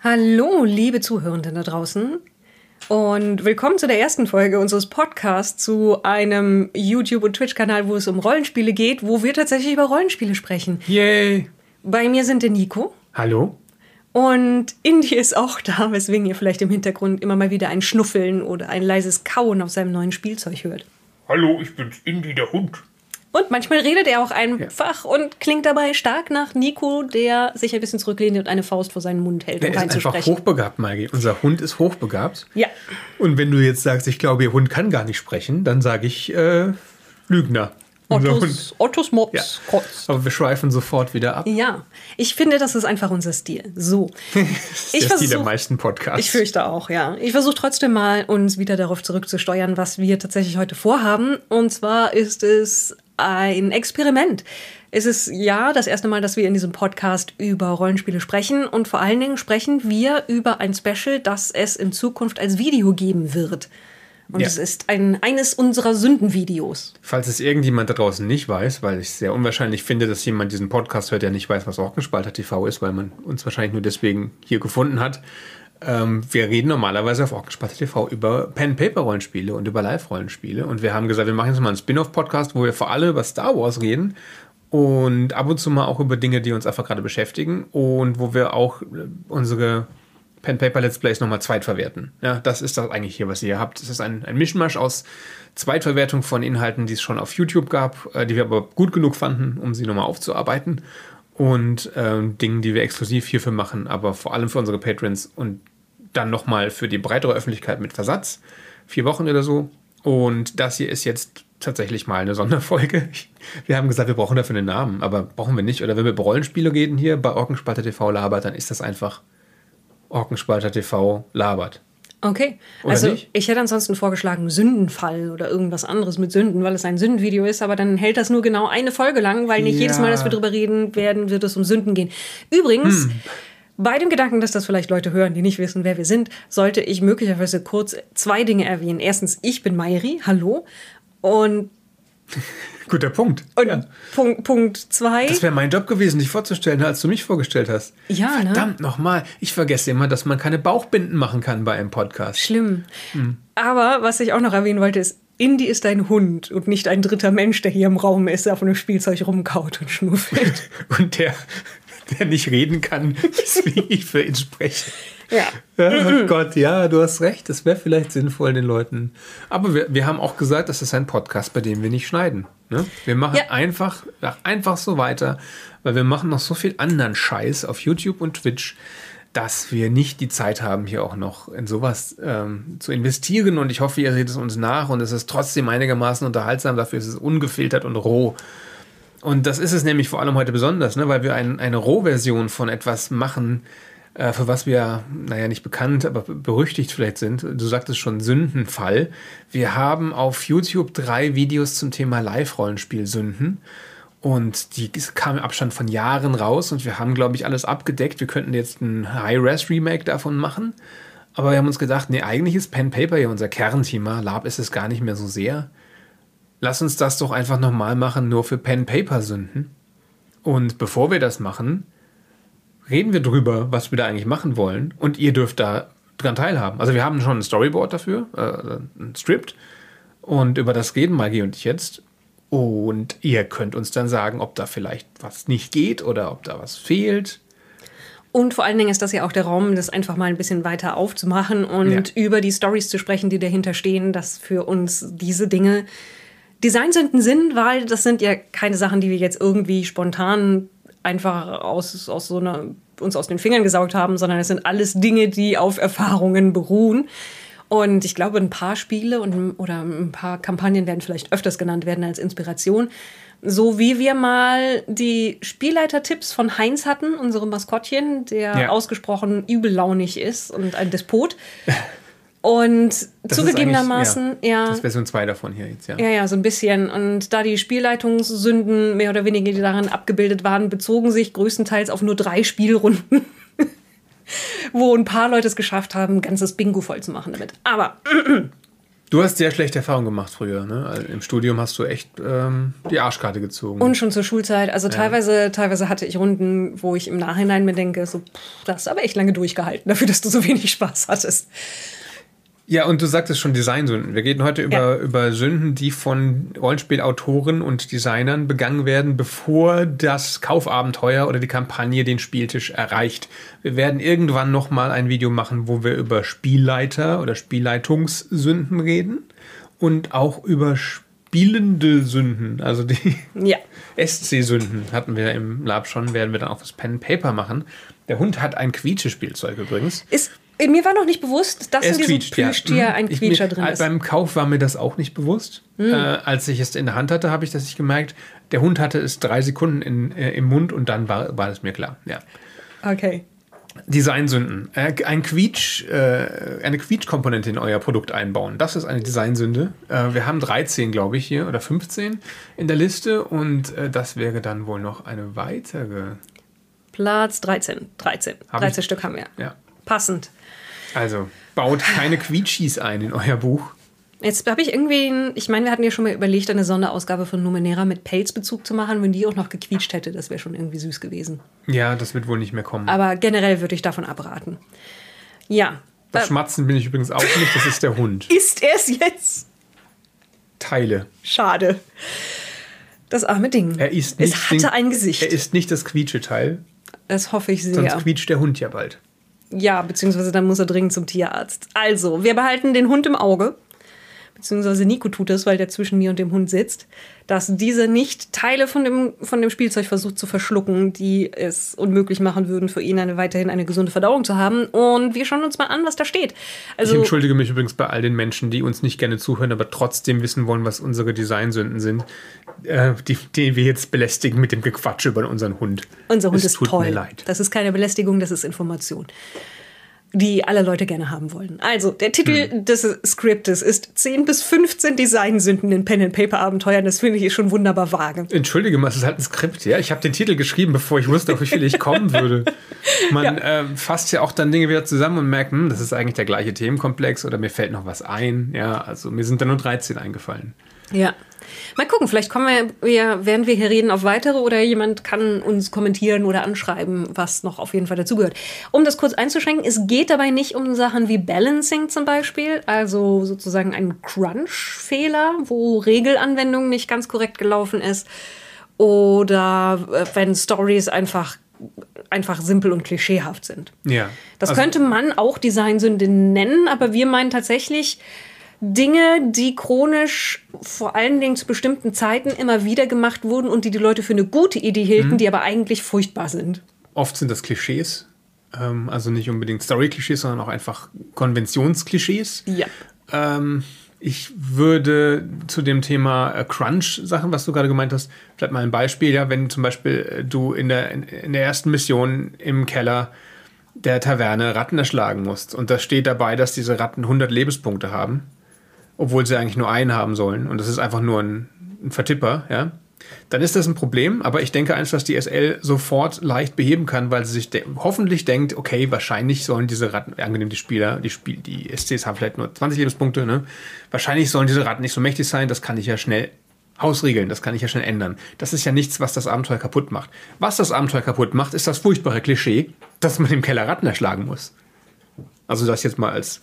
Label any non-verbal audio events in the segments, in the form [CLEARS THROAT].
Hallo, liebe Zuhörenden da draußen. Und willkommen zu der ersten Folge unseres Podcasts zu einem YouTube- und Twitch-Kanal, wo es um Rollenspiele geht, wo wir tatsächlich über Rollenspiele sprechen. Yay! Bei mir sind der Nico. Hallo? Und Indy ist auch da, weswegen ihr vielleicht im Hintergrund immer mal wieder ein Schnuffeln oder ein leises Kauen auf seinem neuen Spielzeug hört. Hallo, ich bin's Indy, der Hund. Und manchmal redet er auch einfach ja. und klingt dabei stark nach Nico, der sich ein bisschen zurücklehnt und eine Faust vor seinen Mund hält, der um ist einfach hochbegabt, Maggie. Unser Hund ist hochbegabt. Ja. Und wenn du jetzt sagst, ich glaube, ihr Hund kann gar nicht sprechen, dann sage ich äh, Lügner. Ottos, Ottos Mops ja. kotzt. Aber wir schweifen sofort wieder ab. Ja, ich finde, das ist einfach unser Stil. So. [LAUGHS] das ist Ich der versuch- Stil der meisten Podcasts. Ich fürchte auch, ja. Ich versuche trotzdem mal, uns wieder darauf zurückzusteuern, was wir tatsächlich heute vorhaben. Und zwar ist es ein Experiment. Es ist ja das erste Mal, dass wir in diesem Podcast über Rollenspiele sprechen. Und vor allen Dingen sprechen wir über ein Special, das es in Zukunft als Video geben wird. Und Ja. es ist ein, eines unserer Sündenvideos. Falls es irgendjemand da draußen nicht weiß, weil ich sehr unwahrscheinlich finde, dass jemand diesen Podcast hört, der nicht weiß, was Orkenspalter TV ist, weil man uns wahrscheinlich nur deswegen hier gefunden hat. Ähm, wir reden normalerweise auf Orkenspalter TV über Pen-Paper-Rollenspiele und über Live-Rollenspiele. Und wir haben gesagt, wir machen jetzt mal einen Spin-off-Podcast, wo wir vor allem über Star Wars reden und ab und zu mal auch über Dinge, die uns einfach gerade beschäftigen und wo wir auch äh, unsere Pen Paper Let's Plays nochmal zweitverwerten. Ja, das ist das eigentlich hier, was ihr hier habt. Es ist ein, ein Mischmasch aus Zweitverwertung von Inhalten, die es schon auf YouTube gab, äh, die wir aber gut genug fanden, um sie nochmal aufzuarbeiten. Und ähm, Dingen, die wir exklusiv hierfür machen, aber vor allem für unsere Patrons und dann nochmal für die breitere Öffentlichkeit mit Versatz. Vier Wochen oder so. Und das hier ist jetzt tatsächlich mal eine Sonderfolge. [LAUGHS] Wir haben gesagt, wir brauchen dafür einen Namen, aber brauchen wir nicht. Oder wenn wir über Rollenspiele reden hier bei Orkenspalter TV labert, dann ist das einfach Orkenspalter TV labert. Okay. Oder also nicht? ich hätte ansonsten vorgeschlagen Sündenfall oder irgendwas anderes mit Sünden, weil es ein Sündenvideo ist, aber dann hält das nur genau eine Folge lang, weil nicht Ja. jedes Mal, dass wir drüber reden werden, wird es um Sünden gehen. Übrigens, Hm. Bei dem Gedanken, dass das vielleicht Leute hören, die nicht wissen, wer wir sind, sollte ich möglicherweise kurz zwei Dinge erwähnen. Erstens, ich bin Mayri, hallo. Und, [LAUGHS] Guter Punkt. und ja. Punkt, Punkt zwei. Das wäre mein Job gewesen, dich vorzustellen, als du mich vorgestellt hast. Ja, ne? Verdammt nochmal. Ich vergesse immer, dass man keine Bauchbinden machen kann bei einem Podcast. Schlimm. Hm. Aber was ich auch noch erwähnen wollte, ist, Indy ist ein Hund und nicht ein dritter Mensch, der hier im Raum ist, der auf einem Spielzeug rumkaut und schnuffelt. [LAUGHS] Und der, [LAUGHS] der nicht reden kann, [LAUGHS] weswegen ich für ihn spreche. ja. Ja, oh Gott, ja, du hast recht. Das wäre vielleicht sinnvoll den Leuten. Aber wir, wir haben auch gesagt, das ist ein Podcast, bei dem wir nicht schneiden. Ne? Wir machen Ja. einfach, ach, einfach so weiter, weil wir machen noch so viel anderen Scheiß auf YouTube und Twitch, dass wir nicht die Zeit haben, hier auch noch in sowas ähm, zu investieren. Und ich hoffe, ihr seht es uns nach und es ist trotzdem einigermaßen unterhaltsam. Dafür ist es ungefiltert und roh. Und das ist es nämlich vor allem heute besonders, ne? weil wir ein, eine Rohversion von etwas machen, äh, für was wir, naja, nicht bekannt, aber berüchtigt vielleicht sind. Du sagtest schon Sündenfall. Wir haben auf YouTube drei Videos zum Thema Live-Rollenspiel Sünden. Und die kamen im Abstand von Jahren raus und wir haben, glaube ich, alles abgedeckt. Wir könnten jetzt ein High-Res-Remake davon machen. Aber wir haben uns gedacht, nee, eigentlich ist Pen Paper ja unser Kernthema. Lab ist es gar nicht mehr so sehr. Lass uns das doch einfach nochmal machen, nur für Pen Paper Sünden. Und bevor wir das machen, reden wir drüber, was wir da eigentlich machen wollen. Und ihr dürft da dran teilhaben. Also wir haben schon ein Storyboard dafür, äh, ein Script. Und über das reden Maggie und ich jetzt. Und ihr könnt uns dann sagen, ob da vielleicht was nicht geht oder ob da was fehlt. Und vor allen Dingen ist das ja auch der Raum, das einfach mal ein bisschen weiter aufzumachen und Ja. über die Stories zu sprechen, die dahinter stehen, dass für uns diese Dinge Designsünden sind, weil das sind ja keine Sachen, die wir jetzt irgendwie spontan einfach aus, aus so einer, uns aus den Fingern gesaugt haben, sondern es sind alles Dinge, die auf Erfahrungen beruhen. Und ich glaube, ein paar Spiele und, oder ein paar Kampagnen werden vielleicht öfters genannt werden als Inspiration. So wie wir mal die Spielleiter-Tipps von Heinz hatten, unserem Maskottchen, der Ja. ausgesprochen übellaunig ist und ein Despot. [LAUGHS] Und Das ist zugegebenermaßen, eigentlich- ja. Das ist Version 2 davon hier jetzt, ja. Ja, ja, so ein bisschen. Und da die Spielleitungssünden mehr oder weniger, die darin abgebildet waren, bezogen sich größtenteils auf nur drei Spielrunden. [LAUGHS] wo ein paar Leute es geschafft haben, ein ganzes Bingo voll zu machen damit. Aber [CLEARS THROAT] Du hast sehr schlechte Erfahrungen gemacht früher. Ne? Also Im Studium hast du echt ähm, die Arschkarte gezogen. Und schon zur Schulzeit. Also teilweise, teilweise hatte ich Runden, wo ich im Nachhinein mir denke, so, pff, das hast du aber echt lange durchgehalten, dafür, dass du so wenig Spaß hattest. Ja, und du sagtest schon Designsünden. Wir reden heute über, Ja. über Sünden, die von Rollenspielautoren und Designern begangen werden, bevor das Kaufabenteuer oder die Kampagne den Spieltisch erreicht. Wir werden irgendwann nochmal ein Video machen, wo wir über Spielleiter oder Spielleitungssünden reden und auch über spielende Sünden, also die Ja. [LAUGHS] SC-Sünden hatten wir im Lab schon, werden wir dann auch das Pen Paper machen. Der Hund hat ein Quietschespielzeug übrigens. Ist, mir war noch nicht bewusst, dass in diesem Plüschtier Mhm. ein Quietscher mir, drin ist. Beim Kauf war mir das auch nicht bewusst. Äh, als ich es in der Hand hatte, habe ich das nicht gemerkt. Der Hund hatte es drei Sekunden in, äh, im Mund und dann war, war es mir klar. Ja. Okay. Designsünden. Äh, ein Quietsch, äh, eine Quietschkomponente in euer Produkt einbauen. Das ist eine Designsünde. Äh, wir haben 13, glaube ich, hier oder 15 in der Liste und äh, das wäre dann wohl noch eine weitere. Platz 13. 13. Hab 13 ich- Stück haben wir. Ja. Passend. Also baut keine [LAUGHS] Quietschis ein in euer Buch. Jetzt habe ich irgendwie, ein- ich meine, wir hatten ja schon mal überlegt, eine Sonderausgabe von Numenera mit Pelzbezug zu machen. Wenn die auch noch gequietscht hätte, das wäre schon irgendwie süß gewesen. Ja, das wird wohl nicht mehr kommen. Aber generell würde ich davon abraten. Ja. Das Äh, Schmatzen bin ich übrigens auch nicht, das ist der Hund. [LAUGHS] ist er es jetzt? Teile. Schade. Das arme Ding. Er ist nicht es hatte ein Gesicht. Er ist nicht das Quietscheteil, das hoffe ich sonst sehr. quietscht der Hund ja bald. Ja, beziehungsweise dann muss er dringend zum Tierarzt. Also, wir behalten den Hund im Auge. Beziehungsweise Nico tut es, weil der zwischen mir und dem Hund sitzt, dass dieser nicht Teile von dem, von dem Spielzeug versucht zu verschlucken, die es unmöglich machen würden, für ihn eine, weiterhin eine gesunde Verdauung zu haben. Und wir schauen uns mal an, was da steht. Ich Also, entschuldige mich übrigens bei all den Menschen, die uns nicht gerne zuhören, aber trotzdem wissen wollen, was unsere Designsünden sind, äh, die, die wir jetzt belästigen mit dem Gequatsch über unseren Hund. unser Hund es ist tut toll. mir leid. Das ist keine Belästigung, das ist Information. Die alle Leute gerne haben wollen. Also, der Titel Hm. des Skriptes ist 10 bis 15 Designsünden in Pen-and-Paper-Abenteuern. Das finde ich schon wunderbar vage. Entschuldige mal, es ist halt ein Skript, ja. Ich habe den Titel geschrieben, bevor ich wusste, auf wie viel ich kommen würde. Man äh, fasst ja auch dann Dinge wieder zusammen und merkt, hm, das ist eigentlich der gleiche Themenkomplex oder mir fällt noch was ein. Ja, also mir sind da nur 13 eingefallen. Ja. Mal gucken, vielleicht kommen wir, wir, während wir hier reden, auf weitere oder jemand kann uns kommentieren oder anschreiben, was noch auf jeden Fall dazugehört. Um das kurz einzuschränken, es geht dabei nicht um Sachen wie Balancing zum Beispiel, also sozusagen ein Crunch-Fehler, wo Regelanwendung nicht ganz korrekt gelaufen ist oder äh, wenn Stories einfach, einfach simpel und klischeehaft sind. Ja. Das Also- könnte man auch Designsünde nennen, aber wir meinen tatsächlich Dinge, die chronisch vor allen Dingen zu bestimmten Zeiten immer wieder gemacht wurden und die die Leute für eine gute Idee hielten, Mhm. die aber eigentlich furchtbar sind. Oft sind das Klischees. Ähm, also nicht unbedingt Story-Klischees, sondern auch einfach Konventionsklischees. Ja. Ähm, ich würde zu dem Thema äh, Crunch-Sachen, was du gerade gemeint hast, vielleicht mal ein Beispiel. Ja, wenn zum Beispiel äh, du in der, in, in der ersten Mission im Keller der Taverne Ratten erschlagen musst und da steht dabei, dass diese Ratten 100 Lebenspunkte haben, obwohl sie eigentlich nur einen haben sollen und das ist einfach nur ein, ein Vertipper, ja, dann ist das ein Problem, aber ich denke eins, dass die SL sofort leicht beheben kann, weil sie sich de hoffentlich denkt, okay, wahrscheinlich sollen diese Ratten, angenehm die Spieler, die, Spiel die SCs haben vielleicht nur 20 Lebenspunkte, ne? wahrscheinlich sollen diese Ratten nicht so mächtig sein, das kann ich ja schnell ausriegeln, das kann ich ja schnell ändern. Das ist ja nichts, was das Abenteuer kaputt macht. Was das Abenteuer kaputt macht, ist das furchtbare Klischee, dass man im Keller Ratten erschlagen muss. Also das jetzt mal als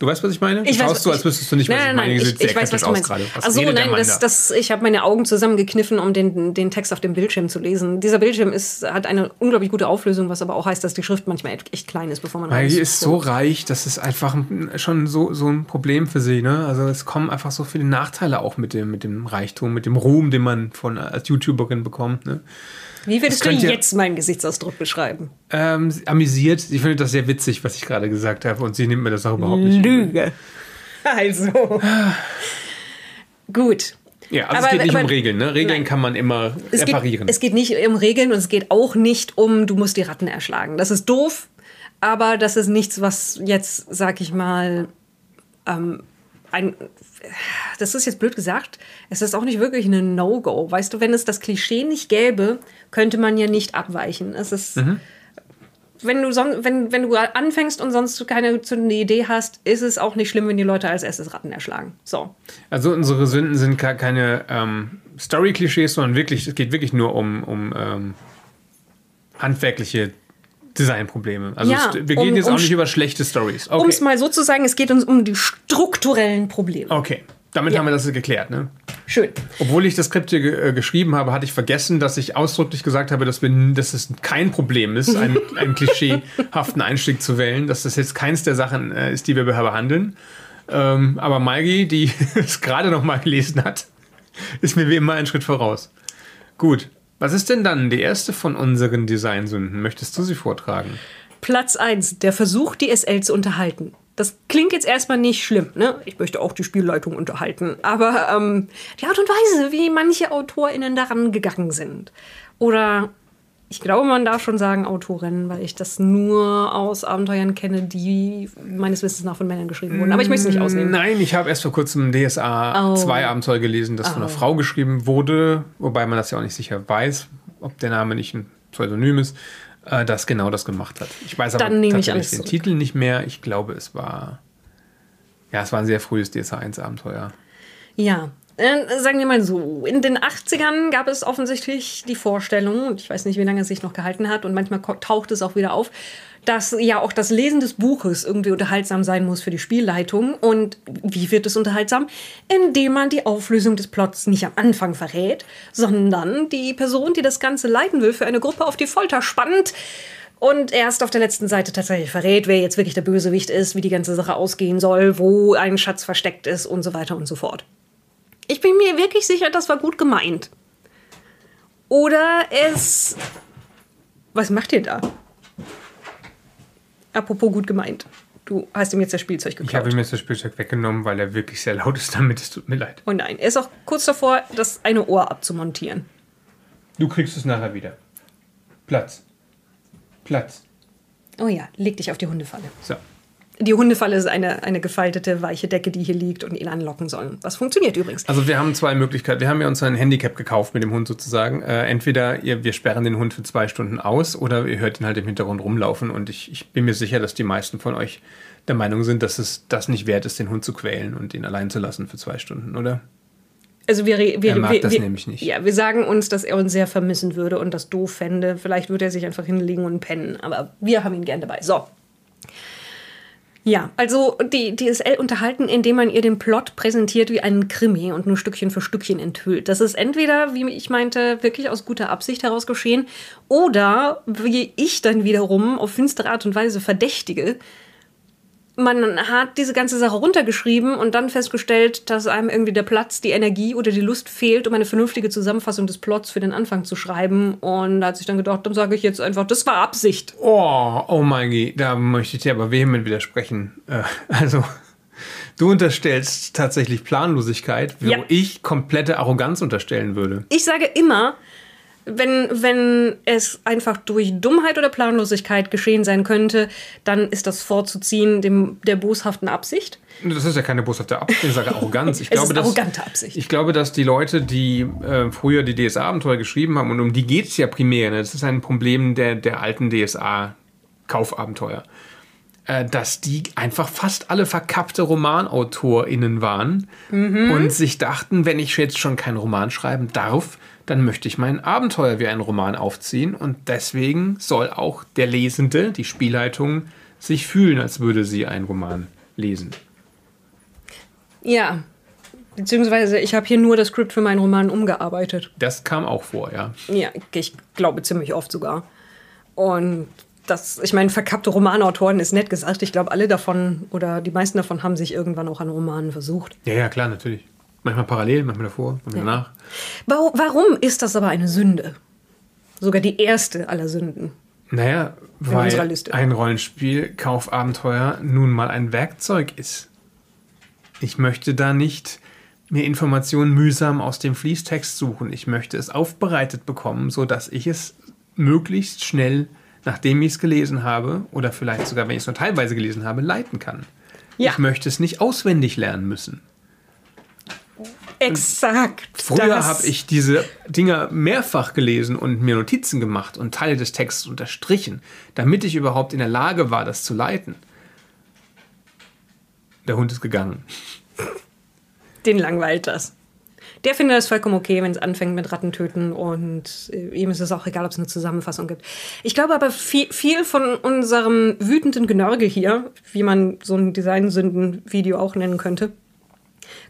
Du weißt, was ich meine? Ich du weiß, schaust so, als ich- wüsstest du nicht, was nein, ich nein, meine. nein, Du ich, ich weiß, was du meinst. gerade. Was der nein, das, da? das, ich habe meine Augen zusammengekniffen, um den, den Text auf dem Bildschirm zu lesen. Dieser Bildschirm ist, hat eine unglaublich gute Auflösung, was aber auch heißt, dass die Schrift manchmal echt klein ist, bevor man Weil die ist so reich, das ist einfach ein- schon so, so ein Problem für sie. Ne? Also es kommen einfach so viele Nachteile auch mit dem, mit dem Reichtum, mit dem Ruhm, den man von als YouTuberin bekommt. Ne? Wie würdest du jetzt meinen Gesichtsausdruck beschreiben? Ähm, sie- amüsiert. Sie findet das sehr witzig, was ich gerade gesagt habe, und sie nimmt mir das auch überhaupt nicht. Lüge. [LAUGHS] Also. Gut. Ja, also Aber- es geht nicht aber- um Regeln. Ne? Regeln Nein. kann man immer Es reparieren. geht, es geht nicht um Regeln und es geht auch nicht um, du musst die Ratten erschlagen. Das ist doof, aber das ist nichts, was jetzt, sag ich mal, ähm, ein. Das ist jetzt blöd gesagt. Es ist auch nicht wirklich eine No-Go. Weißt du, wenn es das Klischee nicht gäbe, könnte man ja nicht abweichen. Es ist. Mhm. wenn du, son wenn, wenn du anfängst und sonst keine zündende Idee hast, ist es auch nicht schlimm, wenn die Leute als erstes Ratten erschlagen. So. Also unsere Sünden sind gar keine ähm, Story-Klischees, sondern wirklich, es geht wirklich nur um, um ähm, handwerkliche Designprobleme. Also Ja, wir gehen um- jetzt um auch nicht über schlechte Stories. Um Okay. es mal so zu sagen, es geht uns um die strukturellen Probleme. okay. Damit Ja. haben wir das geklärt, ne? Schön. Obwohl ich das Skript hier äh, geschrieben habe, hatte ich vergessen, dass ich ausdrücklich gesagt habe, dass, wir, dass es kein Problem ist, [LAUGHS] einen, einen klischeehaften Einstieg zu wählen, dass das jetzt keins der Sachen äh, ist, die wir behandeln. Ähm, aber Maigi, die [LAUGHS] es gerade noch mal gelesen hat, ist mir wie immer einen Schritt voraus. Gut. Was ist denn dann die erste von unseren Designsünden? Möchtest du sie vortragen? Platz 1, der Versuch, die SL zu unterhalten. Das klingt jetzt erstmal nicht schlimm, ne? Ich möchte auch die Spielleitung unterhalten. Aber ähm, die Art und Weise, wie manche AutorInnen daran gegangen sind. Oder ich glaube, man darf schon sagen Autorinnen, weil ich das nur aus Abenteuern kenne, die meines Wissens nach von Männern geschrieben wurden. Aber ich möchte es nicht ausnehmen. Nein, ich habe erst vor kurzem DSA Oh. 2 Abenteuer gelesen, das von einer Frau geschrieben wurde, wobei man das ja auch nicht sicher weiß, ob der Name nicht ein Pseudonym ist, äh, das genau das gemacht hat. Ich weiß aber Dann nehme ich alles den zurück. Titel nicht mehr. Ich glaube, es war ja, es war ein sehr frühes DSA 1 Abenteuer. Ja, sagen wir mal so, in den 80ern gab es offensichtlich die Vorstellung, und ich weiß nicht, wie lange es sich noch gehalten hat, und manchmal taucht es auch wieder auf, dass ja auch das Lesen des Buches irgendwie unterhaltsam sein muss für die Spielleitung. Und wie wird es unterhaltsam? Indem man die Auflösung des Plots nicht am Anfang verrät, sondern die Person, die das Ganze leiten will, für eine Gruppe auf die Folter spannt und erst auf der letzten Seite tatsächlich verrät, wer jetzt wirklich der Bösewicht ist, wie die ganze Sache ausgehen soll, wo ein Schatz versteckt ist und so weiter und so fort. Ich bin mir wirklich sicher, das war gut gemeint. Oder es. Was macht ihr da? Apropos gut gemeint. Du hast ihm jetzt das Spielzeug Ich habe geklaut. ihm jetzt das Spielzeug weggenommen, weil er wirklich sehr laut ist damit. Es tut mir leid. Oh nein, er ist auch kurz davor, das eine Ohr abzumontieren. Du kriegst es nachher wieder. Platz. Platz. Oh ja, leg dich auf die Hundefalle. So. Die Hundefalle ist eine, eine gefaltete, weiche Decke, die hier liegt und ihn anlocken soll. Was funktioniert übrigens. Also wir haben zwei Möglichkeiten. Wir haben ja uns ein Handicap gekauft mit dem Hund sozusagen. Äh, entweder ihr, wir sperren den Hund für zwei Stunden aus oder ihr hört ihn halt im Hintergrund rumlaufen. Und ich, ich bin mir sicher, dass die meisten von euch der Meinung sind, dass es das nicht wert ist, den Hund zu quälen und ihn allein zu lassen für zwei Stunden, oder? Also wir, wir, Er mag wir, das wir, nämlich nicht. Ja, wir sagen uns, dass er uns sehr vermissen würde und das doof fände. Vielleicht würde er sich einfach hinlegen und pennen. Aber wir haben ihn gern dabei. So. Ja, also die DSL unterhalten, indem man ihr den Plot präsentiert wie einen Krimi und nur Stückchen für Stückchen enthüllt. Das ist entweder, wie ich meinte, wirklich aus guter Absicht heraus geschehen oder wie ich dann wiederum auf finstere Art und Weise verdächtige, man hat diese ganze Sache runtergeschrieben und dann festgestellt, dass einem irgendwie der Platz, die Energie oder die Lust fehlt, um eine vernünftige Zusammenfassung des Plots für den Anfang zu schreiben. Und da hat sich dann gedacht, dann sage ich jetzt einfach, das war Absicht. Oh, oh mein Gott, da möchte ich dir aber vehement widersprechen. Äh, also, du unterstellst tatsächlich Planlosigkeit, wo Ja. ich komplette Arroganz unterstellen würde. Ich sage immer, wenn, wenn es einfach durch Dummheit oder Planlosigkeit geschehen sein könnte, dann ist das vorzuziehen dem, der boshaften Absicht. Das ist ja keine boshafte Absicht, ich sage Arroganz. Ich [LAUGHS] Es glaube, ist dass, arrogante Absicht. Ich glaube, dass die Leute, die äh, früher die DSA-Abenteuer geschrieben haben, und um die geht es ja primär, ne? das ist ein Problem der, der alten DSA-Kaufabenteuer, äh, dass die einfach fast alle verkappte RomanautorInnen waren und sich dachten, wenn ich jetzt schon keinen Roman schreiben darf, dann möchte ich mein Abenteuer wie ein Roman aufziehen und deswegen soll auch der Lesende, die Spielleitung, sich fühlen, als würde sie einen Roman lesen. Ja. Beziehungsweise, ich habe hier nur das Skript für meinen Roman umgearbeitet. Das kam auch vor, ja. Ja, ich glaube ziemlich oft sogar. Und das, ich meine, verkappte Romanautoren ist nett gesagt. Ich glaube, alle davon oder die meisten davon haben sich irgendwann auch an Romanen versucht. Ja, ja, klar, natürlich. Manchmal parallel, manchmal davor, manchmal danach. Warum, ist das aber eine Sünde? Sogar die erste aller Sünden. Naja, weil ein Rollenspiel, Kaufabenteuer nun mal ein Werkzeug ist. Ich möchte da nicht mir Informationen mühsam aus dem Fließtext suchen. Ich möchte es aufbereitet bekommen, sodass ich es möglichst schnell, nachdem ich es gelesen habe, oder vielleicht sogar, wenn ich es nur teilweise gelesen habe, leiten kann. Ja. Ich möchte es nicht auswendig lernen müssen. Exakt. Früher das. habe ich diese Dinger mehrfach gelesen und mir Notizen gemacht und Teile des Textes unterstrichen, damit ich überhaupt in der Lage war, das zu leiten. Der Hund ist gegangen. Den langweilt das. Der findet es vollkommen okay, wenn es anfängt mit Ratten töten und äh, ihm ist es auch egal, ob es eine Zusammenfassung gibt. Ich glaube aber viel, viel von unserem wütenden Genörgel hier, wie man so ein Designsünden-Video auch nennen könnte,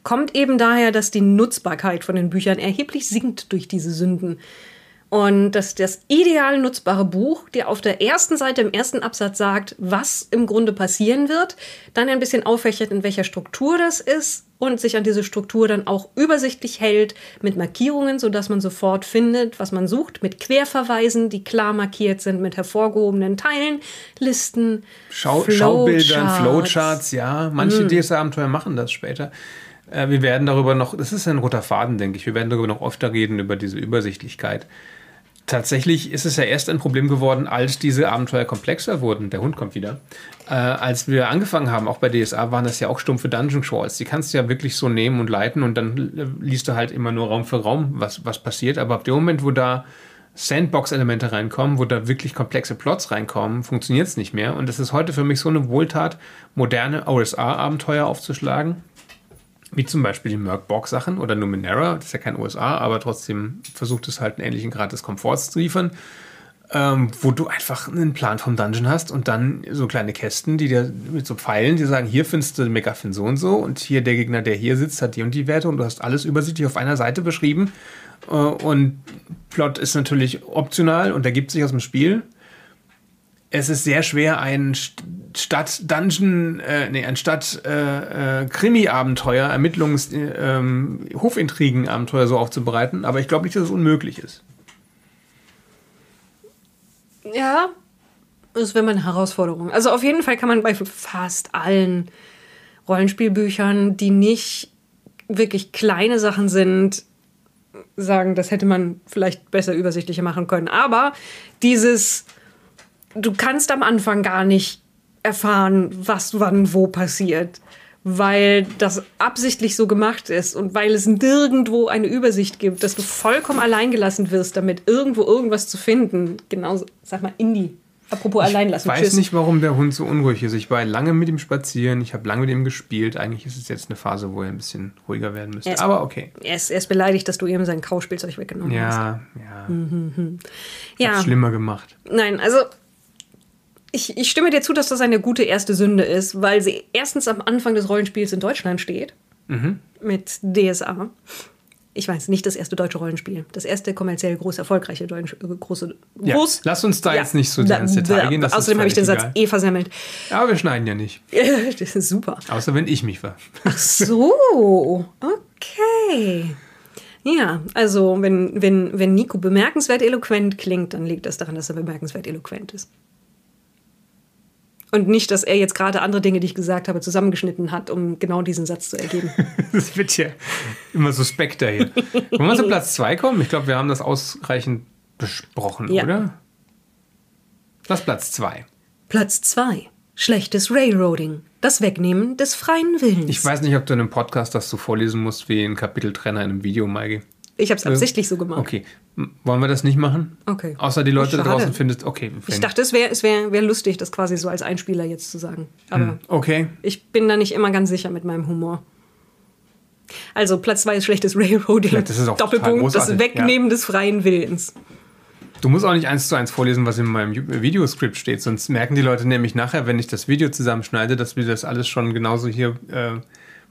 kommt eben daher, dass die Nutzbarkeit von den Büchern erheblich sinkt durch diese Sünden. Und dass das ideal nutzbare Buch dir auf der ersten Seite im ersten Absatz sagt, was im Grunde passieren wird, dann ein bisschen auffächert, in welcher Struktur das ist und sich an diese Struktur dann auch übersichtlich hält mit Markierungen, sodass man sofort findet, was man sucht, mit Querverweisen, die klar markiert sind, mit hervorgehobenen Teilen, Listen, Schau Schaubildern, Flowcharts, ja. Manche DSA-Abenteuer machen das später. Äh, wir werden darüber noch, das ist ein roter Faden, denke ich, wir werden darüber noch öfter reden, über diese Übersichtlichkeit. Tatsächlich ist es ja erst ein Problem geworden, als diese Abenteuer komplexer wurden. Der Hund kommt wieder. Äh, als wir angefangen haben, auch bei DSA, waren das ja auch stumpfe Dungeon Crawls. Die kannst du ja wirklich so nehmen und leiten und dann liest du halt immer nur Raum für Raum, was, was passiert. Aber ab dem Moment, wo da Sandbox-Elemente reinkommen, wo da wirklich komplexe Plots reinkommen, funktioniert es nicht mehr. Und es ist heute für mich so eine Wohltat, moderne OSA-Abenteuer aufzuschlagen wie zum Beispiel die Merc-Borg-Sachen oder Numenera, das ist ja kein USA, aber trotzdem versucht es halt einen ähnlichen Grad des Komforts zu liefern, ähm, wo du einfach einen Plan vom Dungeon hast und dann so kleine Kästen, die dir mit so Pfeilen, die sagen, hier findest du Megafin so und so und hier der Gegner, der hier sitzt, hat die und die Werte und du hast alles übersichtlich auf einer Seite beschrieben äh, und Plot ist natürlich optional und ergibt sich aus dem Spiel. Es ist sehr schwer, ein Stadt-Dungeon, äh, nee, ein Stadt-Krimi-Abenteuer, äh, Ermittlungs-, äh, ähm, so aufzubereiten, aber ich glaube nicht, dass es unmöglich ist. Ja, das wäre meine Herausforderung. Also auf jeden Fall kann man bei fast allen Rollenspielbüchern, die nicht wirklich kleine Sachen sind, sagen, das hätte man vielleicht besser übersichtlicher machen können. Aber dieses, du kannst am Anfang gar nicht erfahren, was wann wo passiert, weil das absichtlich so gemacht ist und weil es nirgendwo eine Übersicht gibt, dass du vollkommen alleingelassen wirst, damit irgendwo irgendwas zu finden. Genau, sag mal, Indie. Apropos ich. Ich weiß Tschüss. nicht, warum der Hund so unruhig ist. Ich war lange mit ihm spazieren, ich habe lange mit ihm gespielt. Eigentlich ist es jetzt eine Phase, wo er ein bisschen ruhiger werden müsste. Ist, Aber okay. Er ist, er ist beleidigt, dass du ihm sein Kauspielzeug weggenommen ja, hast. Ja, ja. Mhm. ja. schlimmer gemacht. Nein, also ich, ich stimme dir zu, dass das eine gute erste Sünde ist, weil sie erstens am Anfang des Rollenspiels in Deutschland steht. Mhm. Mit DSA. Ich weiß, nicht das erste deutsche Rollenspiel. Das erste kommerziell groß erfolgreiche deutsche, äh, große. Ja, groß, lass uns da ja, jetzt nicht so da, ins Detail gehen. Das außerdem habe ich den Satz eh versemmelt. Aber wir schneiden ja nicht. [LAUGHS] das ist super. Außer wenn ich mich war. Ach so, okay. Ja, also wenn, wenn, wenn Nico bemerkenswert eloquent klingt, dann liegt das daran, dass er bemerkenswert eloquent ist. Und nicht, dass er jetzt gerade andere Dinge, die ich gesagt habe, zusammengeschnitten hat, um genau diesen Satz zu ergeben. [LAUGHS] das wird ja immer suspekter hier. Wollen wir zu Platz 2 kommen? Ich glaube, wir haben das ausreichend besprochen, ja. oder? Was Platz 2? Platz 2. Schlechtes Railroading. Das Wegnehmen des freien Willens. Ich weiß nicht, ob du in einem Podcast das so vorlesen musst wie ein Kapiteltrenner in einem Video, Maigi. Ich habe es absichtlich so gemacht. Okay. Wollen wir das nicht machen? Okay. Außer die Leute da draußen findet, okay. Ich dachte, es wäre es wär, wär lustig, das quasi so als Einspieler jetzt zu sagen. Aber hm. okay. ich bin da nicht immer ganz sicher mit meinem Humor. Also Platz 2 ist schlechtes Railroading. Das ist auch Doppelpunkt, das Wegnehmen ja. des freien Willens. Du musst auch nicht eins zu eins vorlesen, was in meinem Videoskript steht, sonst merken die Leute nämlich nachher, wenn ich das Video zusammenschneide, dass wir das alles schon genauso hier äh,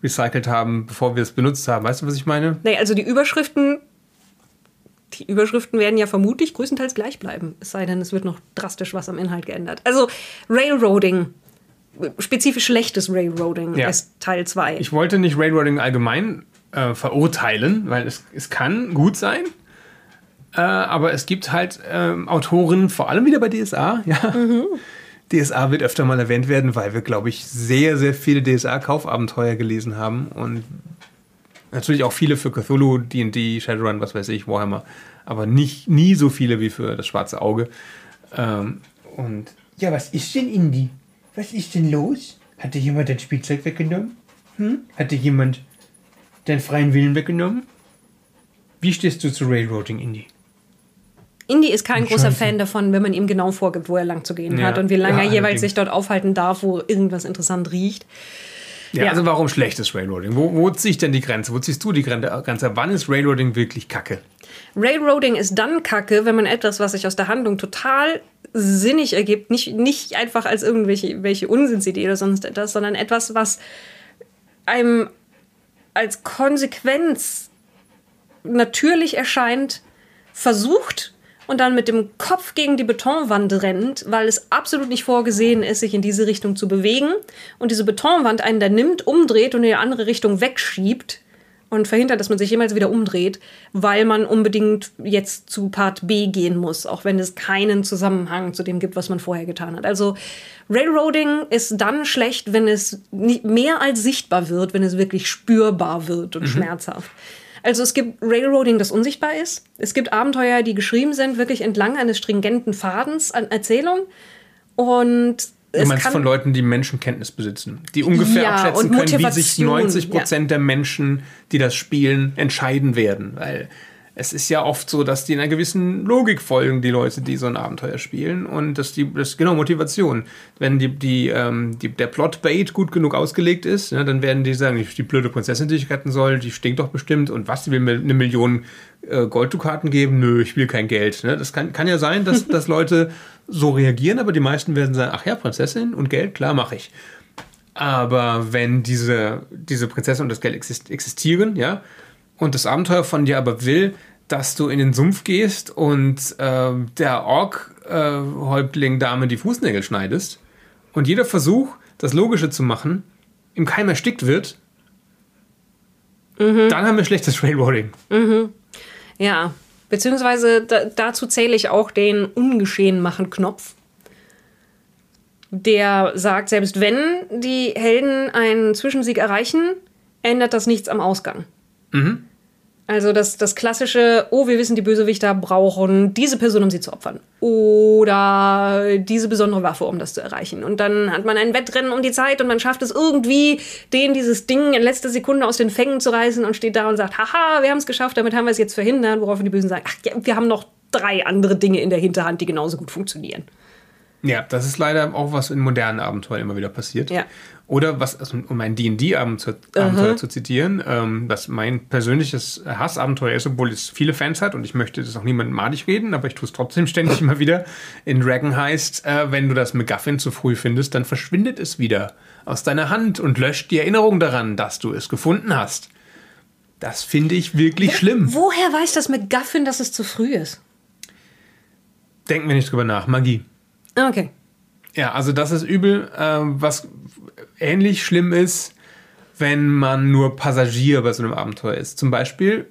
recycelt haben, bevor wir es benutzt haben. Weißt du, was ich meine? Nee, also die Überschriften die Überschriften werden ja vermutlich größtenteils gleich bleiben. Es sei denn, es wird noch drastisch was am Inhalt geändert. Also Railroading, spezifisch schlechtes Railroading ja. ist Teil 2. Ich wollte nicht Railroading allgemein äh, verurteilen, weil es, es kann gut sein. Äh, aber es gibt halt äh, Autoren, vor allem wieder bei DSA, [LAUGHS] ja. Mhm. DSA wird öfter mal erwähnt werden, weil wir, glaube ich, sehr, sehr viele DSA-Kaufabenteuer gelesen haben und Natürlich auch viele für Cthulhu, D&D, Shadowrun, was weiß ich, Warhammer. Aber nicht, nie so viele wie für das Schwarze Auge. Ähm, und ja, was ist denn Indie? Was ist denn los? Hatte jemand dein Spielzeug weggenommen? Hm? Hatte jemand deinen freien Willen weggenommen. Wie stehst du zu Railroading, Indie? Indie ist kein großer Fan davon, wenn man ihm genau vorgibt, wo er lang zu gehen Ja. hat und wie lange Ja, er jeweils sich dort aufhalten darf, wo irgendwas interessant riecht. Ja, Ja. also warum schlechtes Railroading? Wo, wo ziehe ich denn die Grenze? Wo ziehst du die Grenze? Wann ist Railroading wirklich kacke? Railroading ist dann kacke, wenn man etwas, was sich aus der Handlung total sinnig ergibt, nicht, nicht einfach als irgendwelche welche Unsinnsidee oder sonst etwas, sondern etwas, was einem als Konsequenz natürlich erscheint, versucht und dann mit dem Kopf gegen die Betonwand rennt, weil es absolut nicht vorgesehen ist, sich in diese Richtung zu bewegen und diese Betonwand einen dann nimmt, umdreht und in die andere Richtung wegschiebt und verhindert, dass man sich jemals wieder umdreht, weil man unbedingt jetzt zu Part B gehen muss, auch wenn es keinen Zusammenhang zu dem gibt, was man vorher getan hat. Also Railroading ist dann schlecht, wenn es nicht mehr als sichtbar wird, wenn es wirklich spürbar wird und schmerzhaft. Also es gibt Railroading, das unsichtbar ist. Es gibt Abenteuer, die geschrieben sind, wirklich entlang eines stringenten Fadens an Erzählung. Und Du es meinst kann von Leuten, die Menschenkenntnis besitzen, die ungefähr Ja, abschätzen können, wie sich Motivation, 90 Prozent der Menschen, die das spielen, entscheiden werden. Weil es ist ja oft so, dass die in einer gewissen Logik folgen, die Leute, die so ein Abenteuer spielen. Und dass die, das genau Motivation. Wenn die, die, ähm, die, der Plot-Bait gut genug ausgelegt ist, ne, dann werden die sagen, die, blöde Prinzessin, die ich retten soll, die stinkt doch bestimmt. Und was, die will mir eine Million äh, Golddukaten geben? Nö, ich will kein Geld. Ne? Das kann, kann ja sein, dass, [LAUGHS] dass Leute so reagieren, aber die meisten werden sagen, ach ja, Prinzessin und Geld, klar, mache ich. Aber wenn diese, diese Prinzessin und das Geld exist existieren, ja, und das Abenteuer von dir aber will, dass du in den Sumpf gehst und ähm, der Ork-Häuptling Dame die Fußnägel schneidest und jeder Versuch, das Logische zu machen, im Keim erstickt wird, dann haben wir schlechtes Railroading. Ja, beziehungsweise da, dazu zähle ich auch den Ungeschehen machen Knopf. Der sagt, selbst wenn die Helden einen Zwischensieg erreichen, ändert das nichts am Ausgang. Also das, das klassische, oh, wir wissen, die Bösewichter brauchen diese Person, um sie zu opfern. Oder diese besondere Waffe, um das zu erreichen. Und dann hat man ein Wettrennen um die Zeit und man schafft es irgendwie, den dieses Ding in letzter Sekunde aus den Fängen zu reißen und steht da und sagt, haha, wir haben es geschafft, damit haben wir es jetzt verhindert. Woraufhin die Bösen sagen, ach ja, wir haben noch drei andere Dinge in der Hinterhand, die genauso gut funktionieren. Ja, das ist leider auch was in modernen Abenteuern immer wieder passiert. Ja. Oder was, also um ein D&D-Abenteuer zu zitieren, ähm, was mein persönliches Hassabenteuer ist, obwohl es viele Fans hat und ich möchte das auch niemandem madig reden, aber ich tue es trotzdem [LAUGHS] ständig immer wieder. In Dragon heißt, äh, wenn du das MacGuffin zu früh findest, dann verschwindet es wieder aus deiner Hand und löscht die Erinnerung daran, dass du es gefunden hast. Das finde ich wirklich schlimm. Woher weiß das McGuffin, dass es zu früh ist? Denken wir nicht drüber nach. Magie. Okay. Ja, also das ist übel. Ähm, was ähnlich schlimm ist, wenn man nur Passagier bei so einem Abenteuer ist. Zum Beispiel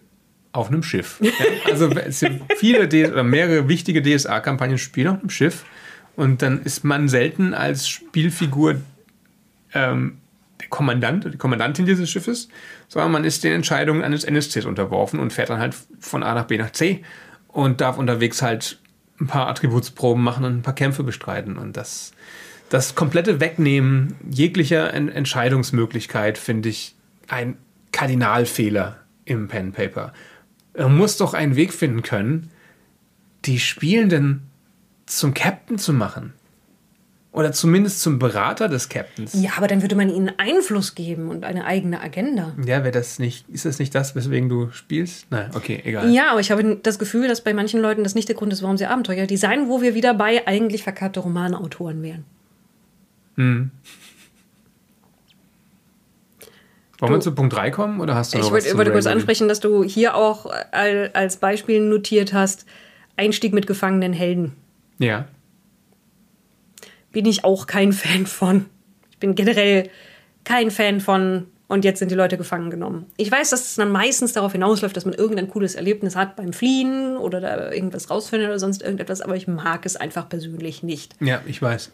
auf einem Schiff. Ja, [LAUGHS] also es sind viele DS oder mehrere wichtige DSA-Kampagnen spielen auf einem Schiff. Und dann ist man selten als Spielfigur ähm, der Kommandant oder die Kommandantin dieses Schiffes, sondern man ist den Entscheidungen eines NSCs unterworfen und fährt dann halt von A nach B nach C und darf unterwegs halt ein paar Attributsproben machen und ein paar Kämpfe bestreiten. Und das, das komplette Wegnehmen jeglicher En Entscheidungsmöglichkeit finde ich ein Kardinalfehler im Pen Paper. Man muss doch einen Weg finden können, die Spielenden zum Captain zu machen. Oder zumindest zum Berater des Captains. Ja, aber dann würde man ihnen Einfluss geben und eine eigene Agenda. Ja, wäre das nicht, ist das nicht das, weswegen du spielst? Nein, okay, egal. Ja, aber ich habe das Gefühl, dass bei manchen Leuten das nicht der Grund ist, warum sie Abenteuer designen, wo wir wieder bei eigentlich verkappte Romanautoren wären. Wollen wir zu Punkt 3 kommen oder hast du noch Ich wollte, wollte kurz ansprechen, dass du hier auch al- als Beispiel notiert hast, Einstieg mit gefangenen Helden. Ja. Bin ich auch kein Fan von. Ich bin generell kein Fan von und jetzt sind die Leute gefangen genommen. Ich weiß, dass es dann meistens darauf hinausläuft, dass man irgendein cooles Erlebnis hat beim Fliehen oder da irgendwas rausfindet oder sonst irgendetwas, aber ich mag es einfach persönlich nicht. Ja, ich weiß.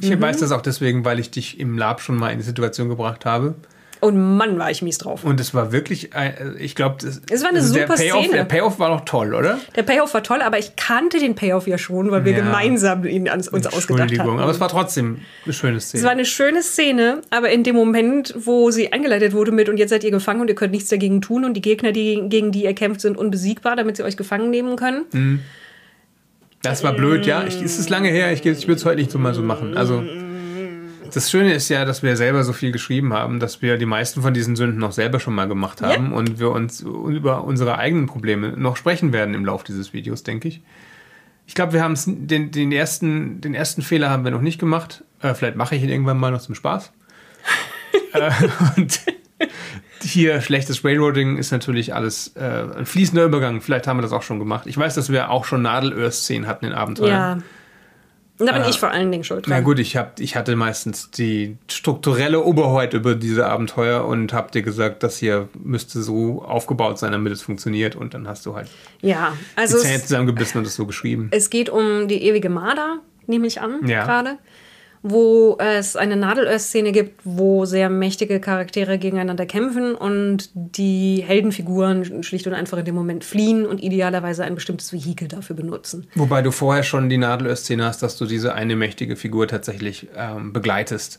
Ich weiß das auch deswegen, weil ich dich im Lab schon mal in die Situation gebracht habe. Und Mann, war ich mies drauf. Und es war wirklich, äh, ich glaube, Es war eine der super Payoff, Szene. Der Payoff war noch toll, oder? Der Payoff war toll, aber ich kannte den Payoff ja schon, weil wir Ja. gemeinsam ihn ans, uns ausgedacht Entschuldigung, hatten. aber es war trotzdem eine schöne Es Szene. war eine schöne Szene, aber in dem Moment, wo sie eingeleitet wurde mit und jetzt seid ihr gefangen und ihr könnt nichts dagegen tun und die Gegner, die, gegen die ihr kämpft, sind unbesiegbar, damit sie euch gefangen nehmen können. Mhm. Das war blöd, ja. Ich, es ist lange her, ich, ich würde es heute nicht so mal so machen. Also, das Schöne ist ja, dass wir selber so viel geschrieben haben, dass wir die meisten von diesen Sünden auch selber schon mal gemacht haben und wir uns über unsere eigenen Probleme noch sprechen werden im Laufe dieses Videos, denke ich. Ich glaube, wir haben den, den, ersten, den ersten Fehler haben wir noch nicht gemacht. Äh, vielleicht mache ich ihn irgendwann mal noch zum Spaß. [LAUGHS] äh, und hier schlechtes Railroading ist natürlich alles äh, ein fließender Übergang. Vielleicht haben wir das auch schon gemacht. Ich weiß, dass wir auch schon Nadelöhr-Szenen hatten in Abenteuern. Ja. Und da bin Äh, ich vor allen Dingen schuld dran. Na gut, ich, hab, ich hatte meistens die strukturelle Oberheit über diese Abenteuer und hab dir gesagt, das hier müsste so aufgebaut sein, damit es funktioniert. Und dann hast du halt Ja, die also Zähne es, zusammengebissen und es so geschrieben. es geht um die ewige Marder, nehme ich an, Ja. gerade. Wo es eine Nadelöhr-Szene gibt, wo sehr mächtige Charaktere gegeneinander kämpfen und die Heldenfiguren schlicht und einfach in dem Moment fliehen und idealerweise ein bestimmtes Vehikel dafür benutzen. Wobei du vorher schon die Nadelöhr-Szene hast, dass du diese eine mächtige Figur tatsächlich ähm, begleitest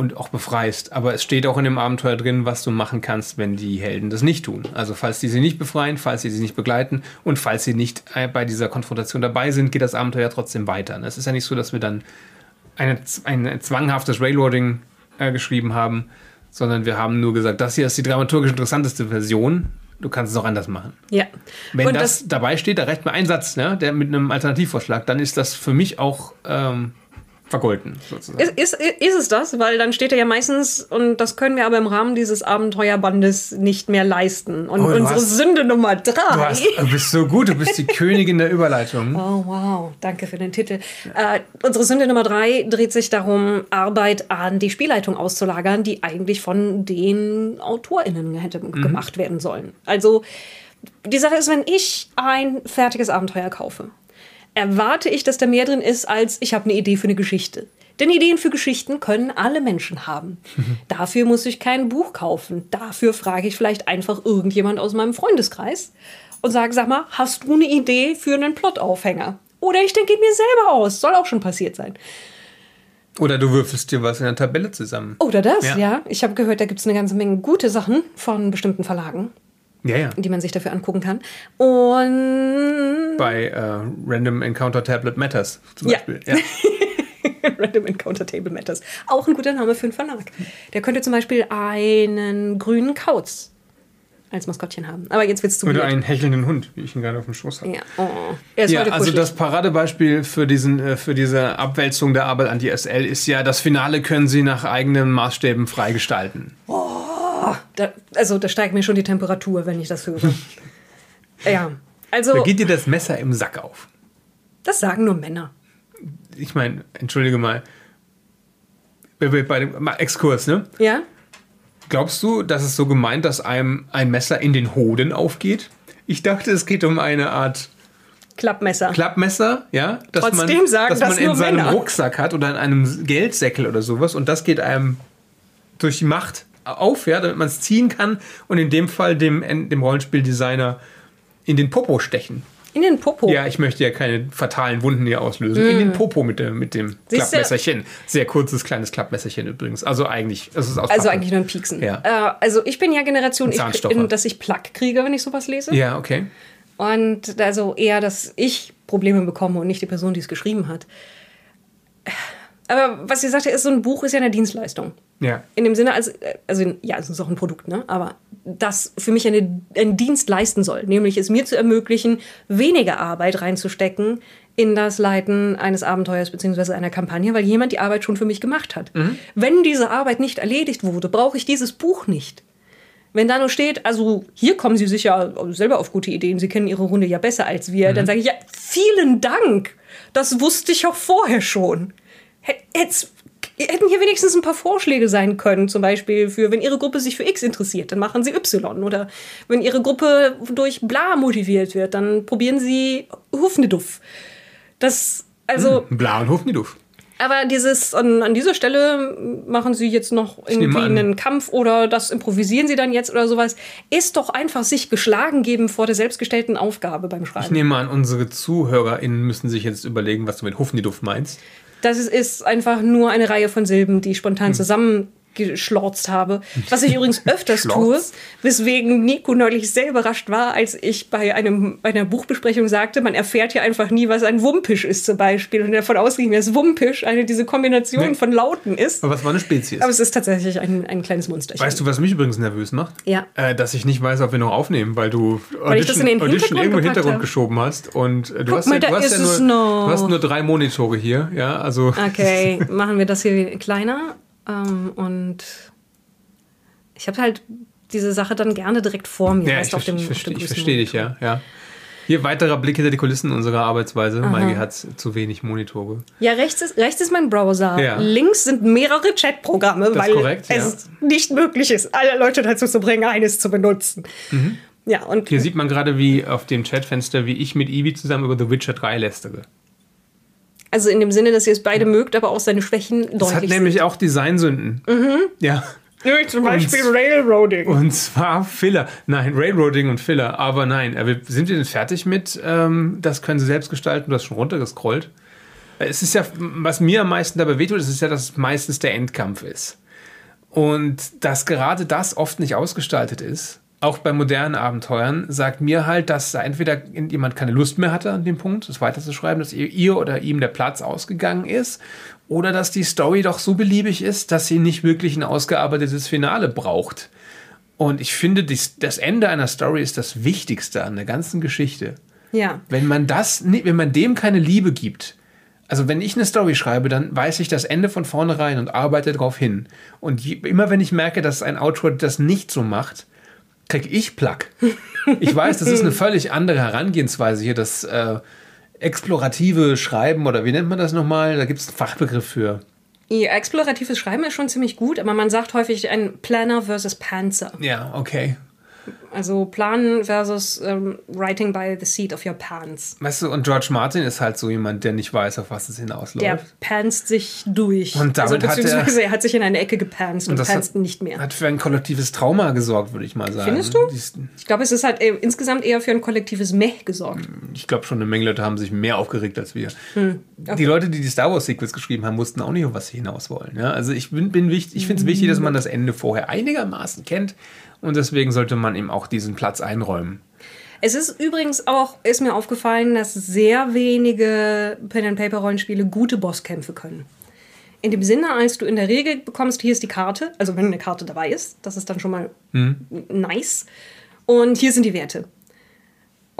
und auch befreist. Aber es steht auch in dem Abenteuer drin, was du machen kannst, wenn die Helden das nicht tun. Also falls die sie nicht befreien, falls sie sie nicht begleiten und falls sie nicht äh, bei dieser Konfrontation dabei sind, geht das Abenteuer trotzdem weiter. Es ist ja nicht so, dass wir dann eine, ein zwanghaftes Railroading äh, geschrieben haben, sondern wir haben nur gesagt, das hier ist die dramaturgisch interessanteste Version. Du kannst es auch anders machen. Ja. Wenn und das, dabei steht, da reicht mir ein Satz, ne, der mit einem Alternativvorschlag, dann ist das für mich auch ähm, vergolten, sozusagen. Ist, ist, ist es das? Weil dann steht er ja meistens, und das können wir aber im Rahmen dieses Abenteuerbandes nicht mehr leisten. Und Oh, unsere hast- Sünde Nummer drei. du, hast, du bist so gut, du bist die [LAUGHS] Königin der Überleitung. Oh, wow, danke für den Titel. Äh, unsere Sünde Nummer drei dreht sich darum, Arbeit an die Spielleitung auszulagern, die eigentlich von den AutorInnen hätte gemacht werden sollen. Also, die Sache ist, wenn ich ein fertiges Abenteuer kaufe, erwarte ich, dass da mehr drin ist, als ich habe eine Idee für eine Geschichte. Denn Ideen für Geschichten können alle Menschen haben. [LAUGHS] Dafür muss ich kein Buch kaufen. Dafür frage ich vielleicht einfach irgendjemand aus meinem Freundeskreis und sage, sag mal, hast du eine Idee für einen Plotaufhänger? Oder ich denke mir selber aus. Soll auch schon passiert sein. Oder du würfelst dir was in der Tabelle zusammen. Oder das, Ja. ja. Ich habe gehört, da gibt es eine ganze Menge gute Sachen von bestimmten Verlagen, Ja, ja. die man sich dafür angucken kann. Und Bei äh, Random Encounter Tablet Matters zum Ja. Beispiel. [LAUGHS] Ja. Random Encounter Table Matters. Auch ein guter Name für einen Verlag. Der könnte zum Beispiel einen grünen Kauz als Maskottchen haben. Aber jetzt wird's zu Oder weird. einen hechelnden Hund, wie ich ihn gerade auf dem Schoß habe. Ja, oh. Er ist Ja, heute also das Paradebeispiel für, diesen, äh, für diese Abwälzung der Arbeit an die SL ist ja, das Finale können sie nach eigenen Maßstäben freigestalten. Da, also da steigt mir schon die Temperatur, wenn ich das höre. [LAUGHS] ja, also Da geht dir das Messer im Sack auf. das sagen nur Männer. Ich meine, entschuldige mal, bei dem Exkurs, ne? Ja? Glaubst du, dass es so gemeint, dass einem ein Messer in den Hoden aufgeht? Ich dachte, es geht um eine Art Klappmesser. Klappmesser, ja, dass Trotzdem man, sagen dass das man in seinem Männer. Rucksack hat oder in einem Geldsäckel oder sowas und das geht einem durch die Macht auf, ja, damit man es ziehen kann und in dem Fall dem, dem Rollenspieldesigner in den Popo stechen. In den Popo. Ja, ich möchte ja keine fatalen Wunden hier auslösen. In den Popo mit, der, mit dem Mm. Siehst? Klappmesserchen. Sehr kurzes, kleines Klappmesserchen übrigens. Also eigentlich, es ist aus Also eigentlich nur ein Pieksen. Ja. Äh, also ich bin ja Generation, ich, in, dass ich Plack kriege, wenn ich sowas lese. Ja, okay. Und also eher, dass ich Probleme bekomme und nicht die Person, die es geschrieben hat. Aber was ihr sagte, ist, so ein Buch ist ja eine Dienstleistung. Ja. In dem Sinne, als, also ja, es ist auch ein Produkt, ne? aber das für mich eine, einen Dienst leisten soll, nämlich es mir zu ermöglichen, weniger Arbeit reinzustecken in das Leiten eines Abenteuers bzw. einer Kampagne, weil jemand die Arbeit schon für mich gemacht hat. Wenn diese Arbeit nicht erledigt wurde, brauche ich dieses Buch nicht. Wenn da nur steht, also hier kommen Sie sicher selber auf gute Ideen, Sie kennen Ihre Runde ja besser als wir, dann sage ich, ja, vielen Dank. Das wusste ich auch vorher schon. Hätten hier wenigstens ein paar Vorschläge sein können, zum Beispiel für, wenn Ihre Gruppe sich für X interessiert, dann machen Sie Y. Oder wenn Ihre Gruppe durch Bla motiviert wird, dann probieren Sie Hufneduff. Das, also, Bla und Hofniduff. Aber dieses, an, an dieser Stelle machen sie jetzt noch irgendwie einen Kampf oder das improvisieren sie dann jetzt oder sowas, ist doch einfach sich geschlagen geben vor der selbstgestellten Aufgabe beim Schreiben. Ich nehme an, unsere ZuhörerInnen müssen sich jetzt überlegen, was du mit Hufniduff meinst. Das ist einfach nur eine Reihe von Silben, die spontan hm. zusammen geschlorzt habe. Was ich übrigens [LAUGHS] öfters tue, weswegen Nico neulich sehr überrascht war, als ich bei einem, bei einer Buchbesprechung sagte, man erfährt ja einfach nie, was ein Wumpisch ist zum Beispiel. Und davon ausging, dass Wumpisch eine diese Kombination nee. von Lauten ist. Aber was war eine Spezies? Aber es ist tatsächlich ein, ein kleines Monster. Weißt du, was mich übrigens nervös macht? Ja. Äh, dass ich nicht weiß, ob wir noch aufnehmen, weil du weil Audition, ich das in den Audition irgendwo im Hintergrund habe. geschoben hast. Und äh, du, hast, mal, ja, du, hast ja nur, du hast nur drei Monitore hier. Ja, also okay, [LAUGHS] machen wir das hier kleiner. Ähm, und ich habe halt diese Sache dann gerne direkt vor mir. Ja, ich, auf dem, ich, verstehe, ich verstehe dich, ja, ja. Hier weiterer Blick hinter die Kulissen unserer Arbeitsweise. Aha. Maigi hat zu wenig Monitore. Ja, rechts ist, rechts ist mein Browser. Ja. Links sind mehrere Chatprogramme, weil korrekt, es ja. nicht möglich ist, alle Leute dazu zu bringen, eines zu benutzen. Mhm. Ja, und Hier sieht man gerade, wie auf dem Chatfenster, wie ich mit Ivi zusammen über The Witcher 3 lästere. Also in dem Sinne, dass ihr es beide mögt, aber auch seine Schwächen deutlich Das hat nämlich sind. auch Designsünden. Mhm. Ja. Ja, zum Beispiel und, Railroading. Und zwar Filler. Nein, Railroading und Filler. Aber nein, sind wir denn fertig mit, ähm, das können sie selbst gestalten? Du hast schon runtergescrollt. Es ist ja, was mir am meisten dabei wehtut, ist ja, dass es meistens der Endkampf ist. Und dass gerade das oft nicht ausgestaltet ist, auch bei modernen Abenteuern, sagt mir halt, dass da entweder jemand keine Lust mehr hatte an dem Punkt, das weiterzuschreiben, dass ihr oder ihm der Platz ausgegangen ist oder dass die Story doch so beliebig ist, dass sie nicht wirklich ein ausgearbeitetes Finale braucht. Und ich finde, das Ende einer Story ist das Wichtigste an der ganzen Geschichte. Ja. Wenn man das, wenn man dem keine Liebe gibt, also wenn ich eine Story schreibe, dann weiß ich das Ende von vornherein und arbeite darauf hin. Und je, immer wenn ich merke, dass ein Autor das nicht so macht, kriege ich Plack. Ich weiß, das ist eine [LAUGHS] völlig andere Herangehensweise hier, das äh, explorative Schreiben oder wie nennt man das nochmal? Da gibt es einen Fachbegriff für. Ja, exploratives Schreiben ist schon ziemlich gut, aber man sagt häufig ein Planner versus Panzer. Ja, okay. Also Planen versus ähm, Writing by the seat of your pants. Weißt du, und George Martin ist halt so jemand, der nicht weiß, auf was es hinausläuft. Der panst sich durch. Und damit also, beziehungsweise hat er, er, hat sich in eine Ecke gepanst und, und panst nicht mehr. Hat für ein kollektives Trauma gesorgt, würde ich mal sagen. Findest du? ich glaube, es ist halt äh, insgesamt eher für ein kollektives Meh gesorgt. Ich glaube schon, eine Menge Leute haben sich mehr aufgeregt als wir. Hm. Okay. Die Leute, die die Star Wars Sequels geschrieben haben, wussten auch nicht, auf was sie hinaus wollen. Ja? Also ich bin, bin wichtig, ich finde es wichtig, dass man das Ende vorher einigermaßen kennt und deswegen sollte man ihm auch diesen Platz einräumen. Es ist übrigens auch, ist mir aufgefallen, dass sehr wenige Pen-and-Paper-Rollenspiele gute Bosskämpfe können. In dem Sinne, als du in der Regel bekommst, hier ist die Karte, also wenn eine Karte dabei ist, das ist dann schon mal hm. nice. Und hier sind die Werte.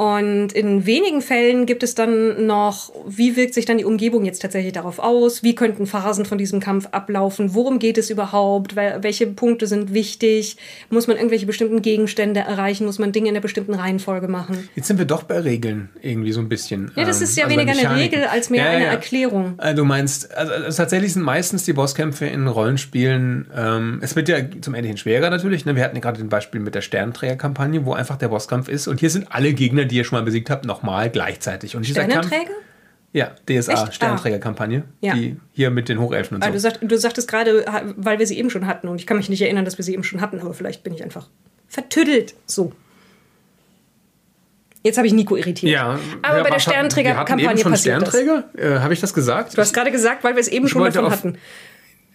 Und in wenigen Fällen gibt es dann noch, wie wirkt sich dann die Umgebung jetzt tatsächlich darauf aus? Wie könnten Phasen von diesem Kampf ablaufen? Worum geht es überhaupt? Welche Punkte sind wichtig? Muss man irgendwelche bestimmten Gegenstände erreichen? Muss man Dinge in einer bestimmten Reihenfolge machen? Jetzt sind wir doch bei Regeln irgendwie so ein bisschen. Ja, das ist ja ähm, also weniger eine Regel als mehr ja, eine ja. Erklärung. Also du meinst, also, also, tatsächlich sind meistens die Bosskämpfe in Rollenspielen, ähm, es wird ja zum Ende hin schwerer natürlich. Ne? Wir hatten ja gerade den Beispiel mit der Sternenträger-Kampagne, wo einfach der Bosskampf ist und hier sind alle Gegner, die ihr schon mal besiegt habt, nochmal gleichzeitig. Und dieser Kampf, ja, DSA, Sternträgerkampagne, ah. ja. die hier mit den Hochelfen und so. Du, sagt, du sagtest gerade, weil wir sie eben schon hatten, und ich kann mich nicht erinnern, dass wir sie eben schon hatten, aber vielleicht bin ich einfach vertüdelt. So. Jetzt habe ich Nico irritiert. Ja, aber ja, bei der Sternträgerkampagne passiert Sternträger? das. Äh, habe ich das gesagt? Du hast gerade gesagt, weil wir es eben ich schon davon auf, hatten.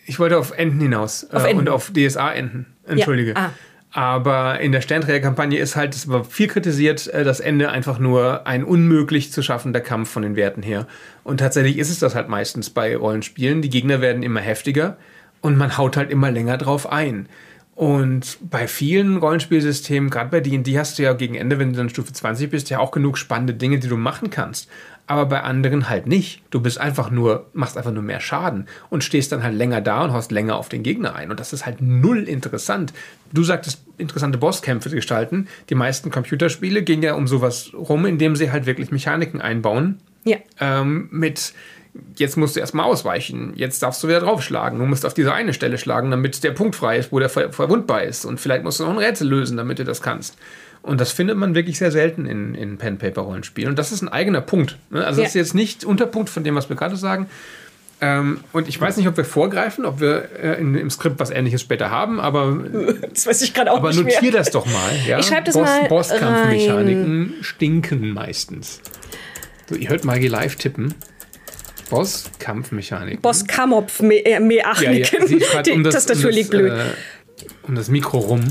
Ich wollte auf Enden hinaus. Auf äh, Enden. Und auf DSA-Enden. Entschuldige. Ja. Ah. Aber in der Sternträgerkampagne ist halt, es war viel kritisiert, äh, das Ende einfach nur ein unmöglich zu schaffender Kampf von den Werten her. Und tatsächlich ist es das halt meistens bei Rollenspielen. Die Gegner werden immer heftiger und man haut halt immer länger drauf ein. Und bei vielen Rollenspielsystemen, gerade bei D&D, hast du ja gegen Ende, wenn du dann Stufe 20 bist, ja auch genug spannende Dinge, die du machen kannst aber bei anderen halt nicht. Du bist einfach nur, machst einfach nur mehr Schaden und stehst dann halt länger da und haust länger auf den Gegner ein. Und das ist halt null interessant. Du sagtest, interessante Bosskämpfe gestalten. Die meisten Computerspiele gehen ja um sowas rum, indem sie halt wirklich Mechaniken einbauen. Ja. Ähm, mit jetzt musst du erstmal ausweichen, jetzt darfst du wieder draufschlagen. Du musst auf diese eine Stelle schlagen, damit der Punkt frei ist, wo der ver verwundbar ist. Und vielleicht musst du noch ein Rätsel lösen, damit du das kannst. Und das findet man wirklich sehr selten in, in Pen-Paper-Rollenspielen. Und das ist ein eigener Punkt. Ne? Also, ja. das ist jetzt nicht Unterpunkt von dem, was wir gerade sagen. Ähm, und ich weiß nicht, ob wir vorgreifen, ob wir äh, in, im Skript was ähnliches später haben, aber, [LAUGHS] das weiß ich gerade auch aber nicht notier mehr. das doch mal. Ja? Ich schreib das Boss, mal Bosskampfmechaniken stinken meistens. So, ihr hört Maggie live tippen. Bosskampfmechaniken. Boss Kamopf Me äh, ja, ja, sie [LAUGHS] schreibt Die um das, Tastatur um liegt das, blöd. Äh, um das Mikro rum.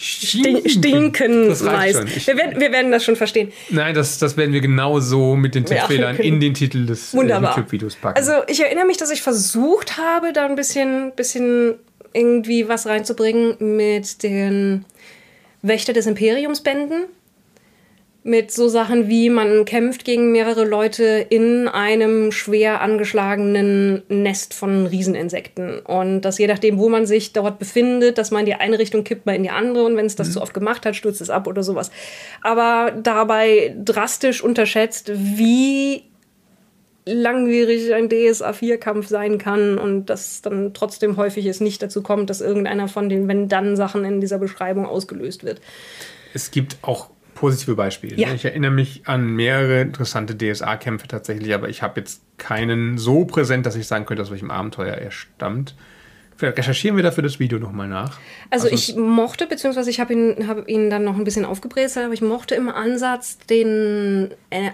Stin stinken reicht meist. Wir werden, wir werden das schon verstehen. Nein, das, das werden wir genau so mit den Tippfehlern in den Titel des äh. YouTube-Videos packen. Also ich erinnere mich, dass ich versucht habe, da ein bisschen, bisschen irgendwie was reinzubringen mit den Wächter des Imperiumsbänden. Mit so Sachen wie man kämpft gegen mehrere Leute in einem schwer angeschlagenen Nest von Rieseninsekten. Und dass je nachdem, wo man sich dort befindet, dass man in die eine Richtung kippt, mal in die andere. Und wenn es das zu oft gemacht hat, stürzt es ab oder sowas. Aber dabei drastisch unterschätzt, wie langwierig ein DSA-4-Kampf sein kann und dass dann trotzdem häufig es nicht dazu kommt, dass irgendeiner von den Wenn-Dann-Sachen in dieser Beschreibung ausgelöst wird. es gibt auch positive Beispiele. Ja. ne? Ich erinnere mich an mehrere interessante DSA-Kämpfe tatsächlich, aber ich habe jetzt keinen so präsent, dass ich sagen könnte, aus welchem Abenteuer er stammt. Vielleicht recherchieren wir dafür das Video nochmal nach. Also Also ich mochte, beziehungsweise ich habe ihn, hab ihn dann noch ein bisschen aufgebrezelt, aber ich mochte im Ansatz den äh,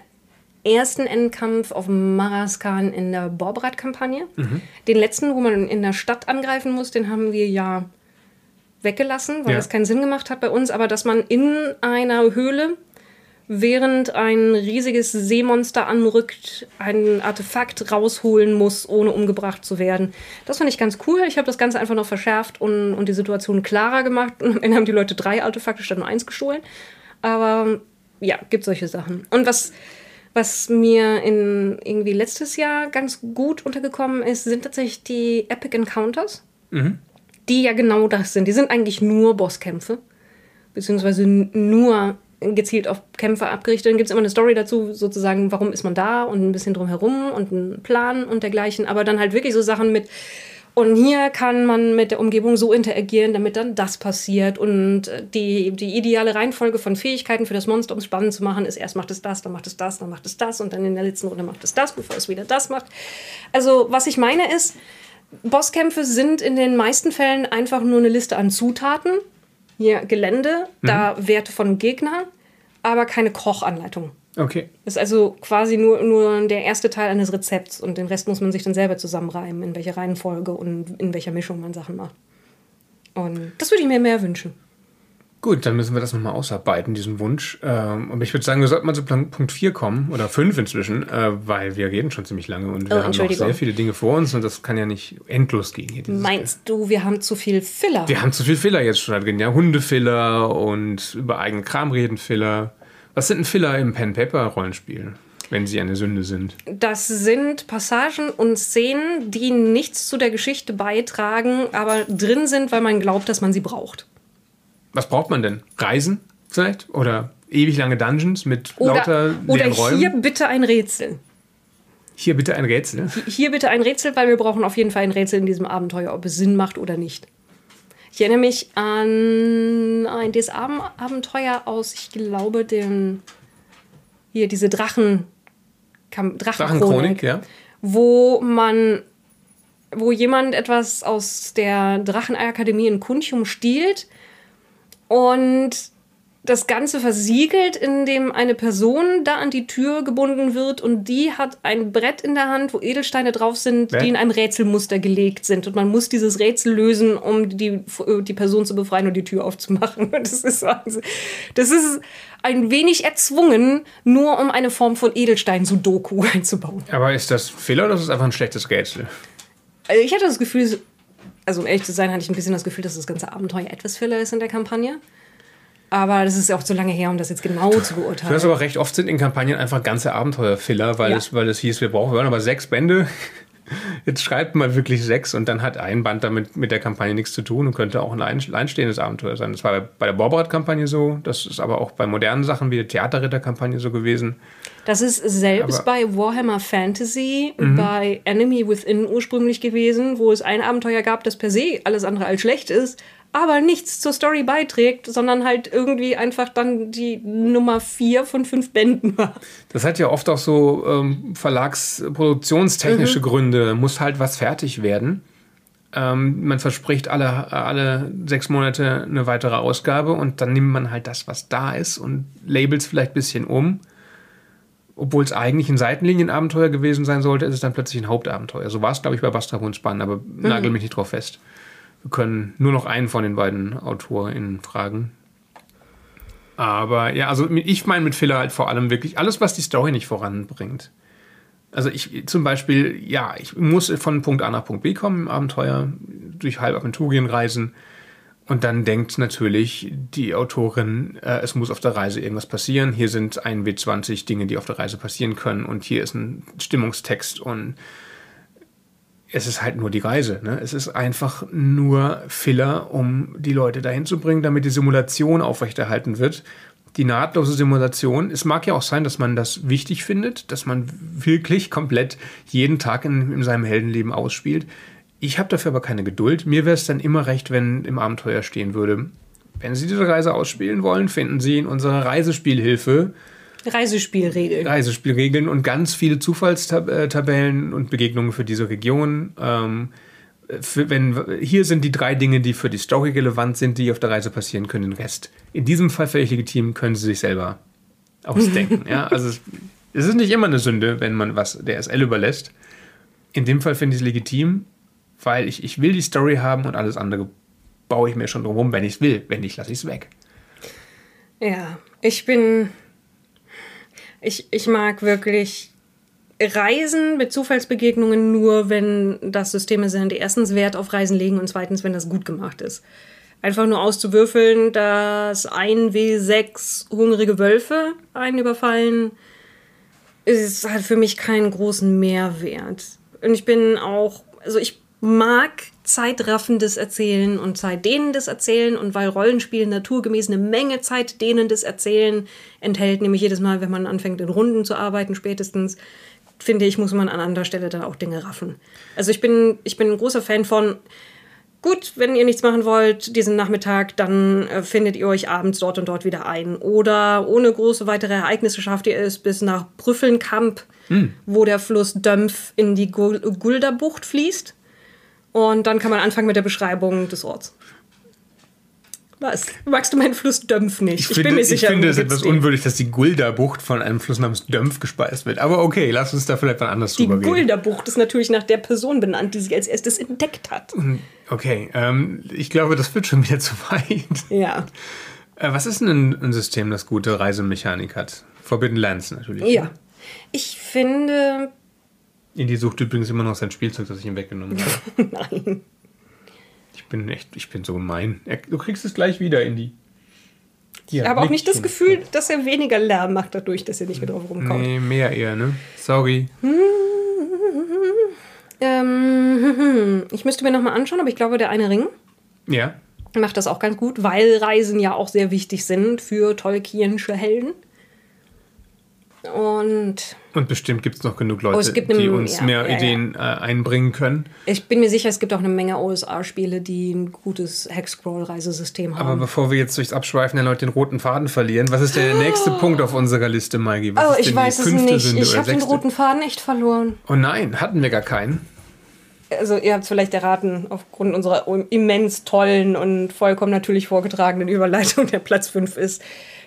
ersten Endkampf auf Maraskan in der Borbrat-Kampagne. Mhm. Den letzten, wo man in der Stadt angreifen muss, den haben wir ja weggelassen, weil Ja. das keinen Sinn gemacht hat bei uns. Aber dass man in einer Höhle, während ein riesiges Seemonster anrückt, ein Artefakt rausholen muss, ohne umgebracht zu werden. Das fand ich ganz cool. Ich habe das Ganze einfach noch verschärft und, und die Situation klarer gemacht. Und am Ende haben die Leute drei Artefakte statt nur eins gestohlen. Aber ja, gibt solche Sachen. Und was, was mir in irgendwie letztes Jahr ganz gut untergekommen ist, sind tatsächlich die Epic Encounters. Die ja genau das sind. Die sind eigentlich nur Bosskämpfe. Beziehungsweise nur gezielt auf Kämpfe abgerichtet. Dann gibt es immer eine Story dazu, sozusagen, warum ist man da und ein bisschen drumherum und einen Plan und dergleichen. Aber dann halt wirklich so Sachen mit, und hier kann man mit der Umgebung so interagieren, damit dann das passiert. Und äh, die, die ideale Reihenfolge von Fähigkeiten für das Monster, um es spannend zu machen, ist erst macht es das, dann macht es das, dann macht es das und dann in der letzten Runde macht es das, bevor es wieder das macht. Also, was ich meine ist, Bosskämpfe sind in den meisten Fällen einfach nur eine Liste an Zutaten. Hier Gelände, da Werte von Gegnern, aber keine Kochanleitung. Okay. Ist also quasi nur, nur der erste Teil eines Rezepts und den Rest muss man sich dann selber zusammenreimen, in welcher Reihenfolge und in welcher Mischung man Sachen macht. Und das würde ich mir mehr wünschen. Gut, dann müssen wir das nochmal ausarbeiten, diesen Wunsch. Ähm, aber ich würde sagen, wir sollten mal zu Punkt 4 kommen, oder 5 inzwischen, äh, weil wir reden schon ziemlich lange und wir Oh, haben noch sehr viele Dinge vor uns und das kann ja nicht endlos gehen. Hier, Meinst du, wir haben zu viel Filler? Wir haben zu viel Filler jetzt schon drin, ja, Hundefiller und über eigenen Kram reden Filler. Was sind denn Filler im Pen-Paper-Rollenspiel, wenn sie eine Sünde sind? Das sind Passagen und Szenen, die nichts zu der Geschichte beitragen, aber drin sind, weil man glaubt, dass man sie braucht. Was braucht man denn? Reisen vielleicht? Oder ewig lange Dungeons mit lauter Oder, oder leeren Räumen? hier bitte ein Rätsel. Hier bitte ein Rätsel. Hier bitte ein Rätsel, weil wir brauchen auf jeden Fall ein Rätsel in diesem Abenteuer, ob es Sinn macht oder nicht. Ich erinnere mich an ein DSA-Abenteuer aus, ich glaube, den hier diese Drachen Drachenchronik, Drachenchronik, ja. wo man wo jemand etwas aus der Drachenakademie in Kuntium stiehlt und das Ganze versiegelt, indem eine Person da an die Tür gebunden wird und die hat ein Brett in der Hand, wo Edelsteine drauf sind, Wer? die in einem Rätselmuster gelegt sind. Und man muss dieses Rätsel lösen, um die, die Person zu befreien und die Tür aufzumachen. [LAUGHS] Und das ist, Wahnsinn. das ist ein wenig erzwungen, nur um eine Form von Edelstein-Sudoku [LAUGHS] einzubauen. Aber ist das Fehler oder ist das einfach ein schlechtes Rätsel? Also ich hatte das Gefühl, also um ehrlich zu sein, hatte ich ein bisschen das Gefühl, dass das ganze Abenteuer etwas Filler ist in der Kampagne. Aber das ist auch zu lange her, um das jetzt genau zu Ich weiß beurteilen. aber recht oft sind in Kampagnen einfach ganze Abenteuerfiller, weil, Ja. es, weil es hieß, wir brauchen wir wollen aber sechs Bände. [LAUGHS] Jetzt schreibt man wirklich sechs und dann hat ein Band damit mit der Kampagne nichts zu tun und könnte auch ein ein- alleinstehendes Abenteuer sein. Das war bei, der Borberat-Kampagne so, das ist aber auch bei modernen Sachen wie der Theaterritter-Kampagne so gewesen. Das ist selbst Aber- Mhm. bei Warhammer Fantasy, bei Enemy Within ursprünglich gewesen, wo es ein Abenteuer gab, das per se alles andere als schlecht ist, aber nichts zur Story beiträgt, sondern halt irgendwie einfach dann die Nummer vier von fünf Bänden war. Das hat ja oft auch so ähm, verlagsproduktionstechnische mhm. Gründe. Muss halt was fertig werden. Ähm, man verspricht alle, alle sechs Monate eine weitere Ausgabe und dann nimmt man halt das, was da ist und labelt es vielleicht ein bisschen um. Obwohl es eigentlich ein Seitenlinienabenteuer gewesen sein sollte, ist es dann plötzlich ein Hauptabenteuer. So war es, glaube ich, bei Basta Spann, aber mhm. nagel mich nicht drauf fest. Wir können nur noch einen von den beiden AutorInnen fragen. Aber ja, also ich meine mit Filler halt vor allem wirklich alles, was die Story nicht voranbringt. Also ich zum Beispiel, ja, ich muss von Punkt A nach Punkt B kommen im Abenteuer, durch halb Aventurien reisen. Und dann denkt natürlich die Autorin, äh, es muss auf der Reise irgendwas passieren. Hier sind ein W20 Dinge, die auf der Reise passieren können. Und hier ist ein Stimmungstext und es ist halt nur die Reise. Ne? Es ist einfach nur Filler, um die Leute dahin zu bringen, damit die Simulation aufrechterhalten wird die nahtlose Simulation. Es mag ja auch sein, dass man das wichtig findet, dass man wirklich komplett jeden Tag in, in seinem Heldenleben ausspielt. Ich habe dafür aber keine Geduld. Mir wäre es dann immer recht, wenn im Abenteuer stehen würde, wenn Sie diese Reise ausspielen wollen, finden Sie in unserer Reisespielhilfe Reisespielregeln. Reisespielregeln und ganz viele Zufallstabellen und Begegnungen für diese Region. Ähm, für, wenn, hier sind die drei Dinge, die für die Story relevant sind, die auf der Reise passieren können. Den Rest. In diesem Fall völlig legitim, können sie sich selber ausdenken. [LAUGHS] ja, also es, es, ist nicht immer eine Sünde, wenn man was der SL überlässt. In dem Fall finde ich es legitim, weil ich, ich will die Story haben und alles andere baue ich mir schon drum wenn ich es will. Wenn nicht, lasse ich es weg. Ja, ich bin. Ich, ich mag wirklich Reisen mit Zufallsbegegnungen nur, wenn das Systeme sind, die erstens Wert auf Reisen legen und zweitens, wenn das gut gemacht ist. Einfach nur auszuwürfeln, dass ein W6 hungrige Wölfe einen überfallen, ist, hat für mich keinen großen Mehrwert. Und ich bin auch, also ich mag zeitraffendes Erzählen und zeitdehnendes Erzählen und weil Rollenspiel naturgemäß eine Menge zeitdehnendes Erzählen enthält, nämlich jedes Mal, wenn man anfängt in Runden zu arbeiten, spätestens, finde ich, muss man an anderer Stelle dann auch Dinge raffen. Also ich bin, ich bin ein großer Fan von, gut, wenn ihr nichts machen wollt diesen Nachmittag, dann äh, findet ihr euch abends dort und dort wieder ein. Oder ohne große weitere Ereignisse schafft ihr es bis nach Brüffelnkamp, hm. wo der Fluss Dömpf in die Gulderbucht fließt. Und dann kann man anfangen mit der Beschreibung des Orts. Was? Magst du meinen Fluss Dömpf nicht? Ich, ich finde, bin mir sicher. Ich finde es etwas den. unwürdig, dass die Gulda-Bucht von einem Fluss namens Dömpf gespeist wird. Aber okay, lass uns da vielleicht mal anders die drüber reden. Die Gulda-Bucht ist natürlich nach der Person benannt, die sie als erstes entdeckt hat. Okay, ähm, ich glaube, das wird schon wieder [LAUGHS] zu weit. Ja. Äh, was ist denn ein, ein, System, das gute Reisemechanik hat? Forbidden Lands natürlich. Ja. Ich finde. Indy sucht übrigens immer noch sein Spielzeug, das ich ihm weggenommen habe. [LAUGHS] Nein. Ich bin echt, ich bin so gemein. Du kriegst es gleich wieder in die. Hier, ich habe auch nicht das Gefühl, dass er weniger Lärm macht dadurch, dass er nicht mehr drauf rumkommt. Nee, mehr eher, ne? Sorry. Ähm, [LAUGHS] ich müsste mir nochmal anschauen, aber ich glaube, der eine Ring. Ja. Macht das auch ganz gut, weil Reisen ja auch sehr wichtig sind für Tolkienische Helden. Und, und bestimmt gibt es noch genug Leute, oh, eine, die uns ja, mehr ja, Ideen ja. Äh, einbringen können. Ich bin mir sicher, es gibt auch eine Menge OSR-Spiele, die ein gutes Hexcrawl-Reisesystem haben. Aber bevor wir jetzt durchs Abschweifen der Leute den roten Faden verlieren, was ist der oh. nächste Punkt auf unserer Liste, Maggie? Was oh, ich weiß es nicht. Sünde ich habe den roten Faden echt verloren. Oh nein, hatten wir gar keinen. Also ihr habt es vielleicht erraten, aufgrund unserer immens tollen und vollkommen natürlich vorgetragenen Überleitung, [LAUGHS] der Platz 5 ist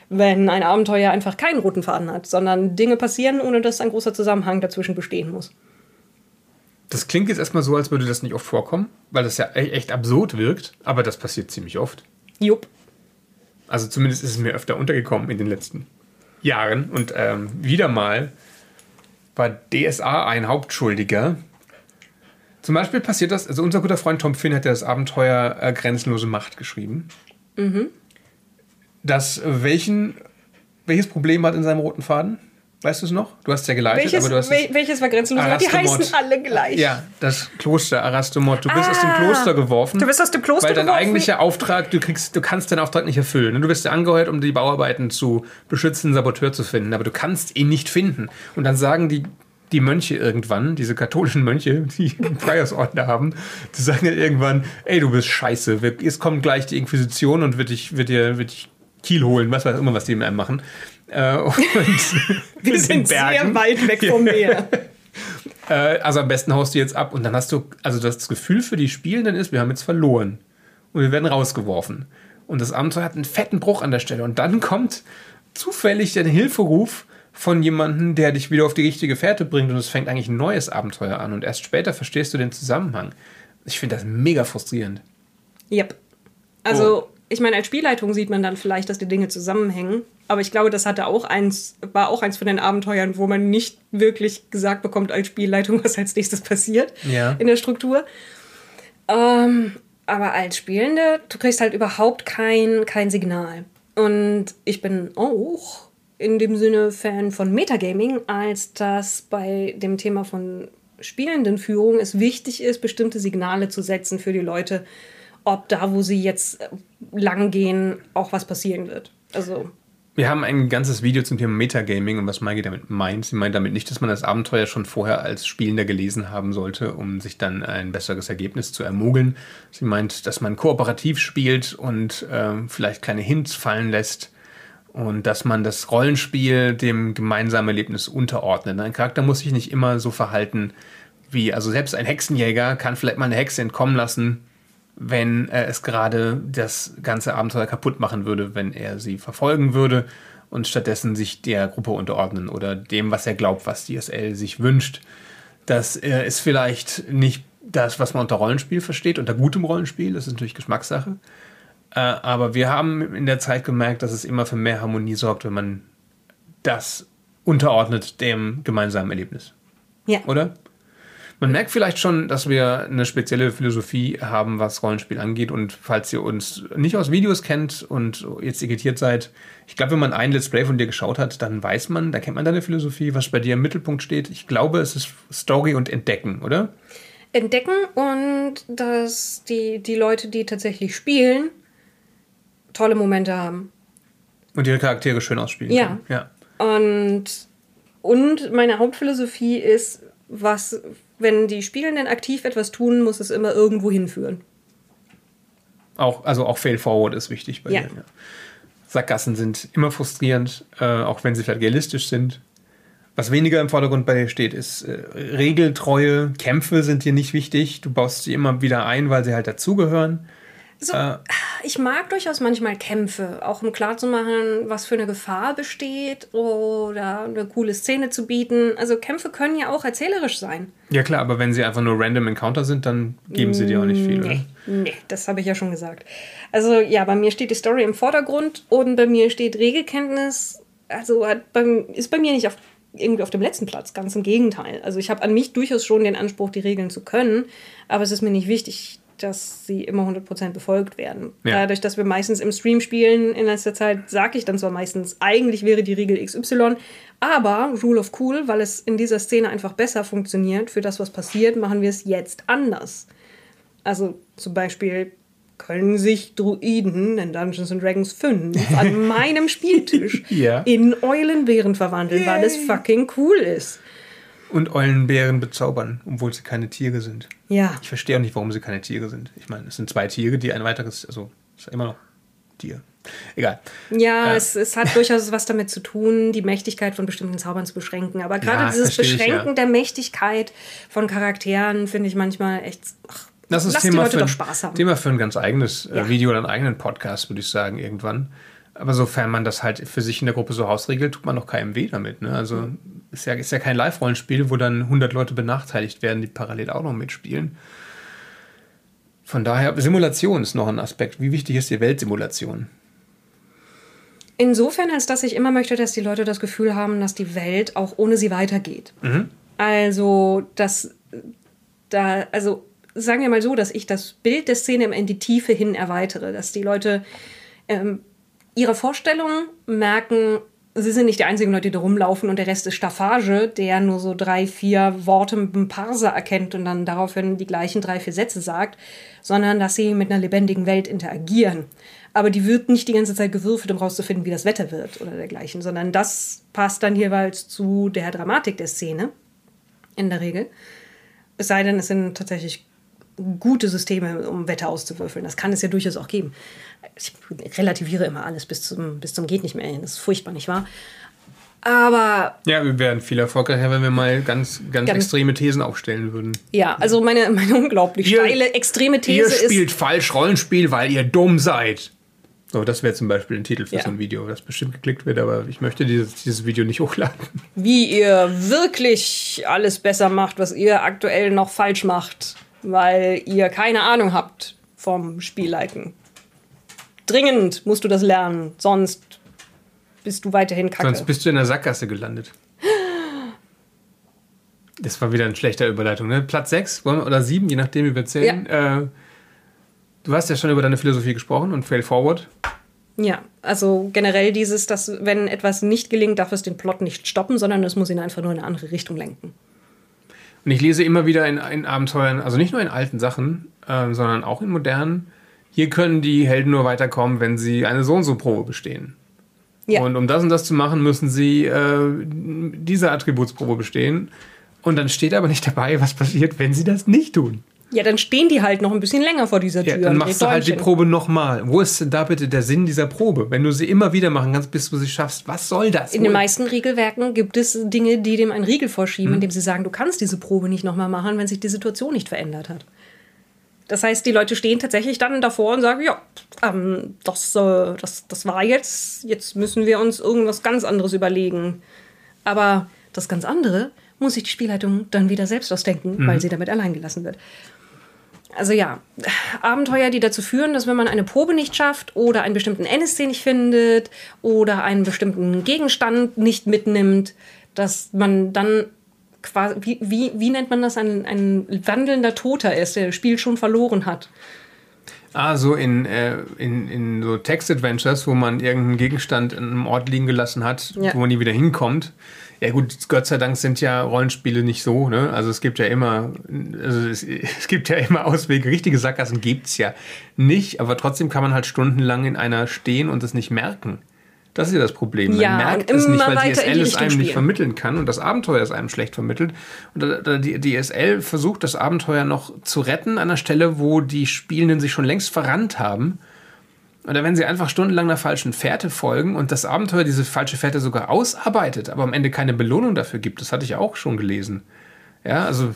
wenn ein Abenteuer einfach keinen roten Faden hat, sondern Dinge passieren, ohne dass ein großer Zusammenhang dazwischen bestehen muss. Das klingt jetzt erstmal so, als würde das nicht oft vorkommen, weil das ja e- echt absurd wirkt, aber das passiert ziemlich oft. Jupp. Also zumindest ist es mir öfter untergekommen in den letzten Jahren. Und ähm, wieder mal war DSA ein Hauptschuldiger. Zum Beispiel passiert das, also unser guter Freund Tom Finn hat ja das Abenteuer äh, Grenzenlose Macht geschrieben. Mhm das welchen, welches Problem hat in seinem roten Faden? Weißt du es noch? Du hast es ja geleitet, welches, aber du hast wel, welches war grenzenlos? Die heißen alle gleich. Ja, das Kloster Arastomot. Du bist ah, aus dem Kloster geworfen. Du bist aus dem Kloster weil dein geworfen. eigentlicher Auftrag, du kriegst, du kannst deinen Auftrag nicht erfüllen. Du bist ja angeheuert, um die Bauarbeiten zu beschützen, Saboteur zu finden, aber du kannst ihn nicht finden. Und dann sagen die die Mönche irgendwann, diese katholischen Mönche, die [LAUGHS] Priorsordner haben, die sagen dann irgendwann, ey, du bist scheiße, es kommt gleich die Inquisition und wird dich, wird dir, wird dich Kiel holen, was weiß immer, was die mit einem machen. Äh, [LAUGHS] Wir sind sehr weit weg vom Meer. [LAUGHS] Äh, also am besten haust du jetzt ab und dann hast du, also das Gefühl für die Spielenden ist, wir haben jetzt verloren und wir werden rausgeworfen. Und das Abenteuer hat einen fetten Bruch an der Stelle. Und dann kommt zufällig der Hilferuf von jemandem, der dich wieder auf die richtige Fährte bringt und es fängt eigentlich ein neues Abenteuer an und erst später verstehst du den Zusammenhang. Ich finde das mega frustrierend. Yep. Also, oh. Ich meine, als Spielleitung sieht man dann vielleicht, dass die Dinge zusammenhängen, aber ich glaube, das hatte auch eins, war auch eins von den Abenteuern, wo man nicht wirklich gesagt bekommt als Spielleitung, [LAUGHS] was als nächstes passiert ja. in der Struktur. Ähm, aber als Spielende, du kriegst halt überhaupt kein, kein Signal. Und ich bin auch in dem Sinne Fan von Metagaming, als dass bei dem Thema von Spielendenführung es wichtig ist, bestimmte Signale zu setzen für die Leute, ob da, wo sie jetzt lang gehen, auch was passieren wird. Also wir haben ein ganzes Video zum Thema Metagaming und was Maggie damit meint. Sie meint damit nicht, dass man das Abenteuer schon vorher als Spielender gelesen haben sollte, um sich dann ein besseres Ergebnis zu ermogeln. Sie meint, dass man kooperativ spielt und äh, vielleicht kleine Hints fallen lässt und dass man das Rollenspiel dem gemeinsamen Erlebnis unterordnet. Ein Charakter muss sich nicht immer so verhalten wie, also selbst ein Hexenjäger kann vielleicht mal eine Hexe entkommen lassen, wenn er es gerade das ganze Abenteuer kaputt machen würde, wenn er sie verfolgen würde und stattdessen sich der Gruppe unterordnen oder dem, was er glaubt, was DSL sich wünscht. Das äh, ist vielleicht nicht das, was man unter Rollenspiel versteht, unter gutem Rollenspiel, das ist natürlich Geschmackssache. Äh, aber wir haben in der Zeit gemerkt, dass es immer für mehr Harmonie sorgt, wenn man das unterordnet dem gemeinsamen Erlebnis. Ja. Oder? Man merkt vielleicht schon, dass wir eine spezielle Philosophie haben, was Rollenspiel angeht. Und falls ihr uns nicht aus Videos kennt und jetzt irritiert seid, ich glaube, wenn man ein Let's Play von dir geschaut hat, dann weiß man, da kennt man deine Philosophie, was bei dir im Mittelpunkt steht. Ich glaube, es ist Story und Entdecken, oder? Entdecken und dass die, die Leute, die tatsächlich spielen, tolle Momente haben. Und ihre Charaktere schön ausspielen. Ja. ja. Und, und meine Hauptphilosophie ist, was, wenn die Spielenden aktiv etwas tun, muss es immer irgendwo hinführen. Auch, also auch Fail Forward ist wichtig bei ja. dir. Ja. Sackgassen sind immer frustrierend, äh, auch wenn sie vielleicht realistisch sind. Was weniger im Vordergrund bei dir steht, ist äh, Regeltreue. Kämpfe sind dir nicht wichtig. Du baust sie immer wieder ein, weil sie halt dazugehören. So, äh, ich mag durchaus manchmal Kämpfe, auch um klarzumachen, was für eine Gefahr besteht oder eine coole Szene zu bieten. Also Kämpfe können ja auch erzählerisch sein. Ja klar, aber wenn sie einfach nur random Encounter sind, dann geben sie dir auch nicht viel. Nee, oder? nee das habe ich ja schon gesagt. Also ja, bei mir steht die Story im Vordergrund und bei mir steht Regelkenntnis, also ist bei mir nicht auf irgendwie auf dem letzten Platz, ganz im Gegenteil. Also ich habe an mich durchaus schon den Anspruch, die Regeln zu können, aber es ist mir nicht wichtig, dass sie immer 100% befolgt werden. Ja. Dadurch, dass wir meistens im Stream spielen in letzter Zeit, sage ich dann zwar meistens, eigentlich wäre die Regel XY, aber Rule of Cool, weil es in dieser Szene einfach besser funktioniert für das, was passiert, machen wir es jetzt anders. Also zum Beispiel können sich Druiden in Dungeons and Dragons 5 an [LAUGHS] meinem Spieltisch ja. in Eulenbären verwandeln, Yay. weil es fucking cool ist. Und Eulenbären bezaubern, obwohl sie keine Tiere sind. Ja. Ich verstehe auch nicht, warum sie keine Tiere sind. Ich meine, es sind zwei Tiere, die ein weiteres, also ist ja immer noch Tier. Egal. Ja, äh. es, es hat durchaus was damit zu tun, die Mächtigkeit von bestimmten Zaubern zu beschränken. Aber gerade ja, dieses Beschränken ich, ja. der Mächtigkeit von Charakteren finde ich manchmal echt. Ach, das ist Thema für, ein, Thema für ein ganz eigenes äh, ja. Video oder einen eigenen Podcast, würde ich sagen, irgendwann. Aber sofern man das halt für sich in der Gruppe so ausregelt, tut man noch keinem weh damit. Ne? Also. Ist, ja, ist ja kein Live-Rollenspiel, wo dann 100 Leute benachteiligt werden, die parallel auch noch mitspielen. Von daher, Simulation ist noch ein Aspekt. Wie wichtig ist die Weltsimulation? Insofern, als dass ich immer möchte, dass die Leute das Gefühl haben, dass die Welt auch ohne sie weitergeht. Mhm. Also, dass da, also sagen wir mal so, dass ich das Bild der Szene in die Tiefe hin erweitere, dass die Leute ähm, ihre Vorstellungen merken, sie sind nicht die einzigen Leute, die da rumlaufen und der Rest ist Staffage, der nur so drei, vier Worte mit einem Parser erkennt und dann daraufhin die gleichen drei, vier Sätze sagt, sondern dass sie mit einer lebendigen Welt interagieren. Aber die wird nicht die ganze Zeit gewürfelt, um rauszufinden, wie das Wetter wird oder dergleichen, sondern das passt dann jeweils zu der Dramatik der Szene. in der Regel. Es sei denn, es sind tatsächlich gute Systeme, um Wetter auszuwürfeln. Das kann es ja durchaus auch geben. Ich relativiere immer alles bis zum, bis zum geht nicht mehr hin. Das ist furchtbar, nicht wahr? Aber. Ja, wir wären viel erfolgreicher, wenn wir mal ganz, ganz, ganz extreme Thesen aufstellen würden. Ja, also meine, meine unglaublich ihr, steile, extreme These ist. Ihr spielt ist, falsch Rollenspiel, weil ihr dumm seid. So, das wäre zum Beispiel ein Titel für ja. so ein Video, das bestimmt geklickt wird, aber ich möchte dieses, dieses Video nicht hochladen. Wie ihr wirklich alles besser macht, was ihr aktuell noch falsch macht, weil ihr keine Ahnung habt vom Spielleiten. Dringend musst du das lernen, sonst bist du weiterhin kacke. Sonst bist du in der Sackgasse gelandet. Das war wieder eine schlechte Überleitung. Ne? Platz 6 oder 7, je nachdem, wie wir zählen. Ja. Äh, du hast ja schon über deine Philosophie gesprochen und Fail Forward. Ja, also generell dieses, dass wenn etwas nicht gelingt, darf es den Plot nicht stoppen, sondern es muss ihn einfach nur in eine andere Richtung lenken. Und ich lese immer wieder in, in Abenteuern, also nicht nur in alten Sachen, äh, sondern auch in modernen, hier können die Helden nur weiterkommen, wenn sie eine so und so Probe bestehen. Ja. Und um das und das zu machen, müssen sie äh, diese Attributsprobe bestehen. Und dann steht aber nicht dabei, was passiert, wenn sie das nicht tun. Ja, dann stehen die halt noch ein bisschen länger vor dieser Tür. Ja, dann machst du halt die Probe nochmal. Wo ist denn da bitte der Sinn dieser Probe? Wenn du sie immer wieder machen kannst, bis du sie schaffst, was soll das? In wohl? den meisten Regelwerken gibt es Dinge, die dem einen Riegel vorschieben, hm. indem sie sagen, du kannst diese Probe nicht nochmal machen, wenn sich die Situation nicht verändert hat. Das heißt, die Leute stehen tatsächlich dann davor und sagen, ja, ähm, das, äh, das, das war jetzt, jetzt müssen wir uns irgendwas ganz anderes überlegen. Aber das ganz andere muss sich die Spielleitung dann wieder selbst ausdenken, mhm. weil sie damit allein gelassen wird. Also ja, Abenteuer, die dazu führen, dass wenn man eine Probe nicht schafft oder einen bestimmten NSC nicht findet oder einen bestimmten Gegenstand nicht mitnimmt, dass man dann quasi, wie, wie, wie nennt man das, ein, ein wandelnder Toter ist, der das Spiel schon verloren hat. Ah, so in, äh, in, in so Text-Adventures, wo man irgendeinen Gegenstand in einem Ort liegen gelassen hat, ja. wo man nie wieder hinkommt. Ja gut, Gott sei Dank sind ja Rollenspiele nicht so, ne? Also es gibt ja immer, also es, [LAUGHS] es gibt ja immer Auswege. Richtige Sackgassen gibt es ja nicht, aber trotzdem kann man halt stundenlang in einer stehen und es nicht merken. Das ist ja das Problem. Man ja, merkt es nicht, weil die DSL es einem nicht vermitteln kann und das Abenteuer es einem schlecht vermittelt. Und die DSL versucht, das Abenteuer noch zu retten an einer Stelle, wo die Spielenden sich schon längst verrannt haben. Oder wenn sie einfach stundenlang einer falschen Fährte folgen und das Abenteuer diese falsche Fährte sogar ausarbeitet, aber am Ende keine Belohnung dafür gibt. Das hatte ich auch schon gelesen. Ja, also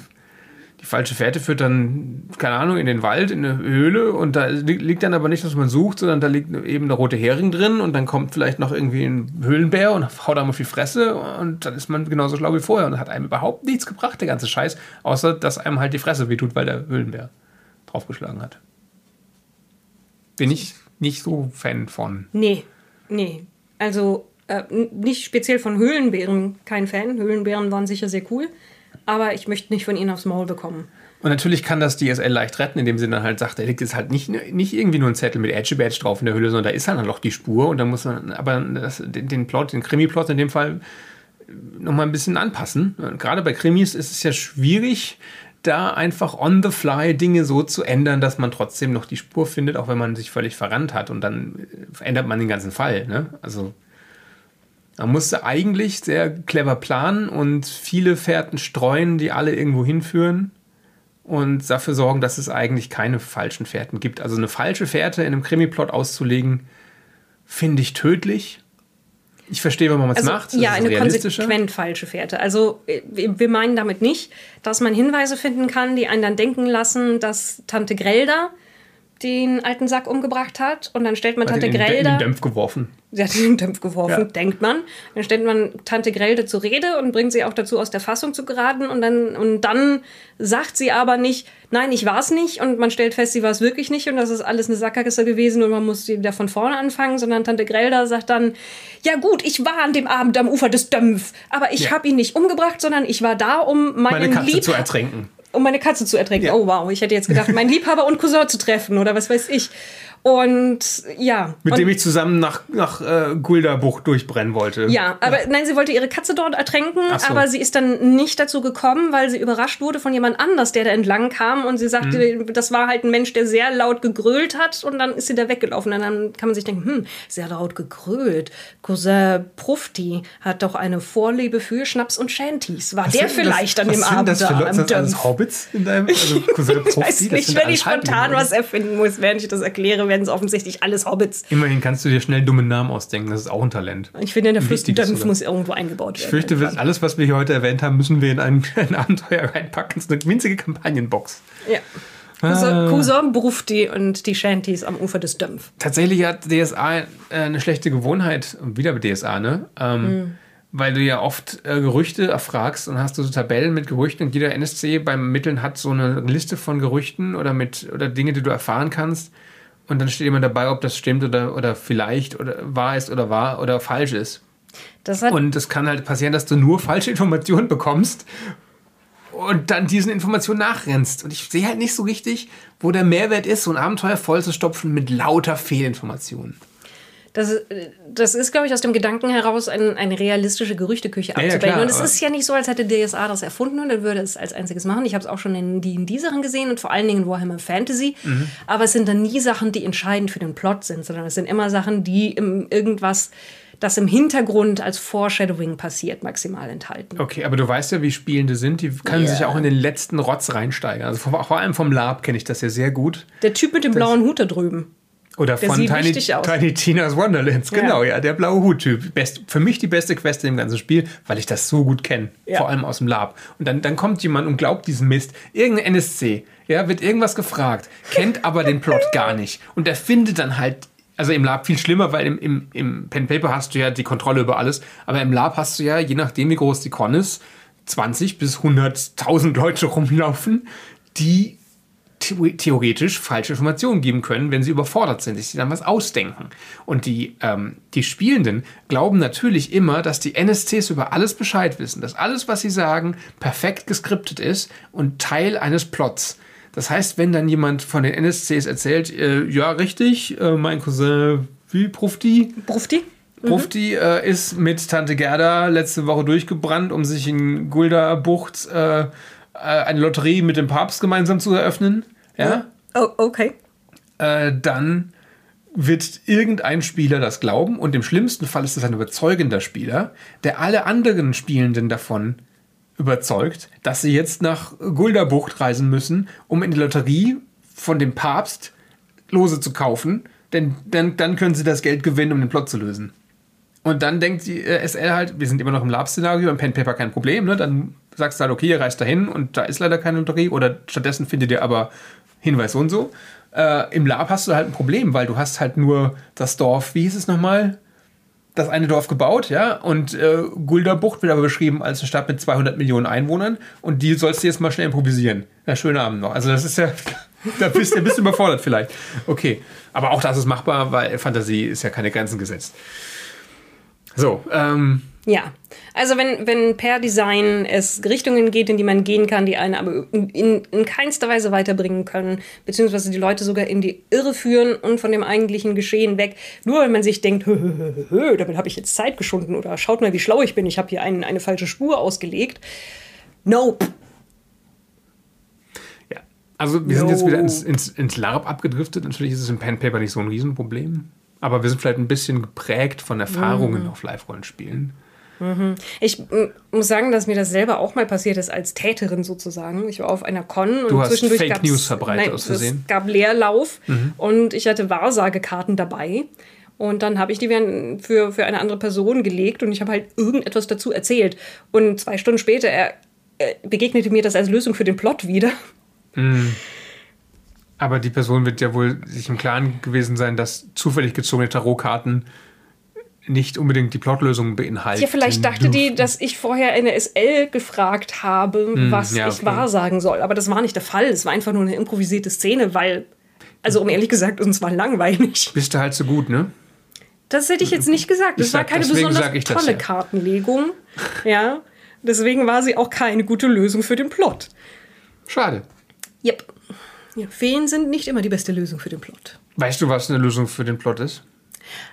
die falsche Fährte führt dann, keine Ahnung, in den Wald, in eine Höhle und da liegt dann aber nicht, was man sucht, sondern da liegt eben der rote Hering drin und dann kommt vielleicht noch irgendwie ein Höhlenbär und [LAUGHS] haut da mal viel Fresse und dann ist man genauso schlau wie vorher und hat einem überhaupt nichts gebracht, der ganze Scheiß, außer dass einem halt die Fresse wehtut, weil der Höhlenbär draufgeschlagen hat. Bin ich nicht so Fan von. Nee, nee. Also äh, nicht speziell von Höhlenbären kein Fan. Höhlenbären waren sicher sehr cool aber ich möchte nicht von ihnen aufs Maul bekommen. Und natürlich kann das DSL leicht retten, indem sie dann halt sagt, da liegt jetzt halt nicht, nicht irgendwie nur ein Zettel mit Edge Badge drauf in der Hülle, sondern da ist halt dann noch die Spur und dann muss man aber das, den, den Plot, den Krimi-Plot in dem Fall nochmal ein bisschen anpassen. Gerade bei Krimis ist es ja schwierig, da einfach on the fly Dinge so zu ändern, dass man trotzdem noch die Spur findet, auch wenn man sich völlig verrannt hat und dann ändert man den ganzen Fall. Ne? Also man musste eigentlich sehr clever planen und viele Fährten streuen, die alle irgendwo hinführen und dafür sorgen, dass es eigentlich keine falschen Fährten gibt. Also eine falsche Fährte in einem Krimi-Plot auszulegen, finde ich tödlich. Ich verstehe, warum man es also, macht. Das ja, eine konsequent falsche Fährte. Also äh, wir meinen damit nicht, dass man Hinweise finden kann, die einen dann denken lassen, dass Tante Grelda den alten Sack umgebracht hat und dann stellt man Tante Grelda. In den Dämpf geworfen. Sie hat ihn in den Dämpf geworfen, ja. denkt man. Dann stellt man Tante Grelde zur Rede und bringt sie auch dazu, aus der Fassung zu geraten. Und dann, und dann sagt sie aber nicht, nein, ich war es nicht. Und man stellt fest, sie war es wirklich nicht. Und das ist alles eine Sackgasse gewesen und man muss wieder von vorne anfangen. Sondern Tante Grelda sagt dann, ja gut, ich war an dem Abend am Ufer des Dämpf. Aber ich ja. habe ihn nicht umgebracht, sondern ich war da, um meinen Meine Katze Lieb zu ertränken um meine Katze zu ertränken. Ja. Oh wow, ich hätte jetzt gedacht, meinen Liebhaber und Cousin zu treffen oder was weiß ich. Und ja. Mit und, dem ich zusammen nach, nach äh, Gulda-Bucht durchbrennen wollte. ja, aber nein, sie wollte ihre Katze dort ertränken, so. aber sie ist dann nicht dazu gekommen, weil sie überrascht wurde von jemand anders, der da entlang kam und sie sagte, Mhm. das war halt ein Mensch, der sehr laut gegrölt hat und dann ist sie da weggelaufen. Und dann kann man sich denken, hm, sehr laut gegrölt. Cousin Prufti hat doch eine Vorliebe für Schnaps und Shanties. War der sind denn vielleicht das, an dem was Abend das für da Leute? Sind das alles? Hobbits in deinem also [LAUGHS] Cousin Ich Profti? weiß nicht, wenn ich spontan was erfinden muss, während ich das erkläre, werden es offensichtlich alles Hobbits. Immerhin kannst du dir schnell dumme Namen ausdenken. Das ist auch ein Talent. Ich finde, der sogar. muss irgendwo eingebaut werden. Ich fürchte, wir- alles, was wir hier heute erwähnt haben, müssen wir in ein, [LAUGHS] ein Abenteuer reinpacken. Das ist eine winzige Kampagnenbox. Ja. Ah. Cousin, Cousin Brufti und die Shanties am Ufer des Dömpf. Tatsächlich hat DSA äh, eine schlechte Gewohnheit, wieder mit DSA, ne? Ähm, Mhm. Weil du ja oft äh, Gerüchte erfragst und hast du so Tabellen mit Gerüchten und jeder NSC beim Mitteln hat so eine Liste von Gerüchten oder mit oder Dinge, die du erfahren kannst. Und dann steht immer dabei, ob das stimmt oder, oder vielleicht oder wahr ist oder wahr oder falsch ist. Und es kann halt passieren, dass du nur falsche Informationen bekommst und dann diesen Informationen nachrennst. Und ich sehe halt nicht so richtig, wo der Mehrwert ist, so ein Abenteuer voll zu stopfen mit lauter Fehlinformationen. Das, äh, das ist, glaube ich, aus dem Gedanken heraus, ein, eine realistische Gerüchteküche ja, abzubilden. klar, und es ist ja nicht so, als hätte DSA das erfunden und dann würde es als einziges machen. Ich habe es auch schon in die in die Sachen gesehen und vor allen Dingen in Warhammer Fantasy. Mhm. Aber es sind dann nie Sachen, die entscheidend für den Plot sind, sondern es sind immer Sachen, die im, irgendwas, das im Hintergrund als Foreshadowing passiert, maximal enthalten. Okay, aber du weißt ja, wie Spielende sind. Die können Ja. sich ja auch in den letzten Rotz reinsteigern. Also vor, vor allem vom Lab kenne ich das ja sehr gut. Der Typ mit dem blauen Hut da drüben. Oder Der von Tiny. Tiny Tina's Wonderlands. Genau, ja, der blaue Hut-Typ. Für mich die beste Quest im ganzen Spiel, weil ich das so gut kenne. Ja. Vor allem aus dem Lab. Und dann, dann kommt jemand und glaubt diesen Mist. Irgendein NSC, ja, wird irgendwas gefragt, kennt [LAUGHS] aber den Plot gar nicht. Und der findet dann halt. Also im Lab viel schlimmer, weil im, im, im Pen Paper hast du ja die Kontrolle über alles. Aber im Lab hast du ja, je nachdem wie groß die Con ist, 20 bis 100.000 Leute rumlaufen, die theoretisch falsche Informationen geben können, wenn sie überfordert sind, sich dann was ausdenken. Und die, ähm, die Spielenden glauben natürlich immer, dass die NSCs über alles Bescheid wissen, dass alles, was sie sagen, perfekt geskriptet ist und Teil eines Plots. Das heißt, wenn dann jemand von den NSCs erzählt, äh, ja, richtig, äh, mein Cousin, wie Profti, Brufti? Profti äh, ist mit Tante Gerda letzte Woche durchgebrannt, um sich in Gulda Bucht äh, eine Lotterie mit dem Papst gemeinsam zu eröffnen. Ja? Oh, okay. Äh, dann wird irgendein Spieler das glauben und im schlimmsten Fall ist es ein überzeugender Spieler, der alle anderen Spielenden davon überzeugt, dass sie jetzt nach Gulda Bucht reisen müssen, um in die Lotterie von dem Papst Lose zu kaufen, denn dann, dann können sie das Geld gewinnen, um den Plot zu lösen. Und dann denkt die äh, SL halt, wir sind immer noch im Lab-Szenario, im Pen Paper kein Problem, ne? Dann sagst du halt, okay, ihr reist dahin und da ist leider keine Lotterie oder stattdessen findet ihr aber Hinweis so und so. Äh, Im Lab hast du halt ein Problem, weil du hast halt nur das Dorf, wie hieß es nochmal? Das eine Dorf gebaut, ja, und äh, Gulda-Bucht wird aber beschrieben als eine Stadt mit 200 Millionen Einwohnern und die sollst du jetzt mal schnell improvisieren. Ja, schönen Abend noch. Also das ist ja, [LAUGHS] da bist du ein bisschen überfordert vielleicht. Okay, aber auch das ist machbar, weil Fantasie ist ja keine Grenzen gesetzt. So, ähm, Ja, also wenn, wenn per Design es Richtungen geht, in die man gehen kann, die einen aber in, in, in keinster Weise weiterbringen können, beziehungsweise die Leute sogar in die Irre führen und von dem eigentlichen Geschehen weg, nur weil man sich denkt, hö, hö, hö, hö, damit habe ich jetzt Zeit geschunden oder schaut mal, wie schlau ich bin, ich habe hier ein, eine falsche Spur ausgelegt. Nope. ja. Also wir sind jetzt wieder ins, ins, ins LARP abgedriftet. Natürlich ist es im Pen Paper nicht so ein Riesenproblem. Aber wir sind vielleicht ein bisschen geprägt von Erfahrungen auf Live-Rollenspielen. Ich m, muss sagen, dass mir das selber auch mal passiert ist als Täterin sozusagen. Ich war auf einer Con und Du hast zwischendurch Fake News verbreitet nein, aus Versehen. Mhm. Es gab Leerlauf und ich hatte Wahrsagekarten dabei. Und dann habe ich die für, für eine andere Person gelegt und ich habe halt irgendetwas dazu erzählt. Und zwei Stunden später er, äh, begegnete mir das als Lösung für den Plot wieder. Aber die Person wird ja wohl sich im Klaren gewesen sein, dass zufällig gezogene Tarotkarten nicht unbedingt die Plotlösung beinhalten. Ja, vielleicht dachte die, dass ich vorher eine SL gefragt habe, was Hm, ja, ich okay. wahrsagen soll. Aber das war nicht der Fall. Es war einfach nur eine improvisierte Szene, weil, also um ehrlich gesagt, uns war langweilig. Bist du halt so gut, ne? Das hätte ich jetzt nicht gesagt. Ich Das war sag- keine besonders ich das tolle ja. Kartenlegung. Ja. Deswegen war sie auch keine gute Lösung für den Plot. Schade. Yep. Ja, Feen sind nicht immer die beste Lösung für den Plot. Weißt du, was eine Lösung für den Plot ist?